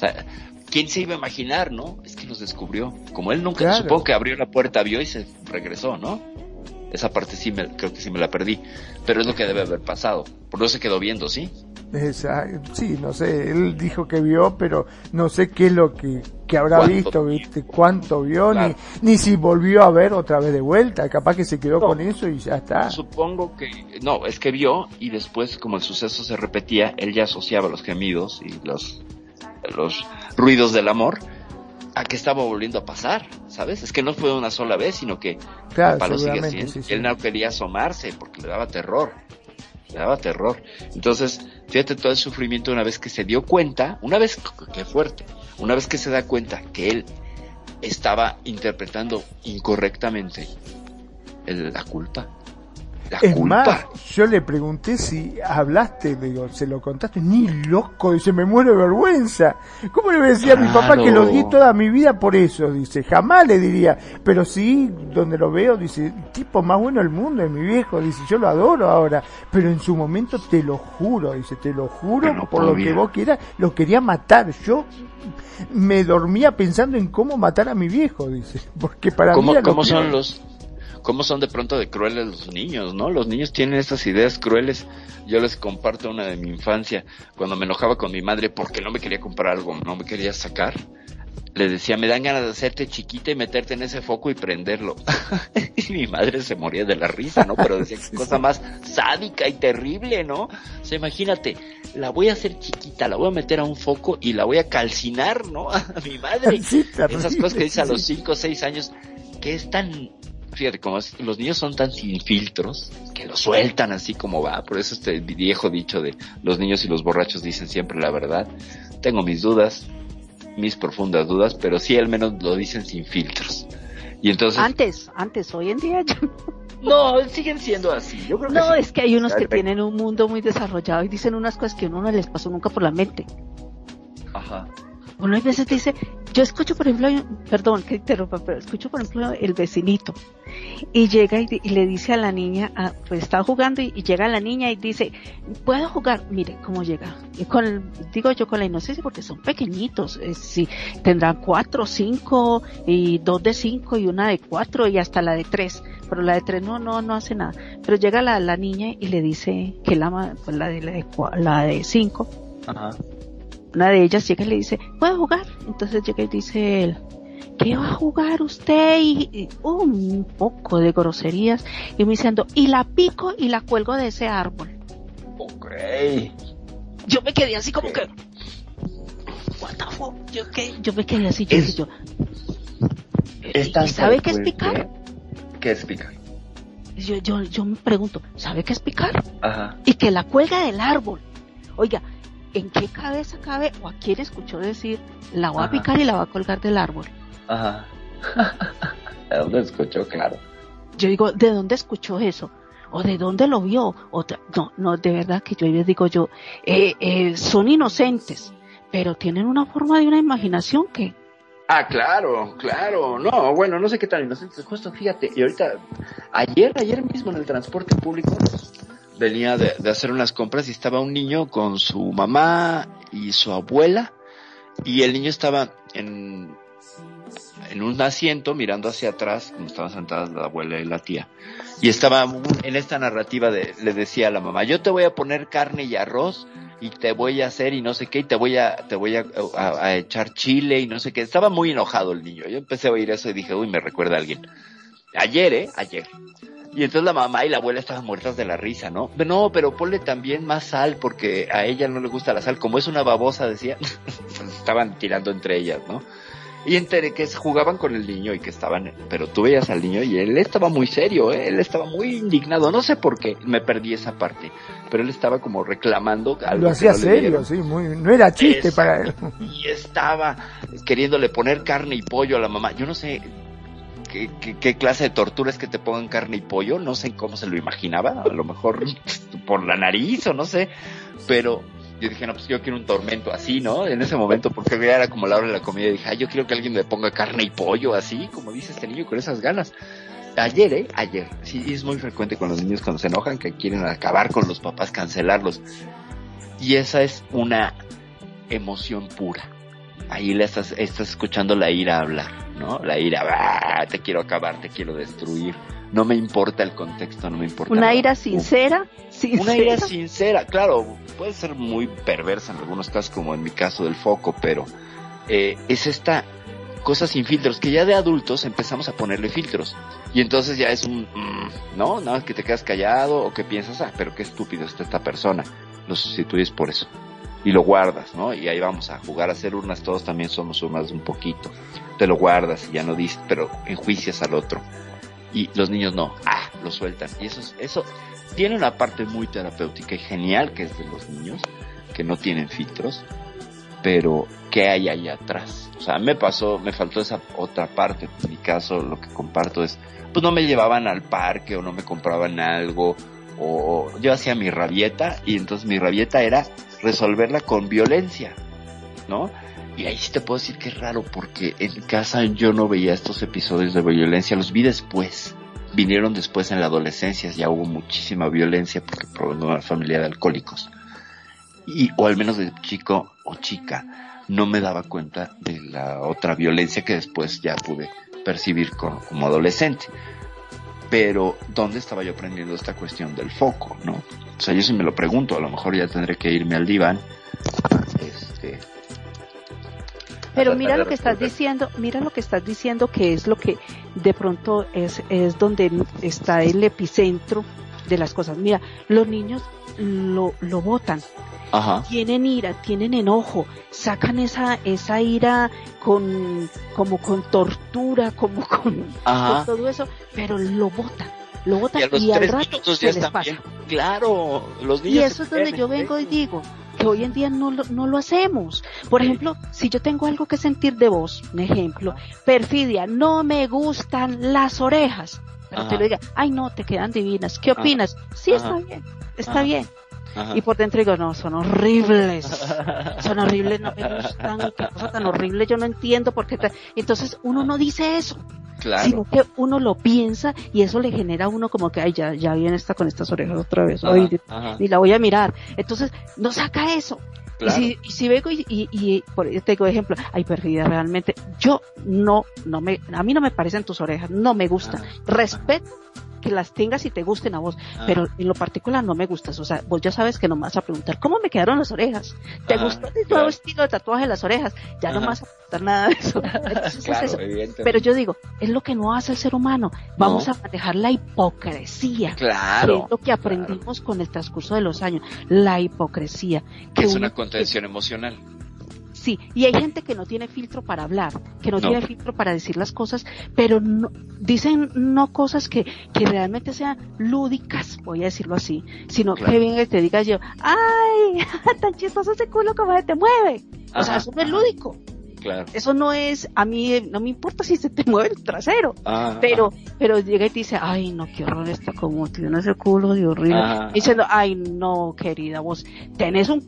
Sea, ¿quién se iba a imaginar, no? Es que los descubrió. Como él nunca, supongo que abrió la puerta, vio y se regresó, ¿no? Esa parte sí me, creo que sí me la perdí. Pero es lo que debe haber pasado. Por eso se quedó viendo, ¿sí? sí, no sé, él dijo que vio, pero no sé qué es lo que, que habrá visto, ¿viste? Cuánto vio, ni, ni si volvió a ver otra vez de vuelta, capaz que se quedó con eso y ya está. Supongo que, no, es que vio y después como el suceso se repetía, él ya asociaba los gemidos y los, los ruidos del amor a que estaba volviendo a pasar, ¿sabes? Es que no fue una sola vez, sino que claro, él no quería asomarse porque le daba terror le daba terror. Entonces, fíjate todo el sufrimiento una vez que se dio cuenta, una vez que fuerte, una vez que se da cuenta que él estaba interpretando incorrectamente la culpa, es más, yo le pregunté si hablaste, digo, se lo contaste, ni loco, dice, me muero de vergüenza. ¿Cómo le voy a decir a mi papá que lo di toda mi vida por eso? Dice, jamás le diría, pero sí, donde lo veo, dice, tipo más bueno del mundo, es mi viejo, dice, yo lo adoro ahora, pero en su momento te lo juro, dice, te lo juro, por lo que vos quieras, lo quería matar. Yo me dormía pensando en cómo matar a mi viejo, dice, porque para mí... ¿Cómo son los cómo son de pronto de crueles los niños, ¿no? Los niños tienen estas ideas crueles. Yo les comparto una de mi infancia, cuando me enojaba con mi madre porque no me quería comprar algo, no me quería sacar. Le decía, me dan ganas de hacerte chiquita y meterte en ese foco y prenderlo. y mi madre se moría de la risa, ¿no? Pero decía, qué cosa más sádica y terrible, ¿no? O sea, imagínate, la voy a hacer chiquita, la voy a meter a un foco y la voy a calcinar, ¿no? A mi madre. Esas cosas que dice a los 5 o 6 años, que es tan fíjate, como los niños son tan sin filtros, que lo sueltan así como va, por eso este viejo dicho de los niños y los borrachos dicen siempre la verdad. Tengo mis dudas, mis profundas dudas, pero sí al menos lo dicen sin filtros. Y entonces... Antes, antes, hoy en día ya no. siguen siendo así. Yo creo que no, es que hay unos que tienen un mundo muy desarrollado y dicen unas cosas que a uno no les pasó nunca por la mente. Ajá. Uno a veces dice, yo escucho, por ejemplo, perdón que interrumpa, pero escucho, por ejemplo, el vecinito y llega y, le dice a la niña, ah, pues está jugando y, llega la niña y dice, ¿puedo jugar? Mire cómo llega. Y con, digo yo con la inocencia porque son pequeñitos, eh, sí, tendrán cuatro, cinco y dos de cinco y una de cuatro y hasta la de tres, pero la de tres no, no, no hace nada. Pero llega la, la niña y le dice que la, pues la de, la de, la de cinco. Ajá una de ellas llega y le dice, ¿puedo jugar? Entonces llega y dice él, ¿qué va a jugar usted? Y, un poco de groserías. Y me diciendo, y la pico y la cuelgo de ese árbol. Ok. Yo me quedé así como que, what the fuck? Yo, yo me quedé así, yo, yo ¿Y sabe qué es picar? ¿Qué es picar? Yo, yo, yo me pregunto, ¿sabe qué es picar? Ajá. Y que la cuelga del árbol. Oiga, ¿en qué cabeza cabe o a quién escuchó decir la voy a picar y la voy a colgar del árbol? Ajá. ¿De dónde escuchó? Claro. Yo digo, ¿de dónde escuchó eso? ¿O de dónde lo vio? O no, no, de verdad que yo les digo yo, eh, eh, son inocentes, pero tienen una forma de una imaginación que... Ah, claro, claro. No, bueno, no sé qué tan inocentes. Justo fíjate, y ahorita, ayer, ayer mismo en el transporte público, venía de, de hacer unas compras y estaba un niño con su mamá y su abuela y el niño estaba en, en un asiento mirando hacia atrás, como estaban sentadas la abuela y la tía. Y estaba en esta narrativa de, le decía a la mamá, yo te voy a poner carne y arroz y te voy a hacer y no sé qué, y te voy a, te voy a, a- a echar chile y no sé qué. Estaba muy enojado el niño. Yo empecé a oír eso y dije, uy, me recuerda a alguien. Ayer, ¿eh? Ayer. Y entonces la mamá y la abuela estaban muertas de la risa, ¿no? No, pero ponle también más sal porque a ella no le gusta la sal. Como es una babosa, decía, estaban tirando entre ellas, ¿no? Y enteré que jugaban con el niño y que estaban, pero tú veías al niño y él estaba muy serio, ¿eh? él estaba muy indignado, no sé por qué, me perdí esa parte, pero él estaba como reclamando algo. Lo hacía no serio, sí, muy, no era chiste para él. Y estaba queriéndole poner carne y pollo a la mamá. Yo no sé qué, clase de tortura es que te pongan carne y pollo, no sé cómo se lo imaginaba, a lo mejor por la nariz o no sé, pero yo dije, no, pues yo quiero un tormento así, ¿no? En ese momento, porque era como la hora de la comida, y dije, ay, yo quiero que alguien me ponga carne y pollo así, como dice este niño, con esas ganas. Ayer, ¿eh? Ayer. Sí, es muy frecuente con los niños cuando se enojan que quieren acabar con los papás, cancelarlos. Y esa es una emoción pura. Ahí le estás, estás escuchando la ira hablar, ¿no? La ira, "Ah, te quiero acabar, te quiero destruir. No me importa el contexto, no me importa. Una nada. ira sincera, sincera. Una ira sincera, claro, puede ser muy perversa en algunos casos, como en mi caso del foco, pero eh, es esta cosa sin filtros, que ya de adultos empezamos a ponerle filtros. Y entonces ya es un, mm, ¿no? Nada más que te quedas callado o que piensas, ah, pero qué estúpido está esta persona. Lo sustituyes por eso. Y lo guardas, ¿no? Y ahí vamos a jugar a hacer urnas, todos también somos urnas un poquito. Te lo guardas y ya no dices, pero enjuicias al otro. Y los niños no, ah, lo sueltan. Y eso, es- eso tiene una parte muy terapéutica y genial que es de los niños, que no tienen filtros, pero ¿qué hay ahí atrás? O sea, me pasó, me faltó esa otra parte. En mi caso, lo que comparto es, pues no me llevaban al parque o no me compraban algo, o yo hacía mi rabieta y entonces mi rabieta era resolverla con violencia, ¿no? Y ahí sí te puedo decir que es raro porque en casa yo no veía estos episodios de violencia, los vi después. Vinieron después en la adolescencia, ya hubo muchísima violencia porque provengo de una familia de alcohólicos. Y, o al menos de chico o chica, no me daba cuenta de la otra violencia que después ya pude percibir como, como adolescente. Pero, ¿dónde estaba yo aprendiendo esta cuestión del foco, no? O sea, yo si me lo pregunto, a lo mejor ya tendré que irme al diván. Este, Pero mira lo que estás diciendo, mira lo que estás diciendo que es lo que de pronto es, es donde está el epicentro de las cosas. Mira, los niños lo, lo botan, Ajá. tienen ira, tienen enojo, sacan esa, esa ira con, como con tortura, como con, con Ajá. todo eso, pero lo botan, lo Y botan a los y, al rato se les pasa. bien. Claro, los niños. Y eso es donde yo vengo y ¿eh? digo que hoy en día no lo, no lo hacemos. Por ejemplo, si yo tengo algo que sentir de vos, un ejemplo, perfidia, no me gustan las orejas. Pero te Ajá. lo diga, ay no, te quedan divinas. ¿Qué Ajá. opinas? Sí, está Ajá. bien, está Ajá. bien. Ajá. Y por dentro digo, no, son horribles. Son horribles, no me gustan, qué cosa tan horrible, yo no entiendo por qué. Entonces uno no dice eso, Claro. sino que uno lo piensa y eso le genera a uno como que, ay, ya, ya viene esta con estas orejas otra vez. Ajá, y la voy a mirar. Entonces, no saca eso. claro. Y si, y si vengo y, y, y por yo te digo ejemplo, ay, perfida, realmente, yo no, no me, a mí no me parecen tus orejas, no me gustan. Ajá, Respeto que las tengas y te gusten a vos, ajá. pero en lo particular no me gustas. O sea, vos ya sabes que no me vas a preguntar, ¿cómo me quedaron las orejas? ¿Te Ajá, gustó el nuevo claro. estilo de tatuaje de las orejas? Ya no me vas a preguntar nada de eso. Entonces es eso. Pero yo digo, es lo que no hace el ser humano. Vamos No. a manejar la hipocresía. que Claro. es lo que aprendimos con el transcurso de los años, la hipocresía. Que es una contención emocional. Sí, y hay gente que no tiene filtro para hablar, que no, No. tiene filtro para decir las cosas, pero no, dicen no cosas que, que realmente sean lúdicas, voy a decirlo así, sino Claro. que venga y te diga yo, ay, tan chistoso ese culo como se te mueve. O sea, Ajá, eso no es ajá. lúdico. Claro. Eso no es, a mí no me importa si se te mueve el trasero, Ah, pero, pero llega y te dice, ay no, qué horror está como tiene ese culo de horrible. Ajá. Diciendo, ay no, querida, vos tenés un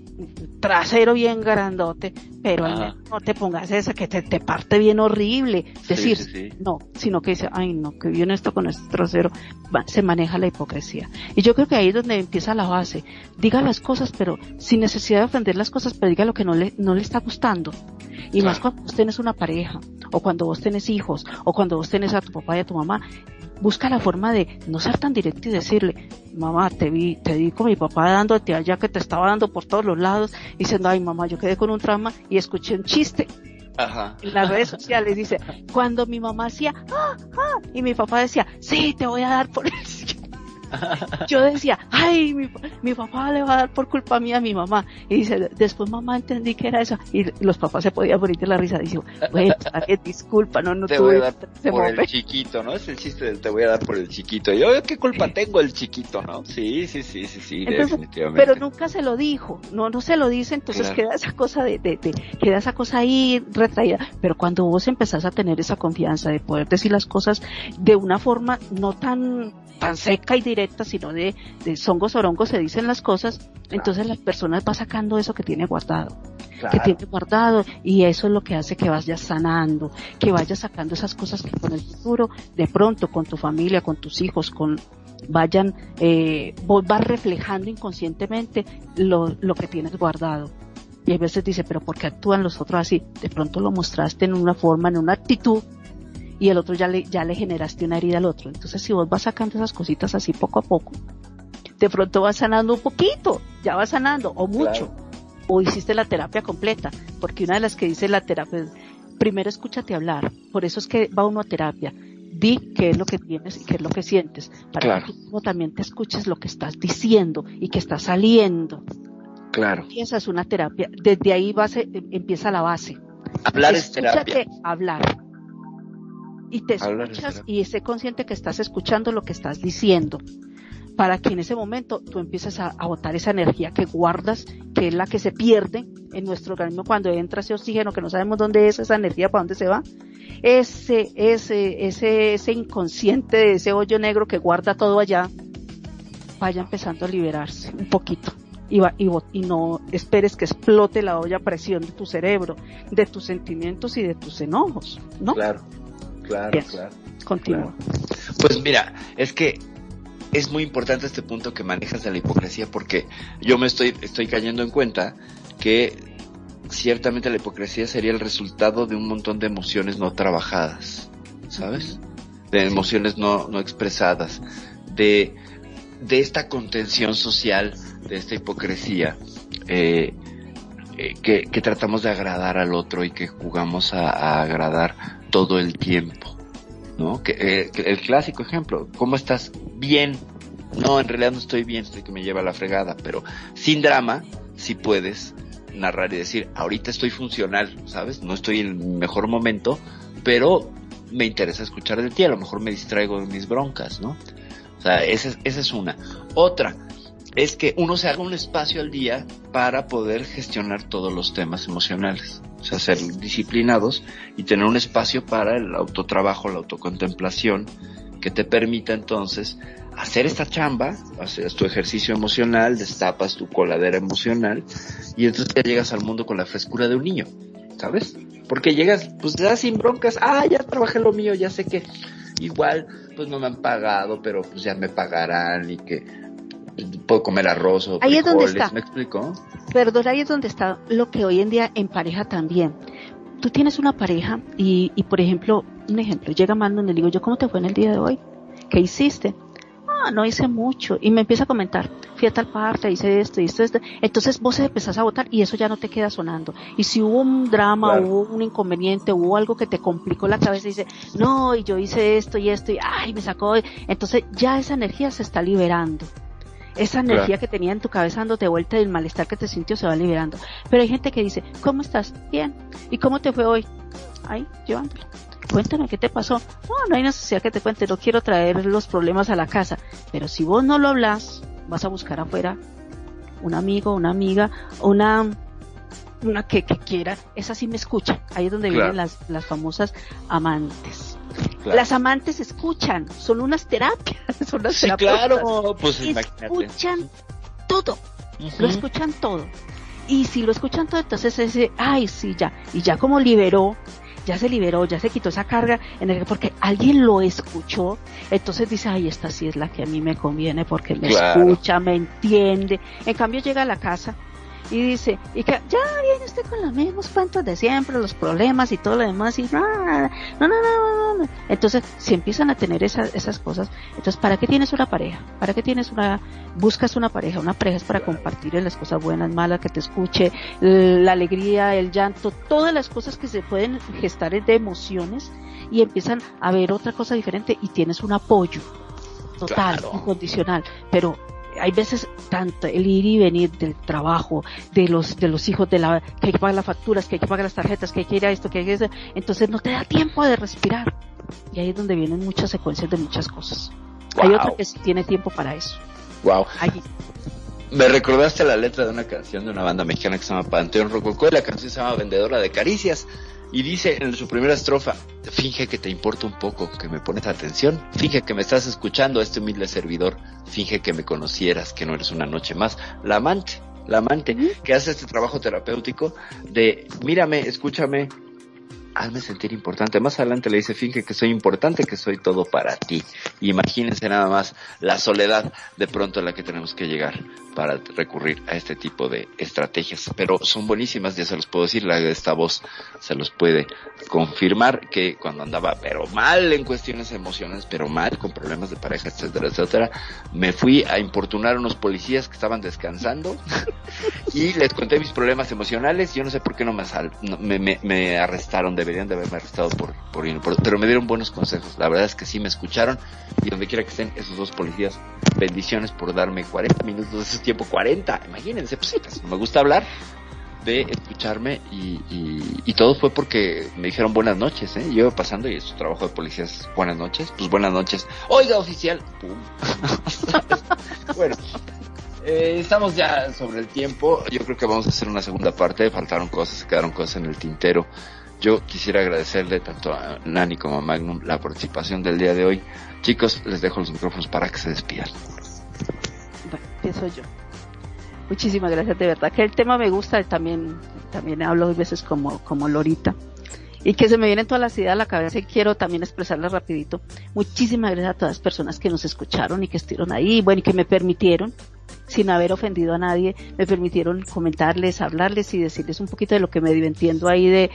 trasero bien grandote, pero menos no te pongas esa que te, te parte bien horrible. Sí, Decir, sí, sí. no, sino que dice, ay no, que bien esto con este trasero, Va- se maneja la hipocresía. Y yo creo que ahí es donde empieza la base. Diga las cosas, pero sin necesidad de ofender las cosas, pero diga lo que no le, no le está gustando. Y más cuando vos tenés una pareja, o cuando vos tenés hijos, o cuando vos tenés a tu papá y a tu mamá, busca la forma de no ser tan directo y decirle, mamá, te vi, te vi con mi papá dándote allá que te estaba dando por todos los lados, diciendo, ay mamá, yo quedé con un trauma y escuché un chiste Ajá. en las redes sociales, dice, cuando mi mamá hacía, ah, ah, y mi papá decía, sí, te voy a dar por Yo decía, ay, mi, mi papá le va a dar por culpa mía a mi mamá. Y dice, después mamá entendí que era eso. Y los papás se podían morir de la risa. Dice, bueno, disculpa, no, no Te tuve voy a dar por el momento". chiquito, ¿no? Es el chiste del te voy a dar por el chiquito. Yo, ¿qué culpa tengo el chiquito, no? Sí, sí, sí, sí, sí, Entonces, definitivamente. Pero nunca se lo dijo, no, no se lo dice, entonces Claro. queda esa cosa de, de, de- queda esa cosa ahí retraída. Pero cuando vos empezás a tener esa confianza de poder decir las cosas de una forma no tan, tan seca y directa, sino de, de songos orongos se dicen las cosas, entonces la persona va sacando eso que tiene guardado. que tiene guardado y eso es lo que hace que vayas sanando, que vayas sacando esas cosas que con el futuro, de pronto con tu familia, con tus hijos, con vayan, eh, vos vas reflejando inconscientemente lo, lo que tienes guardado. Y a veces dice, pero ¿por qué actúan los otros así? De pronto lo mostraste en una forma, en una actitud, y el otro ya le, ya le generaste una herida al otro. Entonces si vos vas sacando esas cositas así poco a poco, de pronto vas sanando un poquito, ya vas sanando, o mucho Claro. o hiciste la terapia completa, porque una de las que dice la terapia es, primero escúchate hablar, por eso es que va uno a terapia, di qué es lo que tienes y qué es lo que sientes, para Claro. que tú también te escuches lo que estás diciendo y que está saliendo. Claro. Es una terapia, desde ahí base, em- empieza la base. Hablar es Escúchate terapia. hablar. Y te escuchas y sé consciente que estás escuchando lo que estás diciendo. Para que en ese momento tú empieces a, a botar esa energía que guardas, que es la que se pierde en nuestro organismo cuando entra ese oxígeno, que no sabemos dónde es esa energía, para dónde se va. Ese, ese, ese, ese inconsciente ese hoyo negro que guarda todo allá, vaya empezando a liberarse un poquito. Y, va- y, y no esperes que explote la olla a presión de tu cerebro, de tus sentimientos y de tus enojos, ¿no? Claro. Claro, Bien. claro. Continúa. Pues mira, es que es muy importante este punto que manejas de la hipocresía porque yo me estoy, estoy cayendo en cuenta que ciertamente la hipocresía sería el resultado de un montón de emociones no trabajadas, ¿sabes? De emociones no, no expresadas, de, de esta contención social, de esta hipocresía, eh, eh, que, que tratamos de agradar al otro y que jugamos a, a agradar todo el tiempo. ¿no? Que, eh, que el clásico ejemplo, ¿cómo estás? Bien. No, en realidad no estoy bien, estoy que me lleva a la fregada, pero sin drama, si puedes narrar y decir, ahorita estoy funcional, ¿sabes? No estoy en mi mejor momento, pero me interesa escuchar de ti, a lo mejor me distraigo de mis broncas, ¿no? O sea, esa es, esa es una. Otra es que uno se haga un espacio al día para poder gestionar todos los temas emocionales. O sea, ser disciplinados y tener un espacio para el autotrabajo, la autocontemplación, que te permita entonces hacer esta chamba, haces tu ejercicio emocional, destapas tu coladera emocional y entonces ya llegas al mundo con la frescura de un niño, ¿sabes? Porque llegas, pues ya sin broncas, ah, ya trabajé lo mío, ya sé que igual, pues no me han pagado, pero pues ya me pagarán y que puedo comer arroz o Ahí es donde frijoles, está. ¿me explico? Perdón, ahí es donde está lo que hoy en día en pareja también. Tú tienes una pareja y, y por ejemplo, un ejemplo, llega Mando y le digo yo, ¿cómo te fue en el día de hoy? ¿Qué hiciste? Ah, no hice mucho. Y me empieza a comentar, fui a tal parte, hice esto, hice esto. Entonces vos empezás a votar y eso ya no te queda sonando. Y si hubo un drama, Claro. hubo un inconveniente, hubo algo que te complicó la cabeza y dice, no, y yo hice esto y esto y ay, me sacó. Entonces ya esa energía se está liberando. Esa energía que tenía en tu cabeza dándote vuelta del malestar que te sintió se va liberando. Pero hay gente que dice, ¿cómo estás? Bien. ¿Y cómo te fue hoy? Ahí, llevándolo. Cuéntame qué te pasó. No, no hay necesidad que te cuente, no quiero traer los problemas a la casa. Pero si vos no lo hablas, vas a buscar afuera un amigo, una amiga, una una que, que quiera, esa sí me escucha. Ahí es donde vienen las, las famosas amantes. Las amantes escuchan, son unas terapias, son unas sí, claro, pues imagínate. Escuchan todo, lo escuchan todo. Y si lo escuchan todo, entonces ese, ay, sí, ya, y ya como liberó, ya se liberó, ya se quitó esa carga en el, porque alguien lo escuchó, entonces dice, ay, esta sí es la que a mí me conviene porque me escucha, me entiende. En cambio llega a la casa y dice, y que ya viene usted con los mismos cuentos de siempre, los problemas y todo lo demás, y no, no, no, no, no, Entonces, si empiezan a tener esas, esas cosas, entonces, ¿para qué tienes una pareja? ¿Para qué tienes una, buscas una pareja? Una pareja es para compartir las cosas buenas, malas, que te escuche, la alegría, el llanto, todas las cosas que se pueden gestar de emociones y empiezan a ver otra cosa diferente y tienes un apoyo total, incondicional, pero hay veces tanto el ir y venir del trabajo, de los, de los hijos, de la, que hay que pagar las facturas, que hay que pagar las tarjetas, que hay que ir a esto, que hay que eso, entonces no te da tiempo de respirar. Y ahí es donde vienen muchas secuencias de muchas cosas. Hay otra que sí tiene tiempo para eso. Wow. Me recordaste la letra de una canción de una banda mexicana que se llama Panteón Rococó y la canción se llama Vendedora de Caricias. Y dice en su primera estrofa, finge que te importa un poco, que me pones atención, finge que me estás escuchando a este humilde servidor, finge que me conocieras, que no eres una noche más. La amante, la amante, que hace este trabajo terapéutico de, mírame, escúchame, hazme sentir importante. Más adelante le dice, finge que soy importante, que soy todo para ti. Imagínense nada más la soledad de pronto a la que tenemos que llegar para recurrir a este tipo de estrategias. Pero son buenísimas, ya se los puedo decir, la de esta voz se los puede confirmar que cuando andaba pero mal en cuestiones emocionales, pero mal con problemas de pareja, etcétera, etcétera, me fui a importunar a unos policías que estaban descansando y les conté mis problemas emocionales. Yo no sé por qué no me, arrestaron de deberían de haberme arrestado por, por, pero me dieron buenos consejos. La verdad es que sí me escucharon y donde quiera que estén esos dos policías, bendiciones por darme 40 minutos de tiempo, 40, imagínense, pues sí, pues, me gusta hablar de escucharme y, todo fue porque me dijeron buenas noches, ¿eh? Yo pasando y es su trabajo de policías, buenas noches, pues buenas noches. Oiga, oficial, pum. bueno, eh, estamos ya sobre el tiempo. Yo creo que vamos a hacer una segunda parte. Faltaron cosas, quedaron cosas en el tintero. Yo quisiera agradecerle tanto a Nani como a Magnum la participación del día de hoy. Chicos, les dejo los micrófonos para que se despidan. Empiezo yo. Muchísimas gracias, de verdad que el tema me gusta, también, también hablo veces como, como Lorita. Y que se me vienen todas las ideas a la cabeza y quiero también expresarlas rapidito. Muchísimas gracias a todas las personas que nos escucharon y que estuvieron ahí, bueno, y que me permitieron, sin haber ofendido a nadie, me permitieron comentarles, hablarles y decirles un poquito de lo que me entiendo ahí de,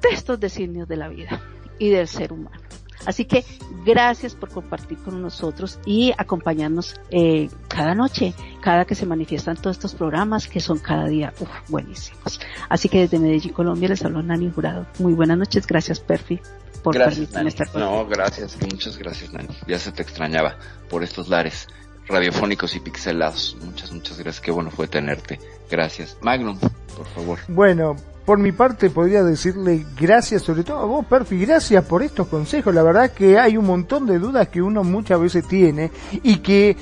de estos designios de la vida y del ser humano. Así que gracias por compartir con nosotros y acompañarnos eh, cada noche, cada que se manifiestan todos estos programas que son cada día buenísimos. Así que desde Medellín, Colombia, les hablo Nani Jurado. Muy buenas noches, gracias Perfi por permitirme estar con No, gracias, muchas gracias Nani. Ya se te extrañaba por estos lares radiofónicos y pixelados. Muchas, muchas gracias. Qué bueno fue tenerte. Gracias. Magnum, por favor. Bueno, por mi parte podría decirle gracias sobre todo a vos, Perfi, gracias por estos consejos. La verdad que hay un montón de dudas que uno muchas veces tiene y que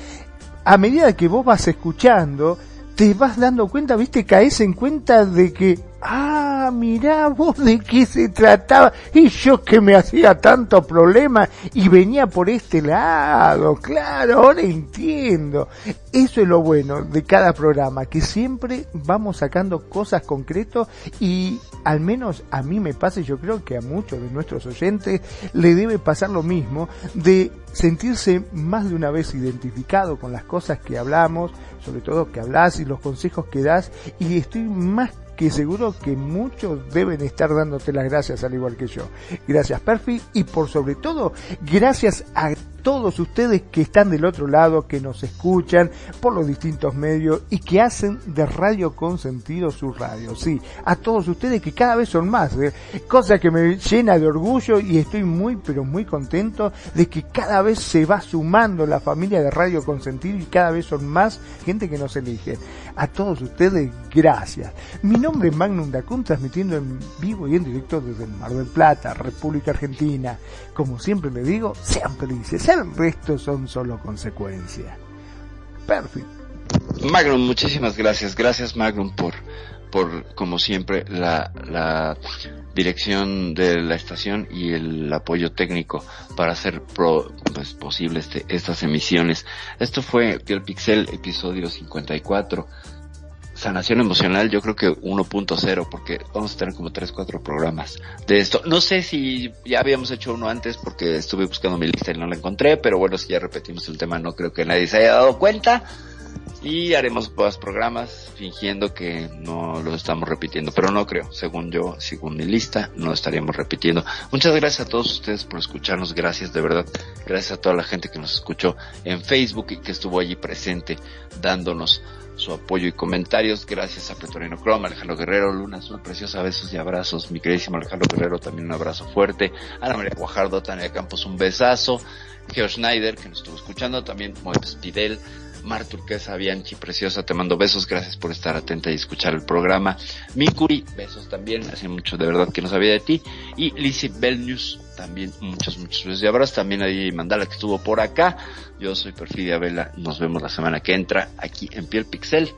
a medida que vos vas escuchando, te vas dando cuenta, viste, caes en cuenta de que ah, mirá vos de qué se trataba, y yo que me hacía tanto problema y venía por este lado, claro, ahora entiendo. Eso es lo bueno de cada programa, que siempre vamos sacando cosas concretas y al menos a mí me pasa y yo creo que a muchos de nuestros oyentes le debe pasar lo mismo de sentirse más de una vez identificado con las cosas que hablamos, sobre todo que hablas y los consejos que das y estoy más que seguro que muchos deben estar dándote las gracias al igual que yo. Gracias Perfi y por sobre todo gracias a todos ustedes que están del otro lado, que nos escuchan por los distintos medios y que hacen de Radio Consentido su radio. Sí, a todos ustedes que cada vez son más, ¿eh? cosa que me llena de orgullo y estoy muy pero muy contento de que cada vez se va sumando la familia de Radio Consentido y cada vez son más gente que nos elige. A todos ustedes, gracias. Mi nombre es Magnum Dacun, transmitiendo en vivo y en directo desde el Mar del Plata, República Argentina. Como siempre le digo, sean felices, el resto son solo consecuencias. Perfecto. Magnum, muchísimas gracias. Gracias Magnum por, por, como siempre, la, la dirección de la estación y el apoyo técnico para hacer pro, pues, posible este, estas emisiones. Esto fue Piel Pixel, episodio 54 sanación emocional yo creo que 1.0 porque vamos a tener como 3, 4 programas de esto. No sé si ya habíamos hecho uno antes porque estuve buscando mi lista y no la encontré, pero bueno, si ya repetimos el tema no creo que nadie se haya dado cuenta y haremos más programas fingiendo que no lo estamos repitiendo, pero no creo, según yo, según mi lista, no estaríamos repitiendo. Muchas gracias a todos ustedes por escucharnos, gracias de verdad, gracias a toda la gente que nos escuchó en Facebook y que estuvo allí presente dándonos su apoyo y comentarios. Gracias a Petorino Chrome, Alejandro Guerrero, Luna Azul, preciosa, besos y abrazos. Mi queridísimo Alejandro Guerrero, también un abrazo fuerte. Ana María Guajardo, Tania Campos, un besazo. Geo Schneider, que nos estuvo escuchando, también Moeps Pidel, Mar Turquesa, Bianchi, preciosa, te mando besos, gracias por estar atenta y escuchar el programa. Mikuri, besos también, hace mucho de verdad que no sabía de ti. Y Lizzie Belnews, también muchos, muchos besos y abrazos. También ahí Mandala que estuvo por acá. Yo soy Perfidia Vela, nos vemos la semana que entra aquí en Piel Pixel.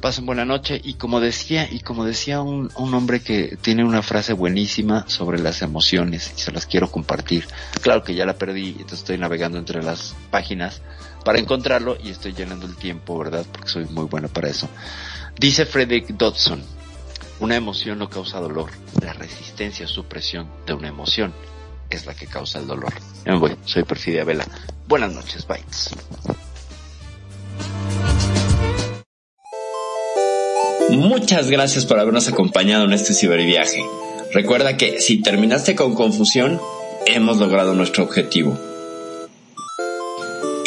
Pasen buena noche y como decía, y como decía un, un hombre que tiene una frase buenísima sobre las emociones y se las quiero compartir. Claro que ya la perdí, entonces estoy navegando entre las páginas para encontrarlo y estoy llenando el tiempo, ¿verdad? Porque soy muy bueno para eso. Dice Frederick Dodson, una emoción no causa dolor, la resistencia o supresión de una emoción es la que causa el dolor. Me voy, soy Perfidia Vela. Buenas noches, Bytes. Muchas gracias por habernos acompañado en este ciberviaje. Recuerda que si terminaste con confusión, hemos logrado nuestro objetivo.